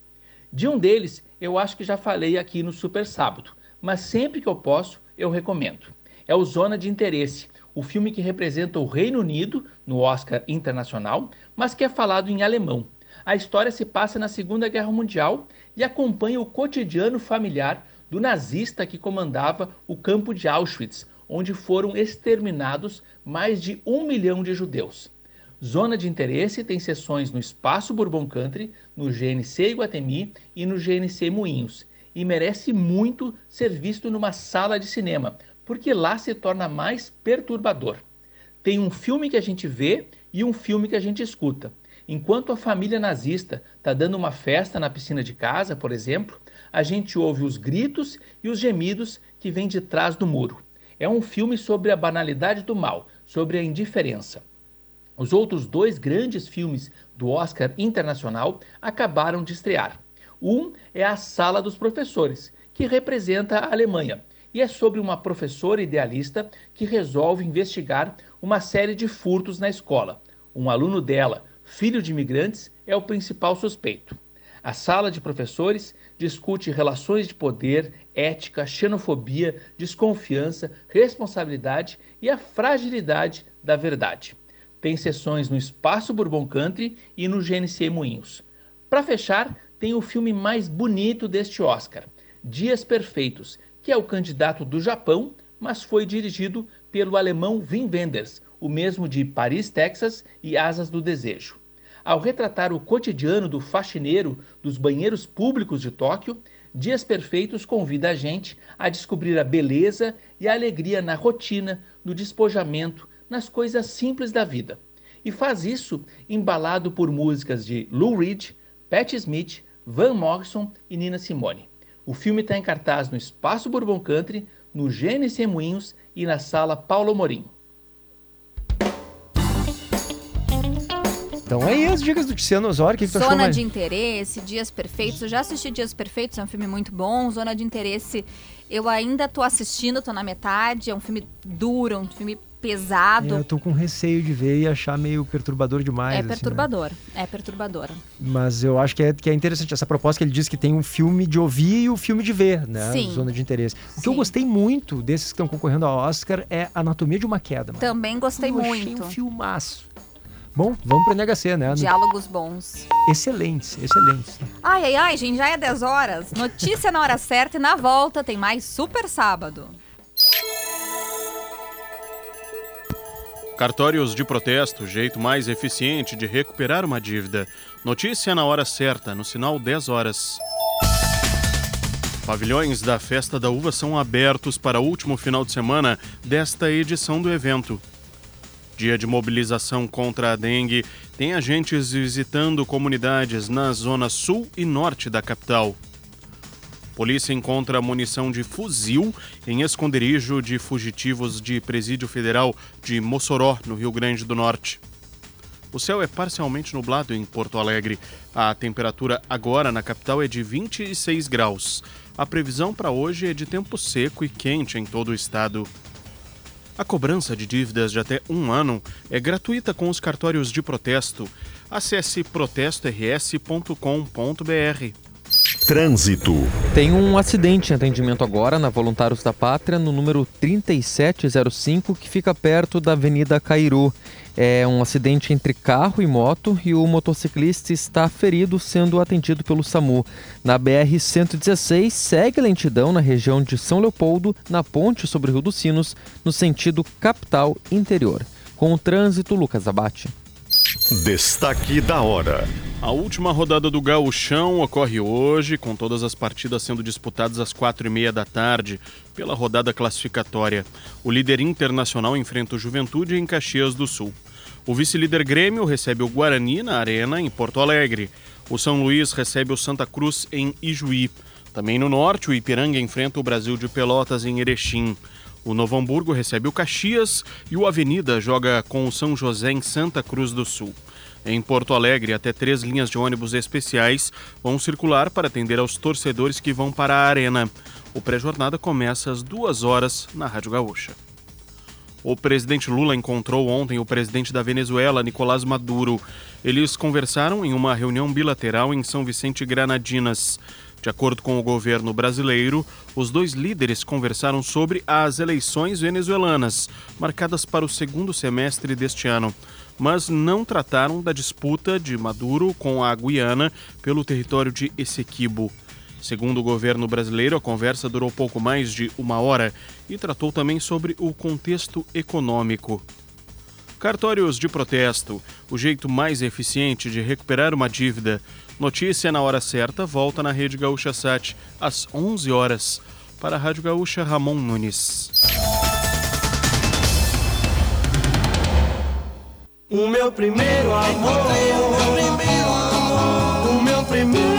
De um deles, eu acho que já falei aqui no Super Sábado, mas sempre que eu posso, eu recomendo. É o Zona de Interesse, o filme que representa o Reino Unido no Oscar Internacional, mas que é falado em alemão. A história se passa na Segunda Guerra Mundial e acompanha o cotidiano familiar do nazista que comandava o campo de Auschwitz, onde foram exterminados mais de um milhão de judeus. Zona de interesse tem sessões no Espaço Bourbon Country, no GNC Iguatemi e no GNC Moinhos. E merece muito ser visto numa sala de cinema, porque lá se torna mais perturbador. Tem um filme que a gente vê e um filme que a gente escuta. Enquanto a família nazista está dando uma festa na piscina de casa, por exemplo, a gente ouve os gritos e os gemidos que vêm de trás do muro. É um filme sobre a banalidade do mal, sobre a indiferença. Os outros dois grandes filmes do Oscar Internacional acabaram de estrear. Um é A Sala dos Professores, que representa a Alemanha, e é sobre uma professora idealista que resolve investigar uma série de furtos na escola. Um aluno dela, filho de imigrantes, é o principal suspeito. A sala de professores discute relações de poder, ética, xenofobia, desconfiança, responsabilidade e a fragilidade da verdade. Tem sessões no Espaço Bourbon Country e no GNC Moinhos. Para fechar, tem o filme mais bonito deste Oscar, Dias Perfeitos, que é o candidato do Japão, mas foi dirigido pelo alemão Wim Wenders, o mesmo de Paris, Texas e Asas do Desejo. Ao retratar o cotidiano do faxineiro dos banheiros públicos de Tóquio, Dias Perfeitos convida a gente a descobrir a beleza e a alegria na rotina, no despojamento, nas coisas simples da vida. E faz isso embalado por músicas de Lou Reed, Patti Smith, Van Morrison e Nina Simone. O filme está em cartaz no Espaço Bourbon Country, no GNC Moinhos e na Sala Paulo Morim. Então é isso, dicas do Tiziano Osório. O que, que tu Zona de Interesse, Dias Perfeitos. Eu já assisti Dias Perfeitos, é um filme muito bom. Zona de Interesse, eu ainda tô assistindo, tô na metade. É um filme duro, um filme pesado. É, eu tô com receio de ver e achar meio perturbador demais. É assim, né? perturbador, é perturbador. Mas eu acho que é, que é interessante essa proposta que ele diz que tem um filme de ouvir e o filme de ver, né? Sim. Zona de interesse. O que eu gostei muito desses que estão concorrendo ao Oscar é Anatomia de uma Queda. Mano. Também gostei Eu achei muito. um filmaço. Bom, vamos pro NHC, né? Diálogos bons. Excelentes, excelentes. Ai, ai, ai, gente, já é 10 horas. Notícia na hora certa e na volta tem mais Super Sábado. Cartórios de protesto, jeito mais eficiente de recuperar uma dívida. Notícia na hora certa, no sinal 10 horas. Pavilhões da Festa da Uva são abertos para o último final de semana desta edição do evento. Dia de mobilização contra a dengue tem agentes visitando comunidades na zona sul e norte da capital. Polícia encontra munição de fuzil em esconderijo de fugitivos de Presídio Federal de Mossoró, no Rio Grande do Norte. O céu é parcialmente nublado em Porto Alegre. A temperatura agora na capital é de 26 graus. A previsão para hoje é de tempo seco e quente em todo o estado. A cobrança de dívidas de até um ano é gratuita com os cartórios de protesto. Acesse protestors.com.br. Trânsito. Tem um acidente em atendimento agora na Voluntários da Pátria, no número 3705, que fica perto da Avenida Cairu. É um acidente entre carro e moto e o motociclista está ferido, sendo atendido pelo SAMU. Na BR-116, segue a lentidão na região de São Leopoldo, na ponte sobre o Rio dos Sinos, no sentido capital interior. Com o trânsito, Lucas Abate. Destaque da hora. A última rodada do Gauchão ocorre hoje, com todas as partidas sendo disputadas às quatro e meia da tarde, pela rodada classificatória. O líder internacional enfrenta o Juventude em Caxias do Sul. O vice-líder Grêmio recebe o Guarani na Arena, em Porto Alegre. O São Luís recebe o Santa Cruz em Ijuí. Também no norte, o Ipiranga enfrenta o Brasil de Pelotas em Erechim. O Novo Hamburgo recebe o Caxias e o Avenida joga com o São José em Santa Cruz do Sul. Em Porto Alegre, até três linhas de ônibus especiais vão circular para atender aos torcedores que vão para a arena. O pré-jornada começa às duas horas na Rádio Gaúcha. O presidente Lula encontrou ontem o presidente da Venezuela, Nicolás Maduro. Eles conversaram em uma reunião bilateral em São Vicente Granadinas. De acordo com o governo brasileiro, os dois líderes conversaram sobre as eleições venezuelanas, marcadas para o segundo semestre deste ano, mas não trataram da disputa de Maduro com a Guiana pelo território de Essequibo. Segundo o governo brasileiro, a conversa durou pouco mais de uma hora e tratou também sobre o contexto econômico. Cartórios de protesto, o jeito mais eficiente de recuperar uma dívida. Notícia na hora certa, volta na Rede Gaúcha Sat, às 11 horas. Para a Rádio Gaúcha, Ramon Nunes. O meu primeiro amor, o meu primeiro amor, o meu primeiro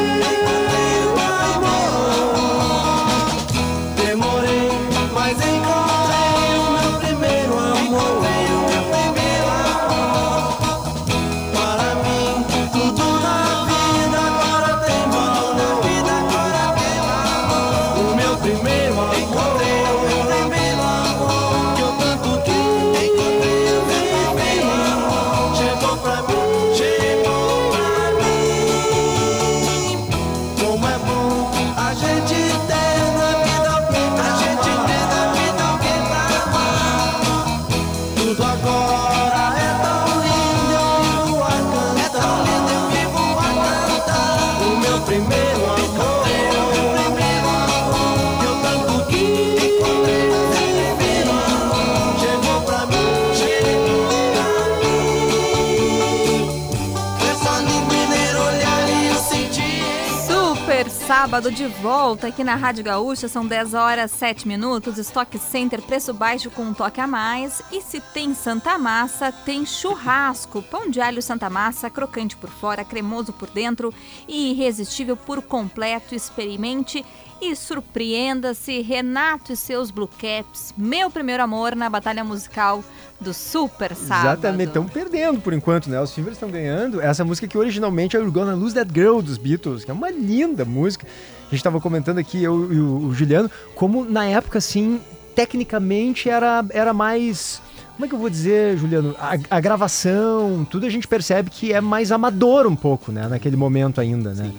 sábado de volta aqui na Rádio Gaúcha, são 10 horas 7 minutos, Stock Center, preço baixo com um toque a mais. E se tem Santa Massa, tem churrasco, pão de alho Santa Massa, crocante por fora, cremoso por dentro e irresistível por completo. Experimente e surpreenda-se, Renato e seus Blue Caps, meu primeiro amor na batalha musical do Super Sábado. Exatamente, estão perdendo por enquanto, né? Os Fivers estão ganhando. Essa música que originalmente é o Gonna Lose That Girl dos Beatles, que é uma linda música. A gente estava comentando aqui, eu e o, o Juliano, como na época, assim, tecnicamente era, era mais. Como é que eu vou dizer, Juliano? A, a gravação, tudo a gente percebe que é mais amador um pouco, né? Naquele momento ainda, né?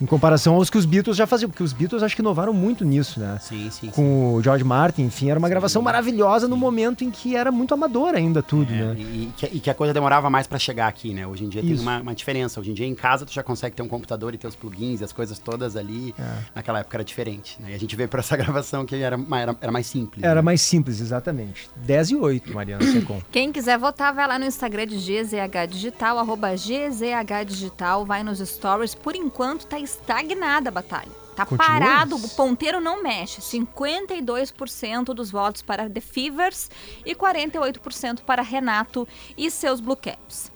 Em comparação aos que os Beatles já faziam, porque os Beatles acho que inovaram muito nisso, né? Sim, sim. Com o George Martin, enfim, era uma gravação maravilhosa no momento em que era muito amador ainda tudo, né? É, E que, e que a coisa demorava mais pra chegar aqui, né? Hoje em dia tem Isso. uma, uma diferença. Hoje em dia em casa tu já consegue ter um computador e ter os plugins e as coisas todas ali. É. Naquela época era diferente. Né? E a gente vê por essa [laughs] gravação que era, era, era mais simples. Era né? mais simples, exatamente. 10 e 8, Mariana Secom. [clears throat] Quem quiser votar, vai lá no Instagram de GZH Digital, arroba GZH Digital, vai nos stories. Por enquanto, tá estagnada a batalha. Tá Continua? parado, o ponteiro não mexe. 52% dos votos para The Fevers e 48% para Renato e seus Blue Caps.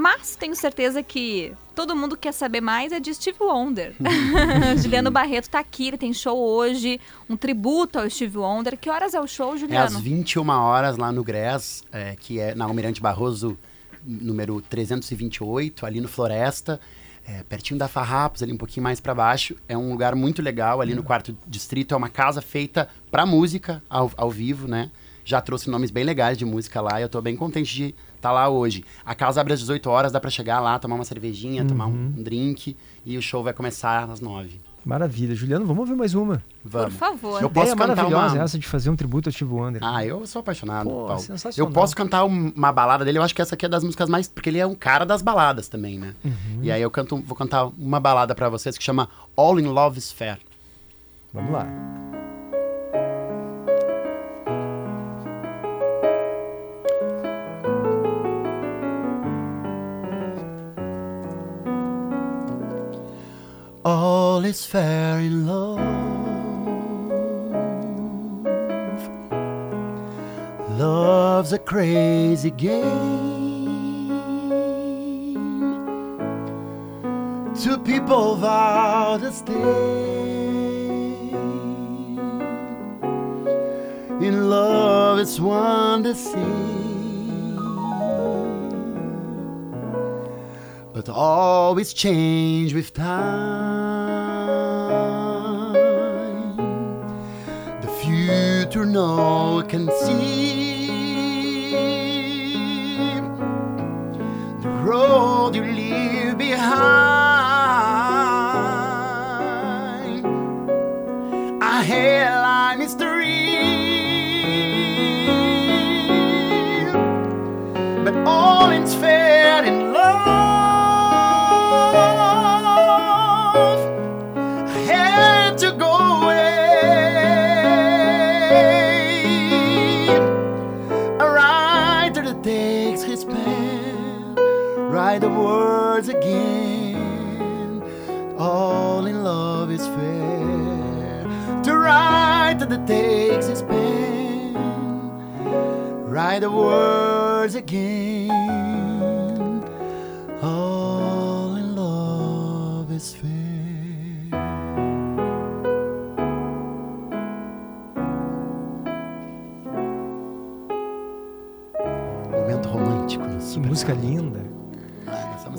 Mas tenho certeza que todo mundo quer saber mais é de Steve Wonder. [laughs] [laughs] Juliano Barreto tá aqui, ele tem show hoje, um tributo ao Steve Wonder. Que horas é o show, É Juliano? às 21 horas lá no GRES, é, que é na Almirante Barroso, número 328, ali no Floresta. é, pertinho da Farrapos, ali um pouquinho mais para baixo. É um lugar muito legal, ali no quarto distrito. É uma casa feita para música, ao, ao vivo, né? Já trouxe nomes bem legais de música lá e eu tô bem contente de estar lá hoje. A casa abre às 18 horas, dá para chegar lá, tomar uma cervejinha, tomar um, Uhum. um drink e o show vai começar às 9. Maravilha. Juliano, vamos ouvir mais uma. Vamos. favor. Eu Ideia posso cantar maravilhosa uma... essa de fazer um tributo ao Steve Wonder. Ah, eu sou apaixonado, Pô, Paulo. sensacional. Eu posso cantar um- uma balada dele, eu acho que essa aqui é das músicas mais. Porque ele é um cara das baladas também, né? Uhum. E aí eu canto, vou cantar uma balada pra vocês que chama All in Love is Fair. Vamos lá. All is fair in love. Love's a crazy game. Two people vow to stay. In love, it's one to same. But always change with time. The future no can see. The road you leave behind. A hairline mystery. But all is fair in takes his pen, write the words again. All in love is fair. Momento romântico. Né? Que música linda.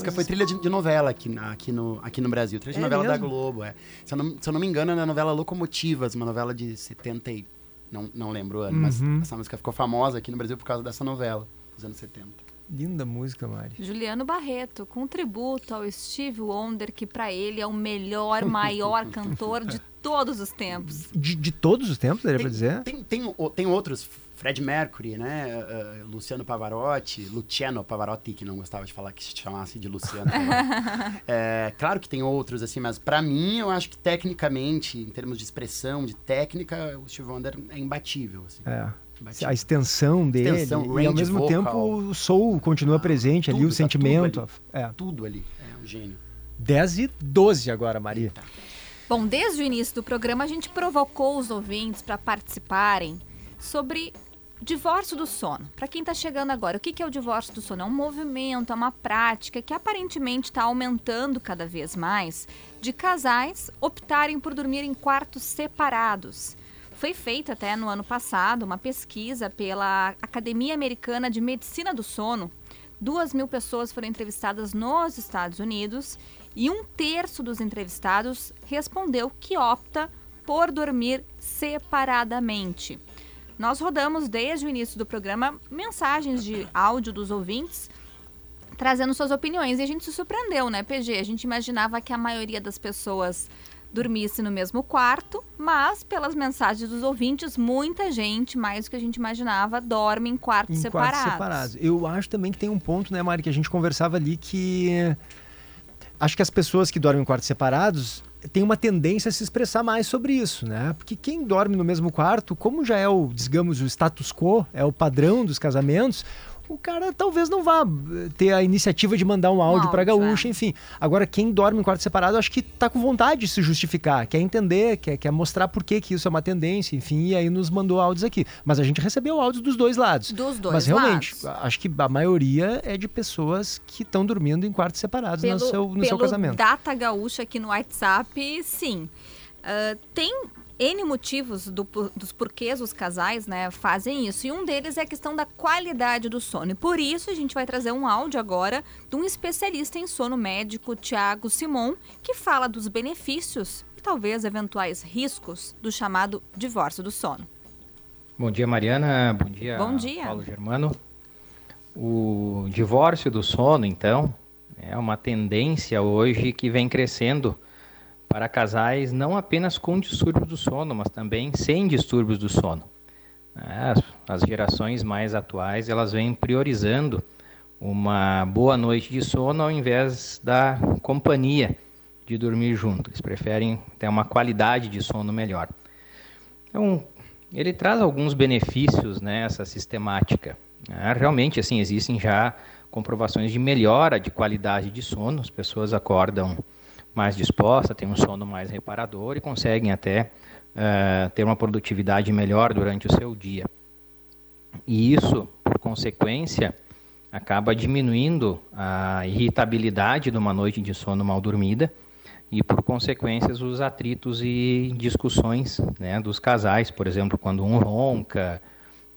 Música foi trilha de, de novela aqui, na- aqui, no, aqui no Brasil. Trilha de É novela da mesmo? Globo, é. Se eu, não, se eu não me engano, é na novela Locomotivas, uma novela de 70 e... Não, não lembro o ano, mas Uhum. essa música ficou famosa aqui no Brasil por causa dessa novela, dos anos 70. Linda música, Mari. Juliano Barreto, com tributo ao Steve Wonder, que pra ele é o melhor, maior [laughs] cantor de todos os tempos. De, de todos os tempos, daria pra dizer? Tem, tem, tem outros, Fred Mercury, né? eh, Luciano Pavarotti, Luciano Pavarotti, que não gostava de falar que se chamasse de Luciano. Pavarotti. É, [laughs] claro que tem outros, assim, mas pra mim, eu acho que tecnicamente, em termos de expressão, de técnica, o Steve Wonder é imbatível, assim. É. Imbatível. A extensão dele. Extensão, e ao mesmo vocal. Ah, tempo o soul continua presente ali, tudo, o tá sentimento. tudo é. Tudo ali, é um gênio. 10 e 12 agora, Maria. Bom, desde o início do programa a gente provocou os ouvintes para participarem sobre divórcio do sono. Para quem está chegando agora, o que é o divórcio do sono? É um movimento, é uma prática que aparentemente está aumentando cada vez mais de casais optarem por dormir em quartos separados. Foi feita até no ano passado uma pesquisa pela Academia Americana de Medicina do Sono. Duas mil pessoas foram entrevistadas nos Estados Unidos e um terço dos entrevistados respondeu que opta por dormir separadamente. Nós rodamos desde o início do programa mensagens de áudio dos ouvintes trazendo suas opiniões e a gente se surpreendeu, né, PG? A gente imaginava que a maioria das pessoas dormisse no mesmo quarto, mas pelas mensagens dos ouvintes, muita gente, mais do que a gente imaginava, dorme em quartos Em separados. quartos separados. Eu acho também que tem um ponto, né, Mari, que a gente conversava ali que. Acho que as pessoas que dormem em quartos separados têm uma tendência a se expressar mais sobre isso, né? Porque quem dorme no mesmo quarto, como já é o, digamos, o status quo, é o padrão dos casamentos, o cara talvez não vá eh, ter a iniciativa de mandar um áudio pra áudio, gaúcha, enfim. Agora, quem dorme em quarto separado, acho que tá com vontade de se justificar, quer entender, quer, quer mostrar por que, que isso é uma tendência, enfim, e aí nos mandou áudios aqui. Mas a gente recebeu áudios dos dois lados. Dos dois Mas realmente, acho que a maioria é de pessoas que estão dormindo em quartos separados no seu, no seu pelo casamento. Data Gaúcha aqui no WhatsApp, sim. Ah, tem N motivos do dos porquês os casais né, fazem isso. E um deles é a questão da qualidade do sono. E por isso a gente vai trazer um áudio agora de um especialista em sono médico, Tiago Simon, que fala dos benefícios e talvez eventuais riscos do chamado divórcio do sono. Bom dia, Mariana. Bom dia, Bom dia. Paulo Germano. O divórcio do sono, então, é uma tendência hoje que vem crescendo para casais não apenas com distúrbios do sono, mas também sem distúrbios do sono. As, as gerações mais atuais, elas vêm priorizando uma boa noite de sono ao invés da companhia de dormir junto. Eles preferem ter uma qualidade de sono melhor. Então, ele traz alguns benefícios nessa sistemática. né? Realmente, assim, existem já comprovações de melhora de qualidade de sono. As pessoas acordam mais dispostas, têm um sono mais reparador e conseguem até eh, ter uma produtividade melhor durante o seu dia. E isso, por consequência, acaba diminuindo a irritabilidade de uma noite de sono mal dormida e, por consequências, os atritos e discussões né, dos casais, por exemplo, quando um ronca,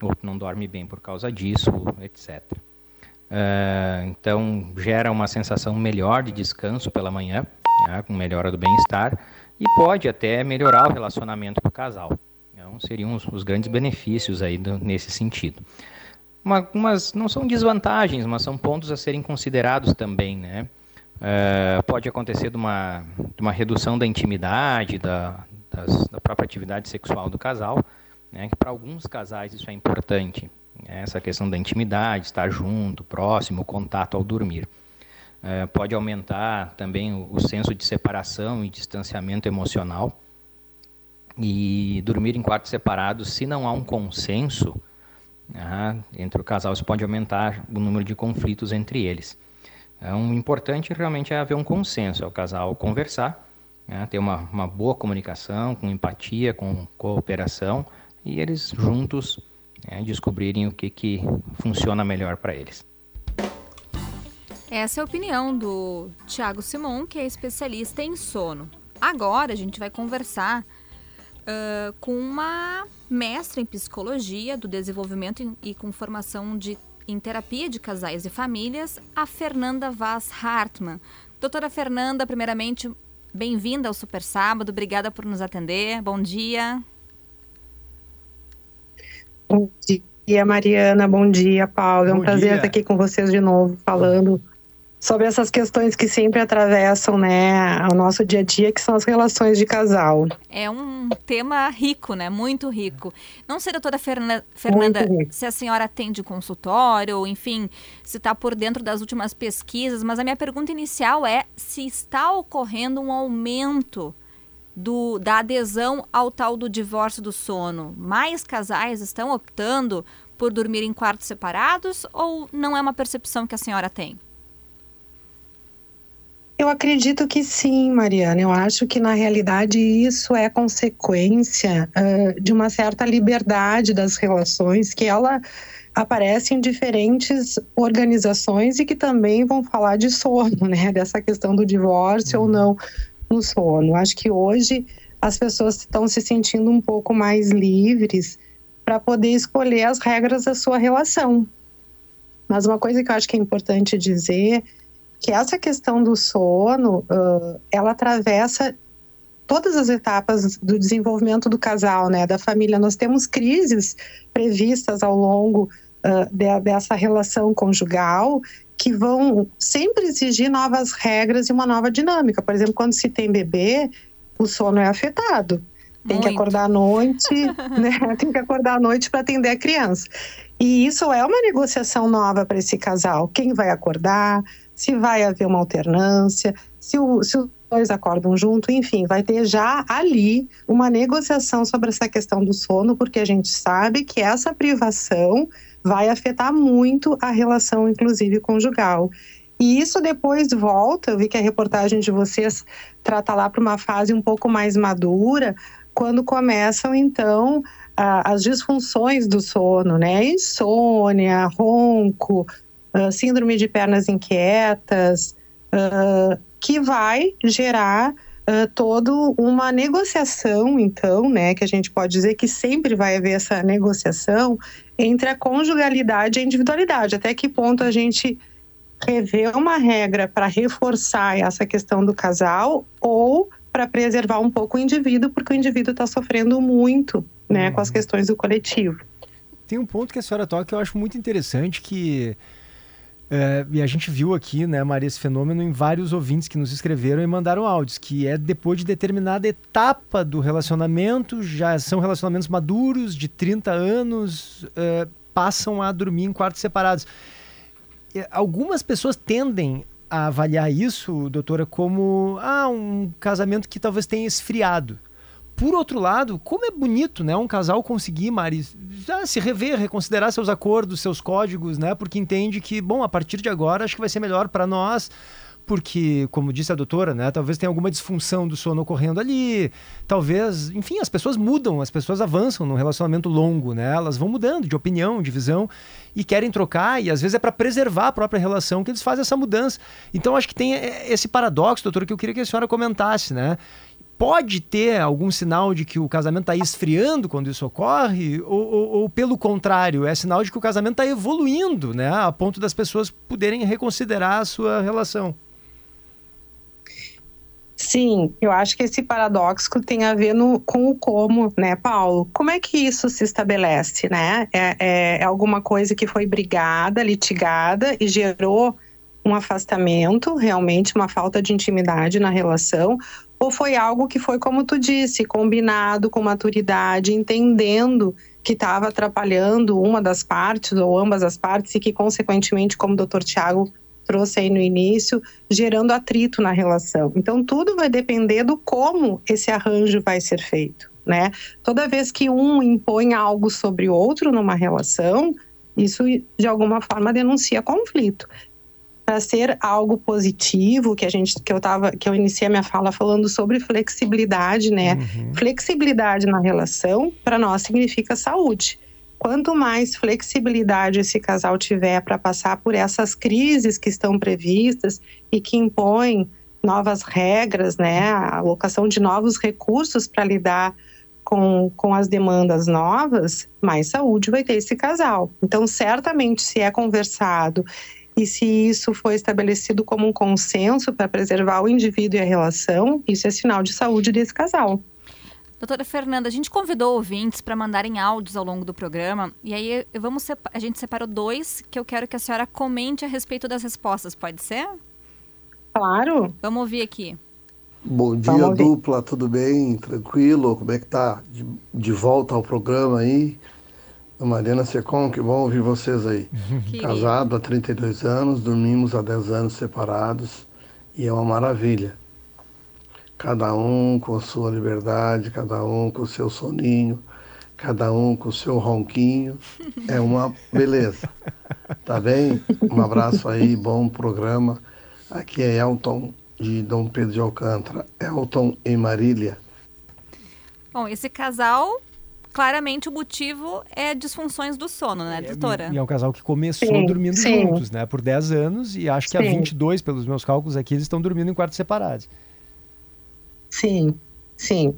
outro não dorme bem por causa disso, etc. Ah, então, gera uma sensação melhor de descanso pela manhã, né, com melhora do bem-estar, e pode até melhorar o relacionamento do casal. Então, seriam os, os grandes benefícios aí do- nesse sentido. Uma, umas não são desvantagens, mas são pontos a serem considerados também, né? Eh, pode acontecer de uma, de uma redução da intimidade, da, das- da própria atividade sexual do casal, né? Que para alguns casais isso é importante. né, Essa questão da intimidade, estar junto, próximo, contato ao dormir. Eh, pode aumentar também o, o senso de separação e distanciamento emocional. E dormir em quartos separados, se não há um consenso, entre o casal, isso pode aumentar o número de conflitos entre eles. Então, o importante realmente é haver um consenso, é o casal conversar, né, ter uma, uma boa comunicação, com empatia, com cooperação, e eles juntos né, descobrirem o que, que funciona melhor para eles. Essa é a opinião do Tiago Simon, que é especialista em sono. Agora a gente vai conversar uh, com uma mestra em psicologia do desenvolvimento e com formação de, em terapia de casais e famílias, a Fernanda Vaz Hartmann. Doutora Fernanda, primeiramente, bem-vinda ao Super Sábado, obrigada por nos atender. Bom dia. Bom dia, Mariana. Bom dia, Paulo. É um Bom prazer dia. estar aqui com vocês de novo, falando sobre essas questões que sempre atravessam né, o nosso dia a dia, que são as relações de casal. É um tema rico, né? Muito rico. Não sei, doutora Ferna- Fernanda, rico. se a senhora atende consultório, ou enfim, se está por dentro das últimas pesquisas, mas a minha pergunta inicial é se está ocorrendo um aumento do, da adesão ao tal do divórcio do sono. Mais casais estão optando por dormir em quartos separados ou não é uma percepção que a senhora tem? Eu acredito que sim, Mariana. Eu acho que, na realidade, isso é consequência ah, de uma certa liberdade das relações, que ela aparece em diferentes organizações e que também vão falar de sono, [laughs] né? Dessa questão do divórcio ou não no sono. Acho que hoje as pessoas estão se sentindo um pouco mais livres para poder escolher as regras da sua relação. Mas uma coisa que eu acho que é importante dizer que essa questão do sono, ah, ela atravessa todas as etapas do desenvolvimento do casal, né, da família. Nós temos crises previstas ao longo ah, de- dessa relação conjugal que vão sempre exigir novas regras e uma nova dinâmica. Por exemplo, quando se tem bebê, o sono é afetado. Tem que Muito. acordar à noite, [laughs] né? Tem que acordar à noite para atender a criança. E isso é uma negociação nova para esse casal. Quem vai acordar? Se vai haver uma alternância? Se, o- se os dois acordam junto? Enfim, vai ter já ali uma negociação sobre essa questão do sono, porque a gente sabe que essa privação vai afetar muito a relação, inclusive conjugal. E isso depois volta, eu vi que a reportagem de vocês trata lá para uma fase um pouco mais madura, quando começam então as disfunções do sono, né? Insônia, ronco, ah, síndrome de pernas inquietas, ah, que vai gerar ah, toda uma negociação, então, né? Que a gente pode dizer que sempre vai haver essa negociação entre a conjugalidade e a individualidade. Até que ponto a gente rever uma regra para reforçar essa questão do casal ou para preservar um pouco o indivíduo, porque o indivíduo está sofrendo muito né, com as questões do coletivo. Tem um ponto que a senhora toca que eu acho muito interessante, que é, e a gente viu aqui, né, Maria, esse fenômeno em vários ouvintes que nos escreveram e mandaram áudios, que é depois de determinada etapa do relacionamento, já são relacionamentos maduros, de 30 anos, é, passam a dormir em quartos separados. Algumas pessoas tendem a avaliar isso, doutora, como ah, um casamento que talvez tenha esfriado. Por outro lado, como é bonito, né, um casal conseguir, Mari, já se rever, reconsiderar seus acordos, seus códigos, né, porque entende que, bom, a partir de agora acho que vai ser melhor para nós, porque, como disse a doutora, né, talvez tenha alguma disfunção do sono ocorrendo ali, talvez, enfim, as pessoas mudam, as pessoas avançam num relacionamento longo, né, elas vão mudando de opinião, de visão e querem trocar e às vezes é para preservar a própria relação que eles fazem essa mudança. Então acho que tem eh, esse paradoxo, doutora, que eu queria que a senhora comentasse, né? Pode ter algum sinal de que o casamento está esfriando quando isso ocorre? Ou, ou- ou, pelo contrário, é sinal de que o casamento está evoluindo, né? A ponto das pessoas poderem reconsiderar a sua relação. Sim, eu acho que esse paradoxo tem a ver no- com o como, né, Paulo? Como é que isso se estabelece, né? É, é- é alguma coisa que foi brigada, litigada e gerou um afastamento, realmente uma falta de intimidade na relação, ou foi algo que foi, como tu disse, combinado com maturidade, entendendo que estava atrapalhando uma das partes ou ambas as partes e que, consequentemente, como o doutor Tiago trouxe aí no início, gerando atrito na relação. Então, tudo vai depender do como esse arranjo vai ser feito, né? Toda vez que um impõe algo sobre o outro numa relação, isso de alguma forma denuncia conflito. Para ser algo positivo, que a gente que eu tava, que eu iniciei a minha fala falando sobre flexibilidade, né? Flexibilidade na relação para nós significa saúde. quanto mais flexibilidade esse casal tiver para passar por essas crises que estão previstas e que impõem novas regras, né, a alocação de novos recursos para lidar com, com as demandas novas, mais saúde vai ter esse casal. Então, certamente, se é conversado e se isso foi estabelecido como um consenso para preservar o indivíduo e a relação, isso é sinal de saúde desse casal. Doutora Fernanda, a gente convidou ouvintes para mandarem áudios ao longo do programa e aí vamos a gente separou dois que eu quero que a senhora comente a respeito das respostas, pode ser? Claro. Vamos ouvir aqui. Bom dia, dupla, tudo bem? Tranquilo? Como é que tá? De, de volta ao programa aí. Mariana Secom, que bom ouvir vocês aí. [laughs] Casado há 32 anos, dormimos há 10 anos separados e é uma maravilha. Cada um com a sua liberdade, cada um com o seu soninho, cada um com o seu ronquinho. [laughs] É uma beleza. Tá bem? Um abraço aí, bom programa. Aqui é Elton de Dom Pedro de Alcântara. Elton e Marília. Bom, esse casal, claramente o motivo é disfunções do sono, né, doutora? E é um casal que começou Sim, dormindo sim. juntos, né? Por 10 anos e acho que há Sim. 22, pelos meus cálculos aqui, eles estão dormindo em quartos separados. Sim, sim.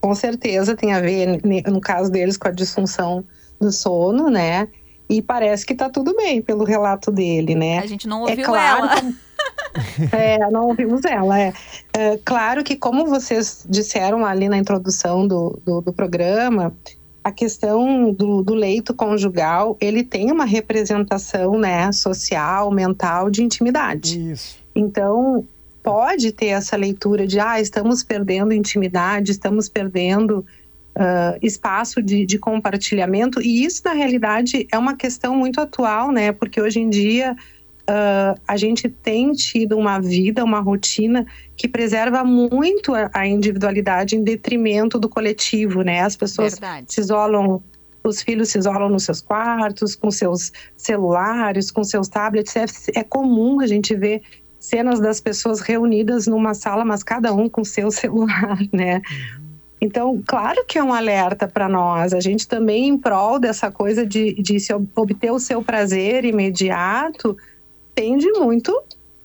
Com certeza tem a ver, no caso deles, com a disfunção do sono, né? E parece que tá tudo bem pelo relato dele, né? A gente não É ouviu claro ela. É, não ouvimos ela. É. É, claro que, como vocês disseram ali na introdução do, do, do programa, a questão do, do leito conjugal, ele tem uma representação né, social, mental, de intimidade. Isso. Então, pode ter essa leitura de, ah, estamos perdendo intimidade, estamos perdendo ah, espaço de, de compartilhamento, e isso, na realidade, é uma questão muito atual, né? Porque hoje em dia ah, a gente tem tido uma vida, uma rotina que preserva muito a, individualidade em detrimento do coletivo, né? As pessoas Verdade. se isolam, os filhos se isolam nos seus quartos, com seus celulares, com seus tablets. É, é comum a gente ver cenas das pessoas reunidas numa sala, mas cada um com seu [laughs] celular, né? Então, claro que é um alerta para nós. A gente também, em prol dessa coisa de, de se ob- obter o seu prazer imediato, tende muito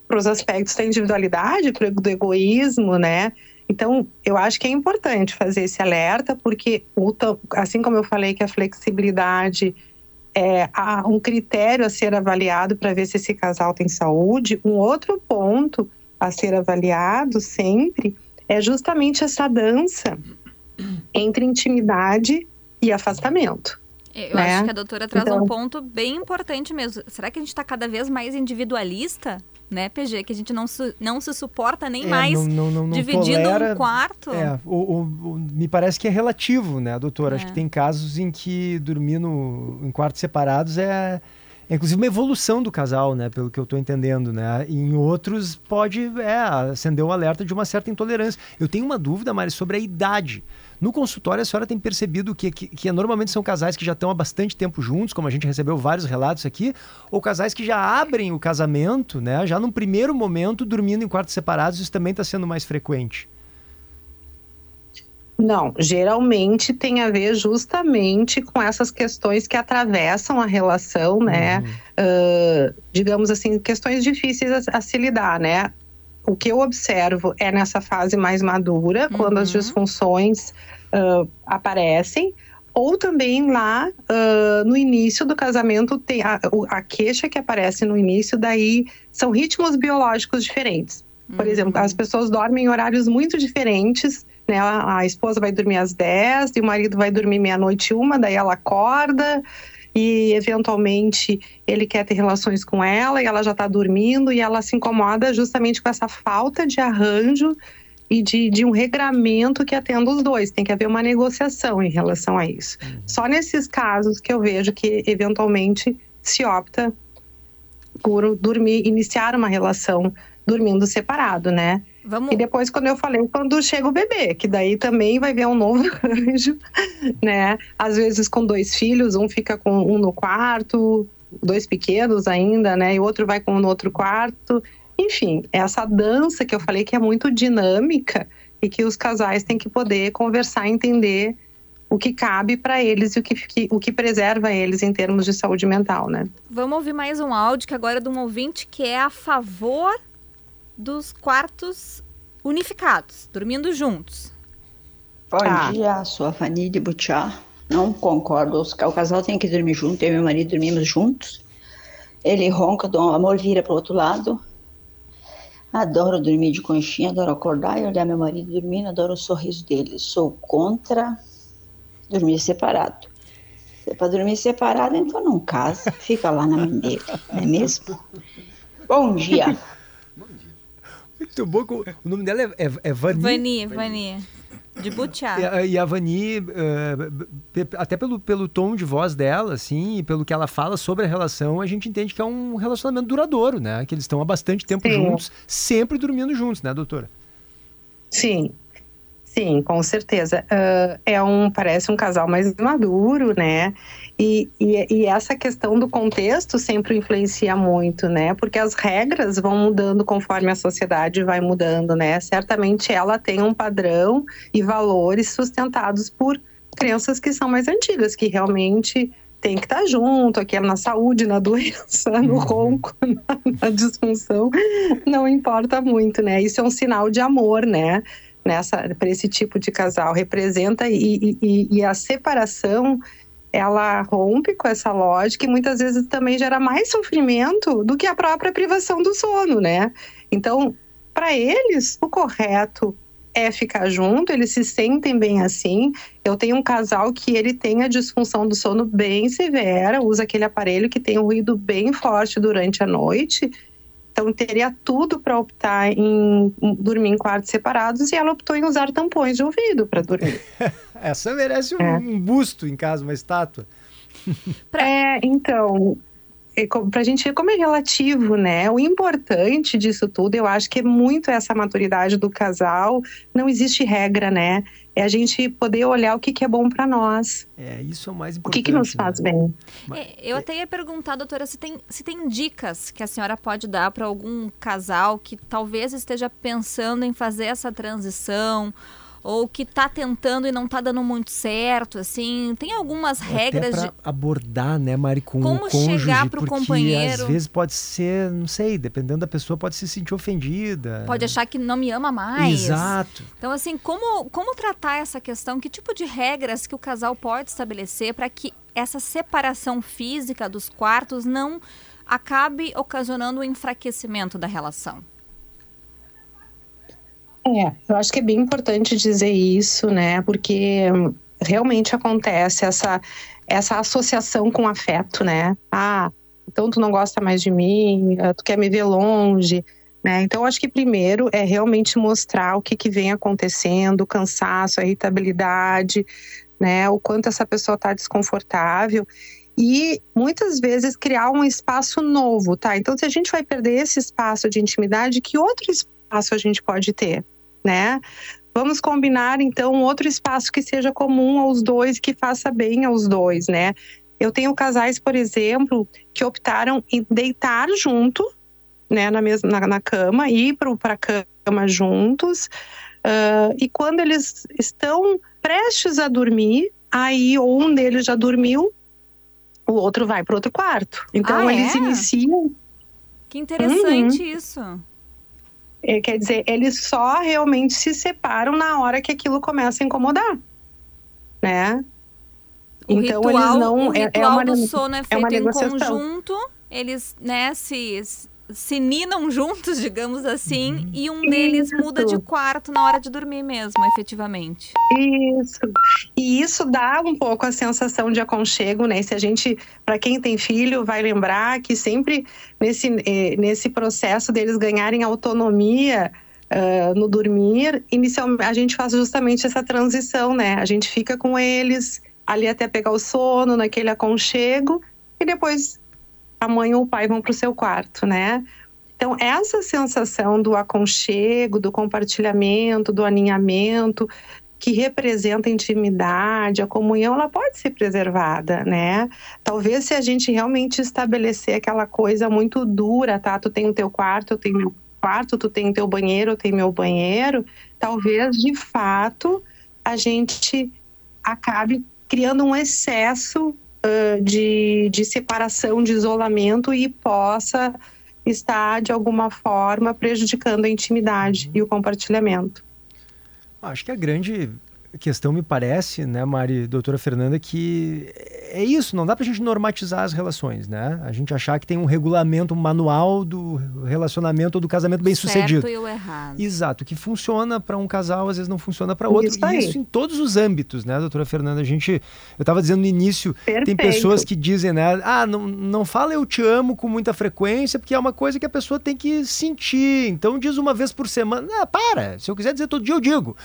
para os aspectos da individualidade, do egoísmo, né? Então, eu acho que é importante fazer esse alerta, porque, assim como eu falei que a flexibilidade é um critério a ser avaliado para ver se esse casal tem saúde, um outro ponto a ser avaliado sempre é justamente essa dança entre intimidade e afastamento. Eu né? acho que a doutora traz Então- um ponto bem importante mesmo. Será que a gente está cada vez mais individualista, né, PG? Que a gente não, su- não se suporta nem É, mais não- não- não- não dividindo tolera- um quarto? É, o, o- o- me parece que é relativo, né, doutora? Acho É. que tem casos em que dormir no, em quartos separados é, é inclusive uma evolução do casal, né? Pelo que eu estou entendendo, né? E em outros pode é, acender o alerta de uma certa intolerância. Eu tenho uma dúvida, Mari, sobre a idade. No consultório, a senhora tem percebido que, que, que normalmente são casais que já estão há bastante tempo juntos, como a gente recebeu vários relatos aqui, ou casais que já abrem o casamento, né? Já num primeiro momento, dormindo em quartos separados, isso também está sendo mais frequente. Não, geralmente tem a ver justamente com essas questões que atravessam a relação, né? Ah, digamos assim, questões difíceis a, a se lidar, né? O que eu observo é nessa fase mais madura, quando as disfunções ah, aparecem, ou também lá ah, no início do casamento, tem a, a queixa que aparece no início, daí são ritmos biológicos diferentes. Por exemplo, as pessoas dormem em horários muito diferentes, né? A, a esposa vai dormir às 10 e o marido vai dormir meia-noite e uma, daí ela acorda e eventualmente ele quer ter relações com ela e ela já está dormindo e ela se incomoda justamente com essa falta de arranjo e de, de um regramento que atenda os dois. Tem que haver uma negociação em relação a isso. Só nesses casos que eu vejo que eventualmente se opta por dormir, iniciar uma relação dormindo separado, né? Vamos... E depois, quando eu falei, quando chega o bebê, que daí também vai ver um novo [laughs] anjo, né? Às vezes com dois filhos, um fica com um no quarto, dois pequenos ainda, né? E o outro vai com um no outro quarto. Enfim, essa dança que eu falei que é muito dinâmica e que os casais têm que poder conversar, entender o que cabe para eles e o que, que, o que preserva eles em termos de saúde mental, né? Vamos ouvir mais um áudio que agora é de um ouvinte que é a favor dos quartos unificados, dormindo juntos. Bom Tá. dia, sou a Fani de Butiá. Não concordo. O casal tem que dormir junto. Eu e meu marido dormimos juntos. Ele ronca, o amor vira para o outro lado. Adoro dormir de conchinha, adoro acordar e olhar meu marido dormindo, adoro o sorriso dele. Sou contra dormir separado. Se é para dormir separado, então não casa. Fica lá na mãe dele, não é mesmo? Bom dia. Muito bom. O nome dela é, é, é Vani. Vani, Vani. De Butiá. E a, e a Vani, pe- até pelo, pelo tom de voz dela, assim, e pelo que ela fala sobre a relação, a gente entende que é um relacionamento duradouro, né? Que eles estão há bastante tempo Sim. juntos, sempre dormindo juntos, né, doutora? Sim, sim, com certeza. Ah, é um, parece um casal mais maduro, né? E, e, e essa questão do contexto sempre influencia muito, né? Porque as regras vão mudando conforme a sociedade vai mudando, né? Certamente ela tem um padrão e valores sustentados por crenças que são mais antigas, que realmente tem que estar junto, aqui é na saúde, na [laughs] doença, no ronco, [laughs] na, na disfunção, não importa muito, né? Isso é um sinal de amor, né? Nessa, para esse tipo de casal representa e, e, e a separação ela rompe com essa lógica e muitas vezes também gera mais sofrimento do que a própria privação do sono, né? Então, para eles, o correto é ficar junto, eles se sentem bem assim. Eu tenho um casal que ele tem a disfunção do sono bem severa, usa aquele aparelho que tem um ruído bem forte durante a noite. Então teria tudo para optar em dormir em quartos separados e ela optou em usar tampões de ouvido para dormir. [laughs] Essa merece um, É. um busto em casa, uma estátua. É, então, é co- pra gente ver como é relativo, né? O importante disso tudo, eu acho que é muito essa maturidade do casal. Não existe regra, né? É a gente poder olhar o que, que é bom para nós. É, isso é o mais O importante. que, que nos né? faz bem. É, eu até ia perguntar, doutora, se tem, se tem dicas que a senhora pode dar para algum casal que talvez esteja pensando em fazer essa transição ou que está tentando e não está dando muito certo, assim. Tem algumas regras Até de pra abordar, né, Mari, com Como o cônjuge, chegar pro porque companheiro. às vezes pode ser, não sei, dependendo da pessoa, pode se sentir ofendida. pode achar que não me ama mais. Exato. Então, assim, como, como tratar essa questão? Que tipo de regras que o casal pode estabelecer para que essa separação física dos quartos não acabe ocasionando o enfraquecimento da relação? É, eu acho que é bem importante dizer isso, né? Porque realmente acontece essa, essa associação com afeto, né? Ah, então tu não gosta mais de mim, ah, tu quer me ver longe, né? Então, acho que primeiro é realmente mostrar o que, que vem acontecendo, o cansaço, a irritabilidade, né? O quanto essa pessoa está desconfortável e muitas vezes criar um espaço novo, tá? Então, se a gente vai perder esse espaço de intimidade, que outro espaço a gente pode ter, né? Vamos combinar então outro espaço que seja comum aos dois, que faça bem aos dois, né? Eu tenho casais, por exemplo, que optaram em deitar junto, né, na mesma na, na cama, ir para a cama juntos. ah, e quando eles estão prestes a dormir, aí ou um deles já dormiu, o outro vai para outro quarto. Então Ah, eles é? iniciam Que interessante Uhum. isso. É, quer dizer, eles só realmente se separam na hora que aquilo começa a incomodar, né? O então ritual, eles não o é- é, ritual uma, do sono é é feito uma em conjunto, eles, né, se, se ninam juntos, digamos assim, e um deles muda de quarto na hora de dormir mesmo, efetivamente. Isso. E isso dá um pouco a sensação de aconchego, né? Se a gente, para quem tem filho, vai lembrar que sempre nesse, eh, nesse processo deles ganharem autonomia ah, no dormir, inicialmente a gente faz justamente essa transição, né? A gente fica com eles ali até pegar o sono, naquele aconchego, e depois a mãe ou o pai vão para o seu quarto, né? Então, essa sensação do aconchego, do compartilhamento, do aninhamento, que representa a intimidade, a comunhão, ela pode ser preservada, né? Talvez se a gente realmente estabelecer aquela coisa muito dura, tá? Tu tem o teu quarto, eu tenho meu quarto, tu tem o teu banheiro, eu tenho meu banheiro, talvez de fato a gente acabe criando um excesso uh, de, de separação, de isolamento e possa estar, de alguma forma, prejudicando a intimidade e o compartilhamento. Acho que a grande questão me parece, né, Mari, doutora Fernanda, que é isso, não dá pra gente normatizar as relações, né? A gente achar que tem um regulamento, um manual do relacionamento ou do casamento bem sucedido. Certo e o errado. Exato, que funciona para um casal, às vezes não funciona para outro. Isso e isso em todos os âmbitos, né, doutora Fernanda? A gente, eu estava dizendo no início, tem Perfeito. pessoas que dizem, né, ah, não, não fala eu te amo com muita frequência, porque é uma coisa que a pessoa tem que sentir. Então diz uma vez por semana. Ah, para, se eu quiser dizer todo dia, eu digo.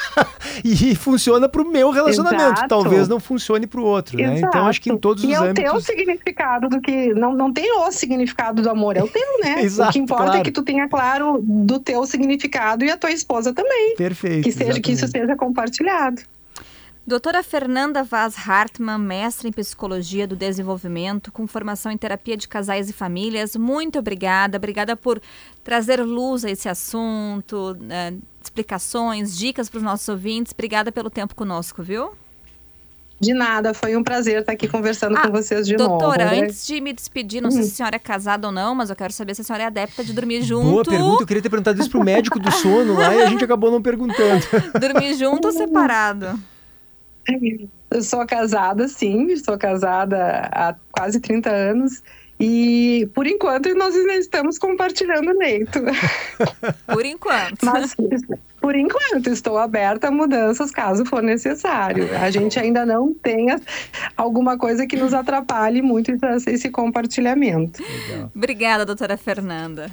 [laughs] e funciona para o meu relacionamento. Exato. Talvez não funcione para o outro, né? Então acho que em todos e os é o âmbitos. teu significado do que. Não, não tem o significado do amor, é o teu, né? [laughs] Exato, o que importa claro. é que tu tenha claro do teu significado e a tua esposa também. Perfeito. Que, seja, que isso seja compartilhado. Doutora Fernanda Vaz Hartmann, mestre em Psicologia do Desenvolvimento, com formação em Terapia de Casais e Famílias, muito obrigada. Obrigada por trazer luz a esse assunto, né, explicações, dicas para os nossos ouvintes. Obrigada pelo tempo conosco, viu? De nada, foi um prazer estar aqui conversando com vocês de novo. Ah, Doutora, né? antes de me despedir, não sei se a senhora é casada ou não, mas eu quero saber se a senhora é adepta de dormir junto. Boa pergunta, eu queria ter perguntado isso pro médico do sono lá e a gente acabou não perguntando. [laughs] Dormir junto ou separado? Eu sou casada, sim, sou casada há quase 30 anos. E por enquanto nós ainda estamos compartilhando leito. Por enquanto. Mas por enquanto estou aberta a mudanças caso for necessário. A gente ainda não tem alguma coisa que nos atrapalhe muito esse- esse compartilhamento. Obrigada, doutora Fernanda.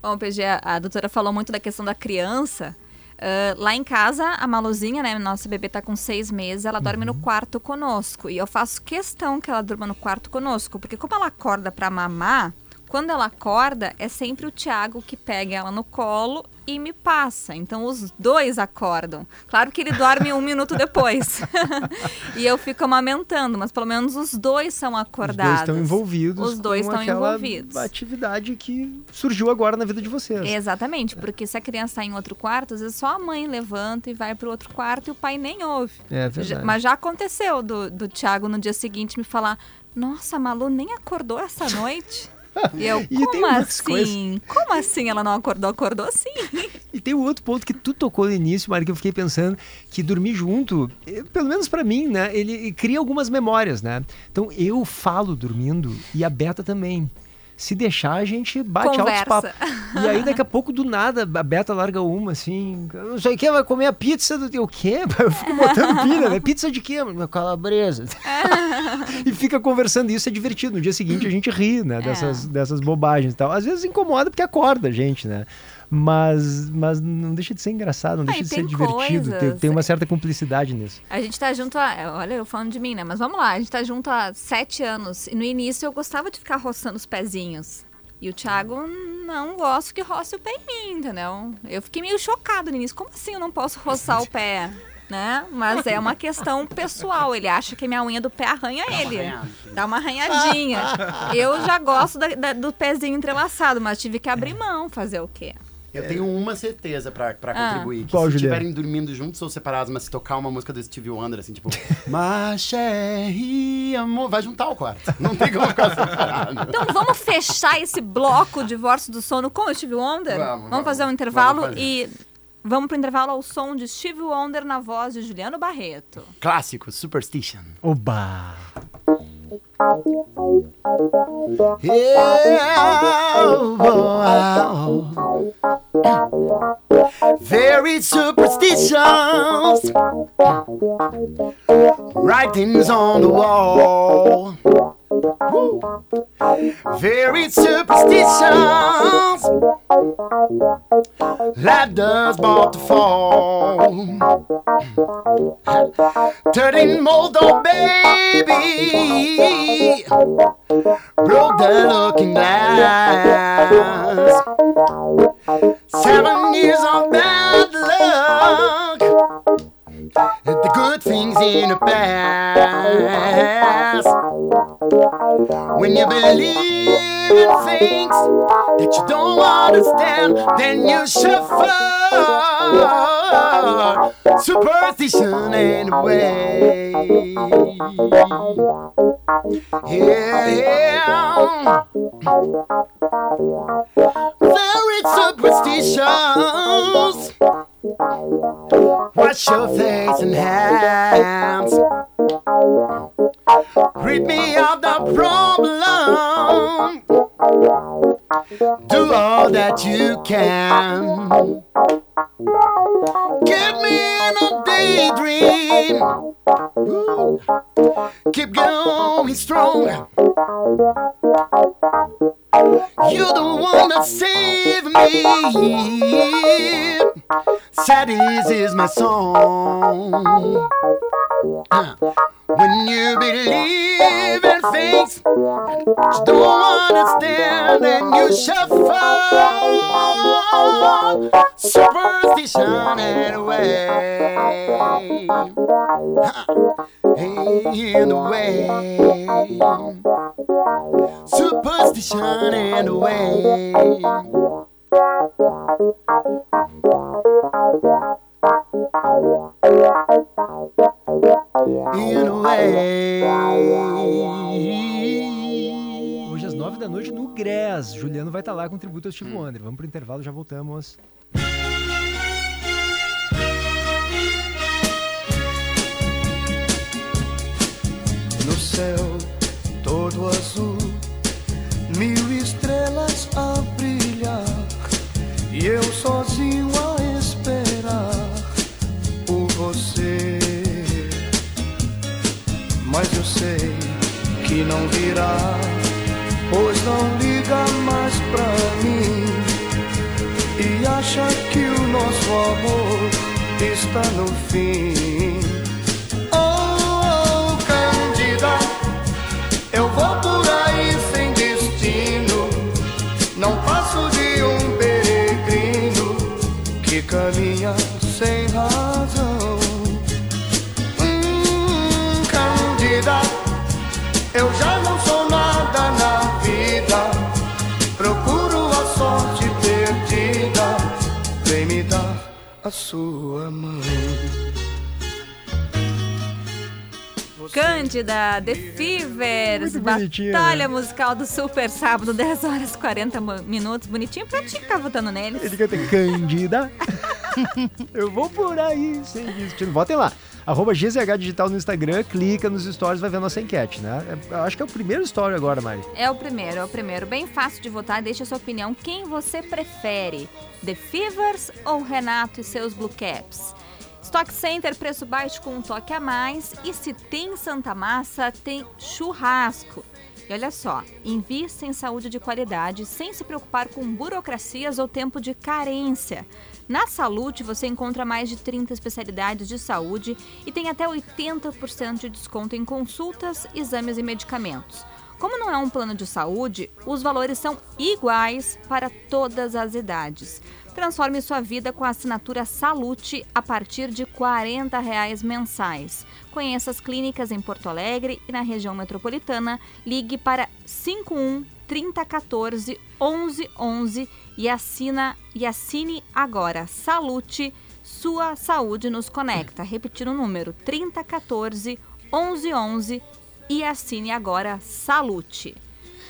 Bom, PG, a, doutora falou muito da questão da criança. Ah, lá em casa, a Maluzinha, né? Nossa bebê tá com seis meses, ela dorme no quarto conosco. E eu faço questão que ela durma no quarto conosco, porque como ela acorda pra mamar, quando ela acorda, é sempre o Tiago que pega ela no colo e me passa. Então os dois acordam. Claro que ele dorme um minuto depois. [laughs] e eu fico amamentando, mas pelo menos os dois são Os acordados. dois estão envolvidos. Os dois estão envolvidos. atividade que surgiu agora na vida de vocês. Exatamente, porque se a criança está em outro quarto, às vezes só a mãe levanta e vai para o outro quarto e o pai nem ouve. É verdade. Mas já aconteceu do, do Thiago no dia seguinte me falar: Nossa, a Malu nem acordou essa noite. [laughs] [laughs] E eu, E como assim? Como assim ela não acordou? Acordou sim. [laughs] E tem um outro ponto que tu tocou no início, Mari, que eu fiquei pensando que dormir junto, eh, pelo menos pra mim, né, ele cria algumas memórias, né? Então eu falo dormindo e a Beta também. Se deixar, a gente bate altos Conversa. papos. E aí, daqui a pouco, do nada, a Beta larga uma, assim, não sei o que, vai comer a pizza do teu quê? [laughs] Eu fico botando pilha, né? Pizza de quê? Calabresa. [laughs] e fica conversando, isso é divertido. No dia seguinte, a gente ri, né, dessas, dessas bobagens e tal. Às vezes incomoda porque acorda a gente, né? Mas, mas não deixa de ser engraçado, não Ah, deixa de ser divertido. Tem, coisas. tem uma certa cumplicidade nisso. A gente tá junto há. Olha, eu falando de mim, né? Mas vamos lá, a gente tá junto há sete anos. E no início eu gostava de ficar roçando os pezinhos. E o Thiago não gosta que roce o pé em mim, entendeu? Eu fiquei meio chocado no início. Como assim eu não posso roçar o pé? Né? Mas é uma questão pessoal. Ele acha que a minha unha do pé arranha ele. Dá uma arranhadinha. Eu já gosto da- da- do pezinho entrelaçado, mas tive que abrir mão. Fazer o quê? Eu tenho uma certeza pra, pra Ah. contribuir. Que Qual, se estiverem dormindo juntos ou separados, mas se tocar uma música do Stevie Wonder, assim, tipo... [laughs] Maché, amor... Vai juntar o quarto. Não tem como ficar separado. Então vamos fechar esse bloco Divórcio do Sono com o Steve Wonder? Vamos, vamos. fazer um intervalo Vamos fazer. e vamos pro intervalo ao som de Steve Wonder na voz de Juliano Barreto. Clássico, Superstition. Oba! Very superstitious. Writings on the wall. Woo. Very superstitious. Ladders about to fall. Thirteen mold oh baby. Broke the looking glass. Seven years of bad luck. The good things in the past. When you believe in things that you don't understand, then you suffer. Superstition anyway. Yeah, yeah. Very superstitious. Wash your face and hands. Rid me of the problem. Do all that you can. Get me in a daydream. Keep going strong. You're the one that saved me. Sadness is my song. Uh, when you believe in things you don't understand, and you shall. Superstition anyway. In the way. Superstition anyway. In a way. Hoje às nove da noite no GRES. Juliano vai estar lá com tributo ao Steve Hum. Wonder. Vamos pro intervalo, já voltamos. No céu todo azul, mil estrelas a brilhar, e eu sozinho que não virá, pois não liga mais pra mim e acha que o nosso amor está no fim. Oh, oh, Cândida, eu vou por aí sem destino. Não passo de um peregrino que caminha sua mão. Cândida, The Fevers, batalha né? musical do Super Sábado, 10 horas e 40 mo- minutos. Bonitinho pra ti que tá votando neles. Ele canta Cândida. [laughs] Eu vou por aí sem destino. Votem lá. Arroba GZH Digital no Instagram, clica nos stories, vai ver a nossa enquete, né? É- acho que é o primeiro story agora, Mari. É o primeiro, é o primeiro. Bem fácil de votar. Deixa a sua opinião. Quem você prefere? The Fevers ou Renato e seus Blue Caps? Stock Center, preço baixo com um toque a mais. E se tem Santa Massa, tem churrasco. E olha só, invista em saúde de qualidade sem se preocupar com burocracias ou tempo de carência. Na Salute você encontra mais de 30 especialidades de saúde e tem até 80% de desconto em consultas, exames e medicamentos. Como não é um plano de saúde, os valores são iguais para todas as idades. Transforme sua vida com a assinatura Salute a partir de 40 reais mensais. Conheça as clínicas em Porto Alegre e na região metropolitana. Ligue para 51 3014 1111 e assina e assine agora. Salute, sua saúde nos conecta. Repetir o número 3014 1111 e assine agora Salute.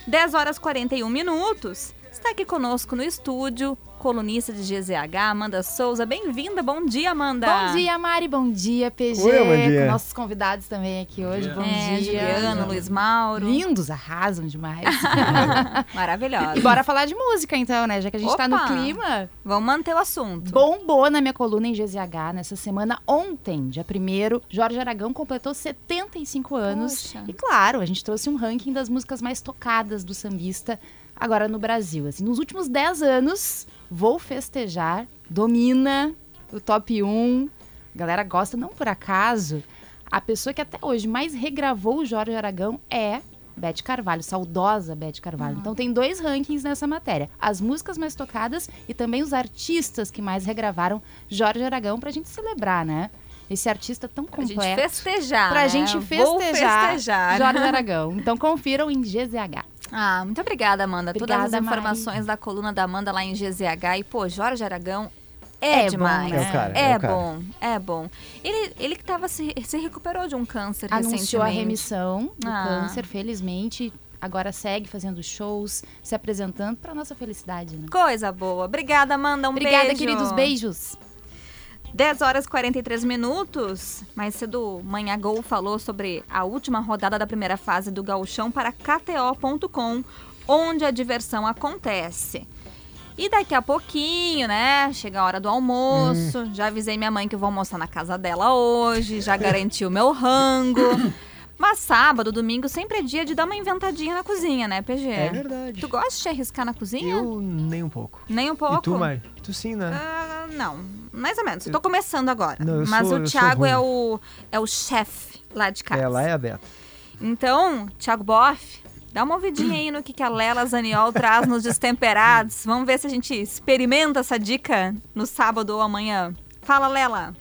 10 horas 41 minutos. Está aqui conosco no estúdio, colunista de GZH, Amanda Souza. Bem-vinda, bom dia, Amanda. Bom dia, Mari. Bom dia, PG. Oi, Amandinha. Com nossos convidados também aqui hoje. Bom É, dia. Juliano, Luiz Mauro. Lindos, arrasam demais. [laughs] Maravilhosa. E bora falar de música então, né? Já que a gente tá no Opa! clima. Vamos manter o assunto. Bombou na minha coluna em GZH nessa semana ontem, dia 1 Jorge Aragão completou 75 anos. Poxa. E claro, a gente trouxe um ranking das músicas mais tocadas do sambista agora no Brasil. Assim, nos últimos 10 anos, Vou Festejar domina o top 1. A galera gosta, não por acaso. A pessoa que até hoje mais regravou o Jorge Aragão é Beth Carvalho, saudosa Beth Carvalho. Então tem dois rankings nessa matéria: as músicas mais tocadas e também os artistas que mais regravaram Jorge Aragão pra gente celebrar, né? esse artista tão Pra gente completo. festejar, Pra né? gente Vou festejar, festejar. Jorge Aragão. Então confiram em GZH. Ah, muito obrigada, Amanda. Todas Obrigada, as Mari. informações da coluna da Amanda lá em GZH. E, pô, Jorge Aragão é, É bom, demais. né? É cara, É, é bom, é bom. Ele, ele que tava se, se recuperou de um câncer Anunciou a remissão do Ah. câncer, felizmente. Agora segue fazendo shows, se apresentando para nossa felicidade, né? Coisa boa. Obrigada, Amanda. Um Obrigada, beijo. queridos. Beijos. 10 horas e 43 minutos. Mais cedo, Manhã Gol falou sobre a última rodada da primeira fase do Gauchão para KTO.com, onde a diversão acontece. E daqui a pouquinho, né? Chega a hora do almoço. Hum. Já avisei minha mãe que eu vou almoçar na casa dela hoje. Já garanti o meu rango. [laughs] Mas sábado, domingo, sempre é dia de dar uma inventadinha na cozinha, né, PG? É verdade. Tu gosta de arriscar na cozinha? Eu nem um pouco. Nem um pouco? E tu, Mari? Tu sim, né? Ah, não, mais ou menos. Eu tô começando agora. Não, eu Mas sou- o Thiago é o, é o chefe lá de casa. É, lá é a Beta. Então, Thiago Boff, dá uma ouvidinha aí no que, que a Lela Zaniol traz nos destemperados. Vamos ver se a gente experimenta essa dica no sábado ou amanhã. Fala, Lela.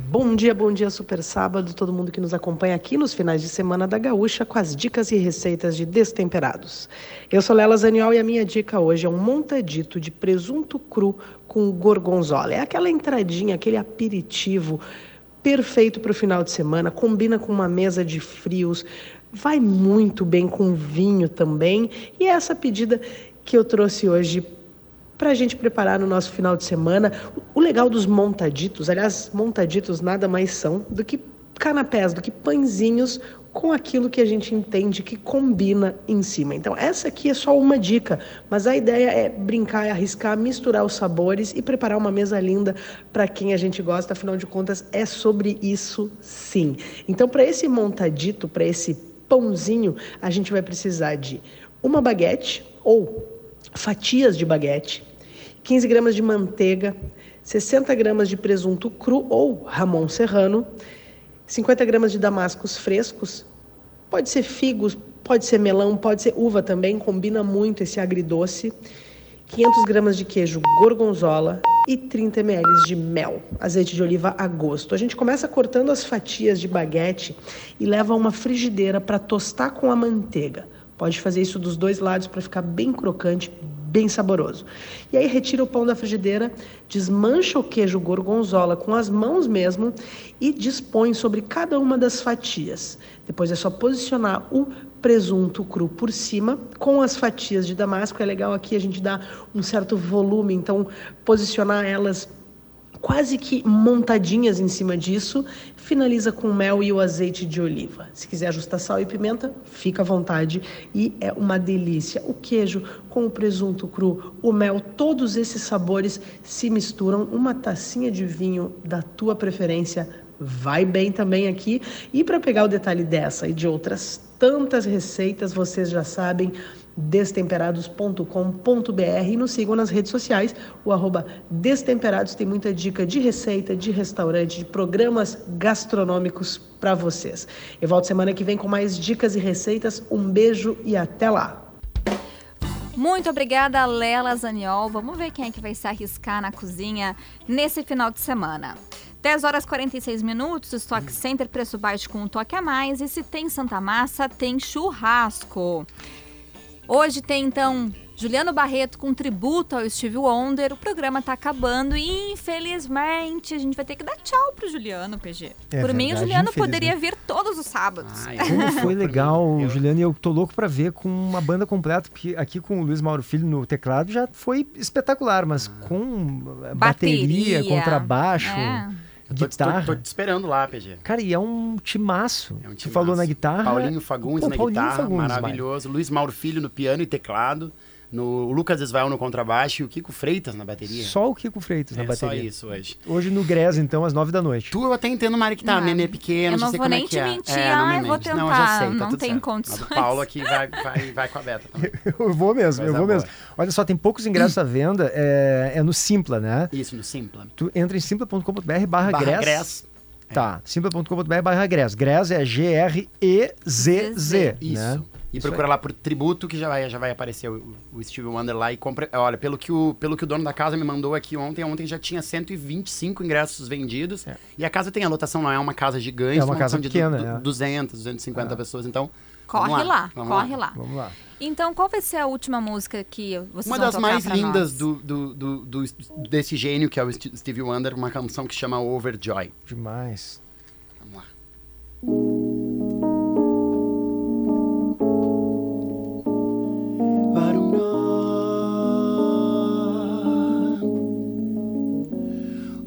Bom dia, bom dia, super sábado, todo mundo que nos acompanha aqui nos finais de semana da Gaúcha com as dicas e receitas de destemperados. Eu sou Lela Zaniol e a minha dica hoje é um montadito de presunto cru com gorgonzola. É aquela entradinha, aquele aperitivo perfeito para o final de semana, combina com uma mesa de frios, vai muito bem com vinho também. E é essa pedida que eu trouxe hoje para a gente preparar no nosso final de semana. O legal dos montaditos, aliás, montaditos nada mais são do que canapés, do que pãezinhos com aquilo que a gente entende que combina em cima. Então, essa aqui é só uma dica, mas a ideia é brincar, arriscar, misturar os sabores e preparar uma mesa linda para quem a gente gosta, afinal de contas, é sobre isso sim. Então, para esse montadito, para esse pãozinho, a gente vai precisar de uma baguete ou fatias de baguete, 15 gramas de manteiga, 60 gramas de presunto cru ou ramon serrano, 50 gramas de damascos frescos, pode ser figos, pode ser melão, pode ser uva também, combina muito esse agridoce, 500 gramas de queijo gorgonzola e 30 ml de mel, azeite de oliva a gosto. A gente começa cortando as fatias de baguete e leva a uma frigideira para tostar com a manteiga. Pode fazer isso dos dois lados para ficar bem crocante, bem saboroso. E aí retira o pão da frigideira, desmancha o queijo gorgonzola com as mãos mesmo e dispõe sobre cada uma das fatias. Depois é só posicionar o presunto cru por cima com as fatias de damasco. É legal aqui a gente dar um certo volume, então posicionar elas quase que montadinhas em cima disso, finaliza com mel e o azeite de oliva. Se quiser ajustar sal e pimenta, fica à vontade e é uma delícia. O queijo com o presunto cru, o mel, todos esses sabores se misturam. Uma tacinha de vinho da tua preferência vai bem também aqui. E para pegar o detalhe dessa e de outras tantas receitas, vocês já sabem, destemperados.com.br e nos sigam nas redes sociais. O arroba Destemperados tem muita dica de receita, de restaurante, de programas gastronômicos para vocês. Eu volto semana que vem com mais dicas e receitas. Um beijo e até lá! Muito obrigada, Lela Zaniol. Vamos ver quem é que vai se arriscar na cozinha nesse final de semana. 10 horas e 46 minutos, Stock Center, preço baixo com um toque a mais. E se tem Santa Massa, tem churrasco. Hoje tem, então, Juliano Barreto com tributo ao Steve Wonder. O programa tá acabando e, infelizmente, a gente vai ter que dar tchau pro Juliano, PG. É Por mim, o Juliano poderia vir todos os sábados. Como [laughs] foi legal, Juliano, e eu tô louco pra ver com uma banda completa, porque aqui com o Luiz Mauro Filho no teclado já foi espetacular, mas com eh, bateria, Bateria, contrabaixo, é. Eu tô, guitarra. tô- tô te esperando lá, PG. Cara, e é um timaço. Tu falou na guitarra. Paulinho Fagundes Pô, na Paulinho guitarra, Fagundes, maravilhoso. Luiz Mauro Filho no piano e teclado. No Lucas Esvael no contrabaixo e o Kiko Freitas na bateria. Só o Kiko Freitas na é bateria. só isso hoje. Hoje no Grez, então, às nove da noite. Tu eu até entendo, Mari, que tá, Não, nenê pequeno, eu não sei vou como nem é que te é. mentir, É, não me ai, vou mente. Não, eu já tentar, sei, tá não tem certo. condições. Mas o Paulo aqui vai, vai, vai com a Beta também. [laughs] Eu vou mesmo, eu vou boa. mesmo. Olha só, tem poucos ingressos à venda, é, é no Simpla, né? Isso, no Simpla. Tu entra em simpla.com.br barra. Gress. Tá, simpla.com.br barra Gress. Gress é G-R-E-Z-Z, Isso. E Isso procura aí. lá por tributo que já vai, já vai aparecer o, o Steve Wonder lá e compra. Olha, pelo que, o, pelo que o dono da casa me mandou aqui ontem, ontem já tinha 125 ingressos vendidos. E a casa tem a lotação, não é uma casa gigante, É uma casa lotação de pequena, du- é. du- 200, 250 pessoas. Então, Corre vamos lá, vamos corre lá. Vamos lá. Então, qual vai ser a última música que vocês Uma vão das tocar mais lindas do, do, do, do- desse gênio que é o St- Stevie Wonder, uma canção que chama Overjoy. Demais. Vamos lá.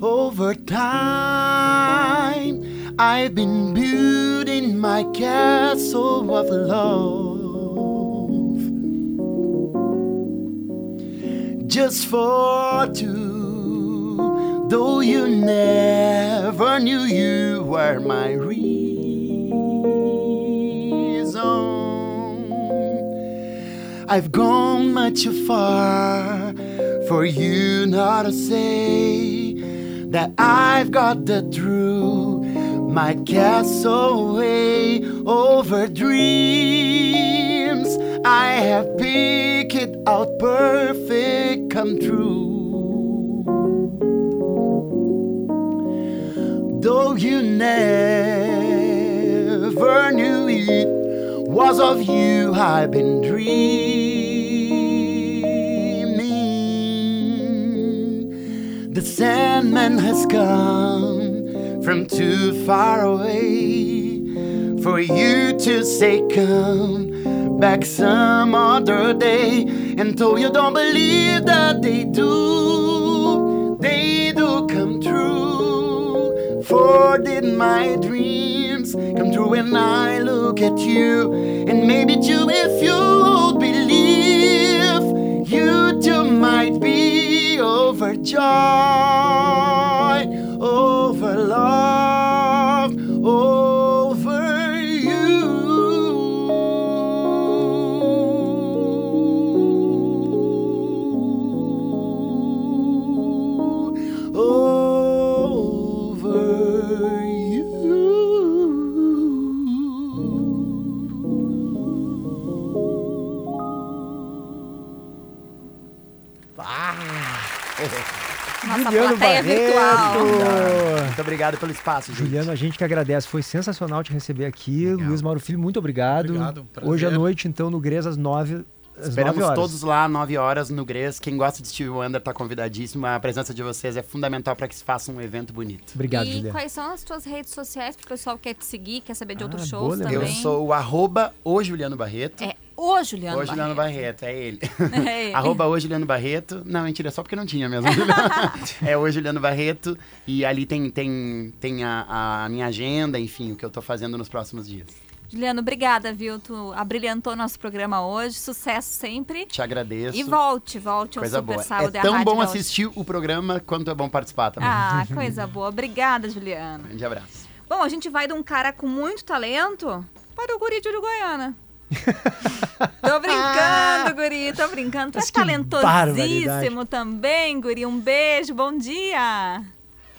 Over time, I've been building my castle of love. Just for two, though you never knew you were my reason. I've gone much too far for you not to say that I've got the truth. My castle way over dreams. I have picked it out perfect come true. Though you never knew it was of you I've been dreaming. The Sandman has come from too far away for you to say, Come back some other day. And though you don't believe that they do, they do come true. For did my dreams come true when I look at you? And maybe too, if you believe, you too might be overjoyed, over Juliano plateia Barreto. virtual. Muito obrigado pelo espaço, gente. Juliano, a gente que agradece. Foi sensacional te receber aqui. Luiz Mauro Filho, muito obrigado. Obrigado, prazer. Hoje à noite, então, no Grês, às nove, às Esperamos todos lá, 9 horas, no Gres. Quem gosta de Stevie Wonder tá convidadíssimo. A presença de vocês é fundamental para que se faça um evento bonito. Obrigado, e quais são as tuas redes sociais pro pessoal que quer te seguir, quer saber de outros shows também? Eu sou o arroba o Juliano Barreto. É o Juliano o Juliano Barreto. Barreto, é ele. [laughs] É ele. [laughs] arroba o Juliano Barreto. Não, mentira, só porque não tinha mesmo. [laughs] é o Juliano Barreto. E ali tem, tem, tem a, a minha agenda, enfim, o que eu tô fazendo nos próximos dias. Juliano, obrigada, viu? Tu abrilhantou nosso programa hoje. Sucesso sempre. Te agradeço. E volte, volte ao Coisa Super boa. Sábado é tão Rádio bom Gaúcha. assistir o programa quanto é bom participar também. Ah, coisa boa. Obrigada, Juliano. Grande abraço. Bom, a gente vai de um cara com muito talento para o guri de Uruguaiana. [laughs] tô brincando, guri, tô brincando. Tu é talentosíssimo também, guri. Um beijo, bom dia.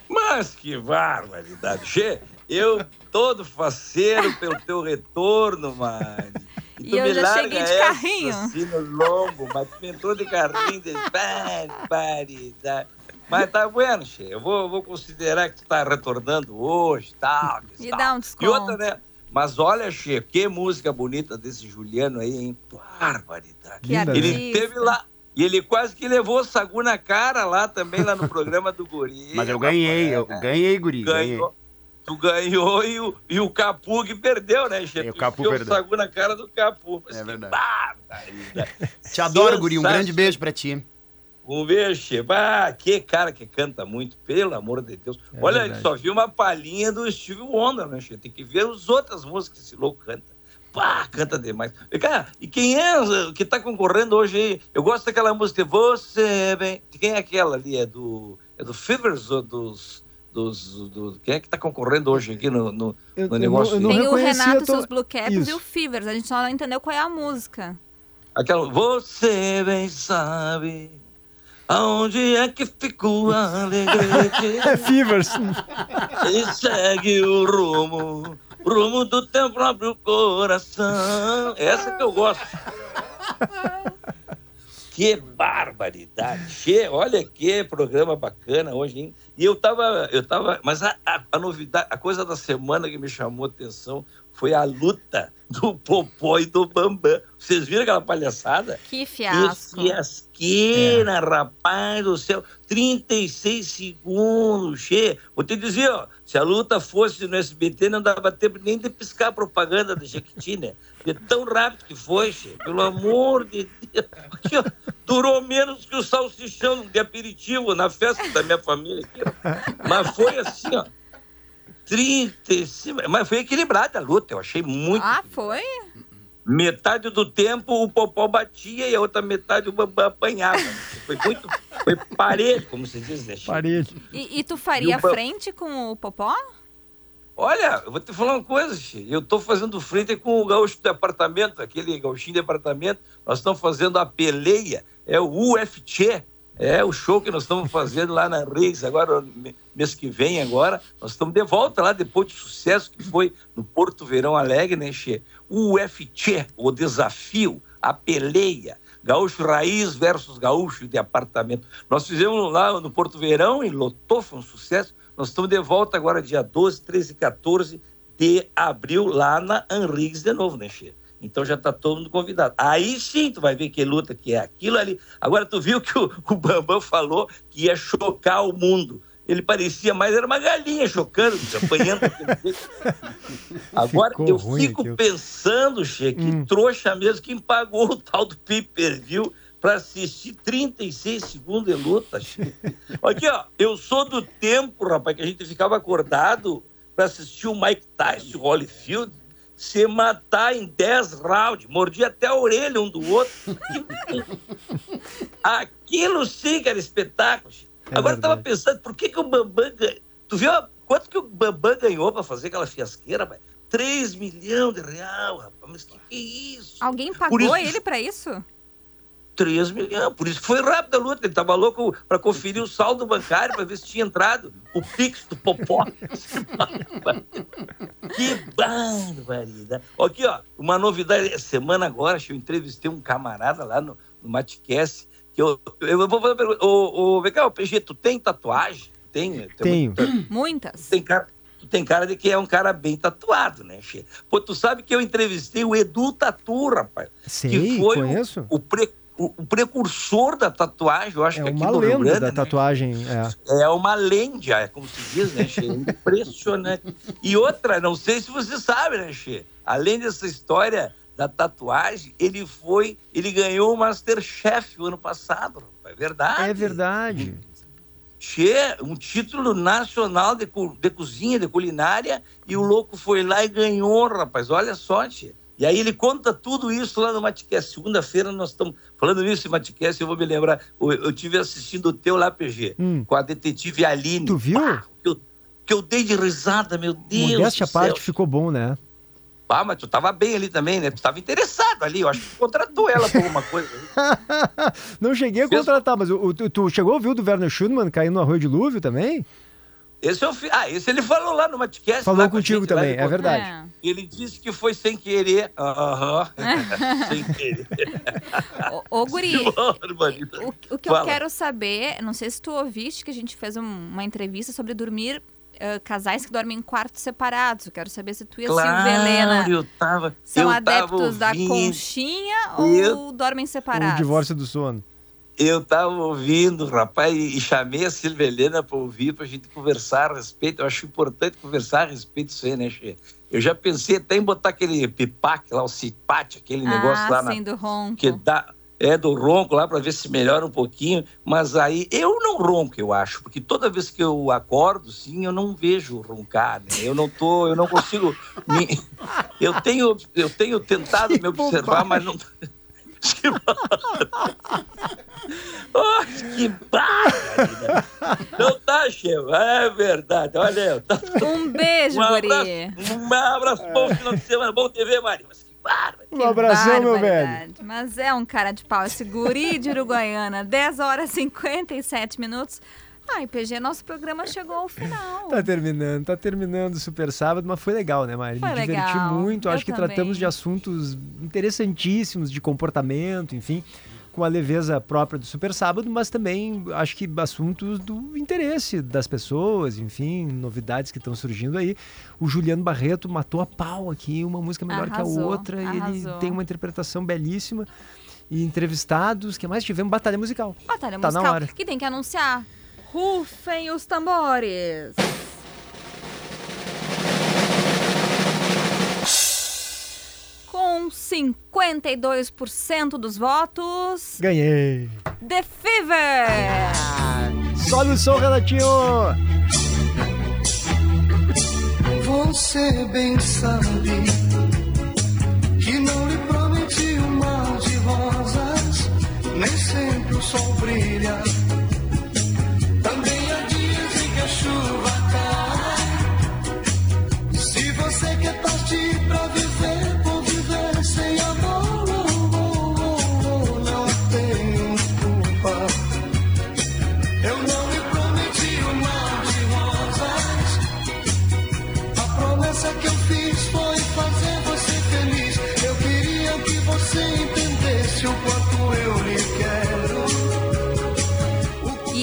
Mas que barbaridade. Che, eu todo faceiro pelo teu retorno, mano. E tu eu já cheguei de carrinho. Assim no lombo, mas tu entrou de carrinho de barbaridade. Mas tá bueno, Che. Eu vou, vou considerar que tu tá retornando hoje tal. que Me tal. dá um E desconto. outra, né? Mas olha, Che, que música bonita desse Juliano aí, hein? Barbaridade. Que ele artista. teve lá. E ele quase que levou o Sagu na cara lá também, lá no programa do Guri. [laughs] Mas eu ganhei, eu ganhei, guri. Ganhei. Ganhou. Tu ganhou e o, e o Capu que perdeu, né, Che? o Capu perdeu. o Sagu na cara do Capu. Mas É verdade. barbaridade. [laughs] Te adoro, guri. Um grande beijo pra ti. Um beijo, Che. Ah, que cara que canta muito, pelo amor de Deus. É Olha, verdade. só viu uma palhinha do Steve Wonder, né, Che? Tem que ver as outras músicas que esse louco canta. Pá, canta demais. E, cara, e quem é que tá concorrendo hoje aí? Eu gosto daquela música Você Bem. Quem é aquela ali? É do, é do Fevers ou dos. Dos, do, quem é que tá concorrendo hoje aqui no, no, Eu- no eu negócio? não- eu não Tem o Renato eu e tô- seus Blue Caps Isso. e o Fevers. A gente só não entendeu qual é a música. Aquela. Você bem sabe aonde é que ficou a alegrete. [laughs] É Fevers. E segue o rumo rumo do teu próprio coração. Essa que eu gosto. Que barbaridade! Che, olha que programa bacana hoje, hein? E eu tava, eu tava, mas a, a, a novidade, a coisa da semana que me chamou a atenção foi a luta do Popó e do Bambam. Vocês viram aquela palhaçada? Que fiasco. Que fiasqueira, rapaz do céu. 36 segundos, che. Vou te dizer, ó, se a luta fosse no SBT, não dava tempo nem de piscar a propaganda da Jequiti, né? De tão rápido que foi, che. Pelo amor de Deus. Aqui, ó, durou menos que o salsichão de aperitivo na festa da minha família. Aqui. Mas foi assim, ó. 35. Mas foi equilibrada a luta, eu achei muito. Ah, foi? Metade do tempo o Popó batia e a outra metade o Bambam apanhava. Foi muito. Foi parede, como se diz, né? Parede. E, e tu faria E frente com o Popó? Olha, eu vou te falar uma coisa, Xê. eu estou fazendo frente com o gaúcho de apartamento, aquele gauchinho de apartamento, nós estamos fazendo a peleia, é o UFC, é o show que nós estamos fazendo lá na Riggs, agora, mês que vem agora, nós estamos de volta lá, depois do sucesso que foi no Porto Verão Alegre, né, Xê? O UFC, o desafio, a peleia, gaúcho raiz versus gaúcho de apartamento. Nós fizemos lá no Porto Verão e lotou, foi um sucesso, nós estamos de volta agora, dia 12, 13 e 14 de abril, lá na Henriques de novo, né, Che? Então já está todo mundo convidado. Aí sim tu vai ver que luta que é aquilo ali. Agora tu viu que o, [laughs] o Bambam falou que ia chocar o mundo. Ele parecia mais, era uma galinha chocando, apanhando. [laughs] Agora Ficou eu fico aquilo. pensando, Che, que trouxa mesmo quem pagou o tal do pay-per-view para assistir 36 segundos de luta. Che. [laughs] Aqui, ó, eu sou do tempo, rapaz, que a gente ficava acordado para assistir o Mike Tyson, o Holyfield, se matar em 10 rounds, mordia até a orelha um do outro. [laughs] Aquilo sim que era espetáculo. É Agora eu tava pensando, por que, que o Bambam ganhou? Tu viu a- quanto que o Bambam ganhou para fazer aquela fiasqueira, rapaz? 3 milhões de real, rapaz. Mas que que é isso? Alguém pagou isso- ele pra isso? 3 milhões. Por isso foi rápida a luta. Ele tava louco para conferir o saldo bancário para ver se tinha entrado o Pix do Popó. [laughs] que barbaridade. Aqui, ó, uma novidade. Semana agora, eu entrevistei um camarada lá no, no Matcast. Que eu, eu vou fazer uma pergunta. Ô, ô, vem cá, ô, PG, tu tem tatuagem? Tem? Tenho. Muitas. Tem cara, tu tem cara de que é um cara bem tatuado, né, Che? Pô, tu sabe que eu entrevistei o Edu Tatu, rapaz. Sei, que foi o- conheço. O, pre- o- o precursor da tatuagem, eu acho É que aqui no Rio lenda Grande, da né? tatuagem. É. É uma lenda, é como se diz, né, Che? Impressionante. E outra, não sei se você sabe, né, Che? Além dessa história da tatuagem, ele foi, ele ganhou o Masterchef o ano passado. É verdade. É verdade. Che, um título nacional de, de cozinha, de culinária, e o louco foi lá e ganhou, rapaz. Olha só, Che. E aí ele conta tudo isso lá no Matcast. Segunda-feira nós estamos falando nisso em Matcast, eu vou me lembrar. Eu, eu tive assistindo o teu lá, PG, Hum. com a detetive Aline. Tu viu? que, eu, que eu dei de risada, meu Deus Modéstia parte ficou bom, né? Ah, mas tu tava bem ali também, né? Tu tava interessado ali. Eu acho que tu contratou ela por alguma coisa. [laughs] Não cheguei a contratar, mas o, tu, tu chegou a ouvir o do Werner Schumann caindo no Arroio Dilúvio também? Esse eu fi... Ah, esse ele falou lá no Matcast. Falou contigo gente, também, é verdade. Ele disse que foi sem querer. Aham. [laughs] sem querer. Ô, Guri, [laughs] Que barbaridade. o que eu Fala. quero saber, não sei se tu ouviste que a gente fez um- uma entrevista sobre dormir, ah, casais que dormem em quartos separados. Eu quero saber se tu e a Silvia Helena Claro, eu tava. são eu tava adeptos da ouvindo. conchinha Eu- ou dormem O separados? divórcio do sono. Eu tava ouvindo, rapaz, e, chamei a Silvia Helena para ouvir, para a gente conversar a respeito. Eu acho importante conversar a respeito disso aí, né, Che? Eu já pensei até em botar aquele pipaque lá, o cipate, aquele negócio ah, lá na, sim, do ronco. que dá é do ronco lá para ver se melhora um pouquinho, mas aí eu não ronco, eu acho, porque toda vez que eu acordo, sim, eu não vejo roncar, né? Eu não tô, eu não consigo me... [laughs] eu tenho eu tenho tentado me observar, mas não que [laughs] oh, que barbaridade. Não tá, chefe? É verdade. Olha, eu tá... Um beijo, um Guri. abraço, um abraço, bom final de semana, bom TV, Mari. Mas que. Um abração, meu velho. Mas é um cara de pau esse guri de Uruguaiana. 10 horas e 57 minutos. Ai, PG, nosso programa chegou ao final. Tá terminando, tá terminando o Super Sábado, mas foi legal, né, Mari? Foi Me diverti legal. muito. Eu Acho que também. tratamos de assuntos interessantíssimos, de comportamento, enfim, com a leveza própria do Super Sábado, mas também acho que assuntos do interesse das pessoas, enfim, novidades que estão surgindo aí. O Juliano Barreto matou a pau aqui, uma música melhor que a Arrasou, outra, e ele arrasou. tem uma interpretação belíssima. E entrevistados, que mais tivemos? Batalha musical. Batalha tá musical. na hora. Que tem que anunciar. Rufem os tambores. Com 52% dos votos, Ganhei! The Fever! Sobe o som, Renatinho! Você bem sabe que não lhe prometi um mar de rosas, nem sempre o sol brilha.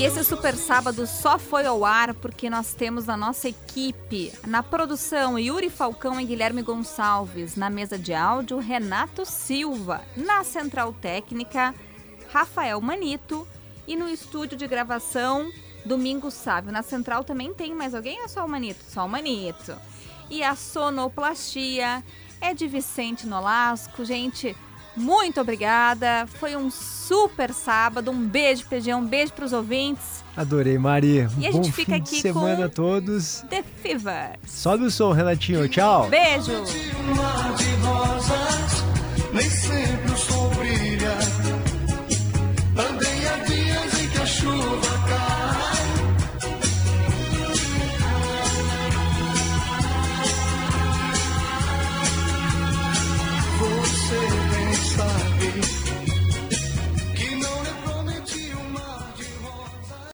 Esse Super Sábado só foi ao ar porque nós temos na nossa equipe, na produção, Yuri Falcão e Guilherme Gonçalves, na mesa de áudio, Renato Silva, na central técnica, Rafael Manito e no estúdio de gravação, Domingos Sávio. Na central também tem mais alguém ou é só o Manito? Só o Manito. E a sonoplastia é de Vicente Nolasco. Gente, muito obrigada. Foi um super sábado. Um beijo, PG, um beijo para os ouvintes. Adorei, Mari. E a Bom gente fica aqui de semana com- a todos. The Fever. Sobe o som, Renatinho. Tchau. Beijo. Um mar de rosas, nem sempre o sol brilha.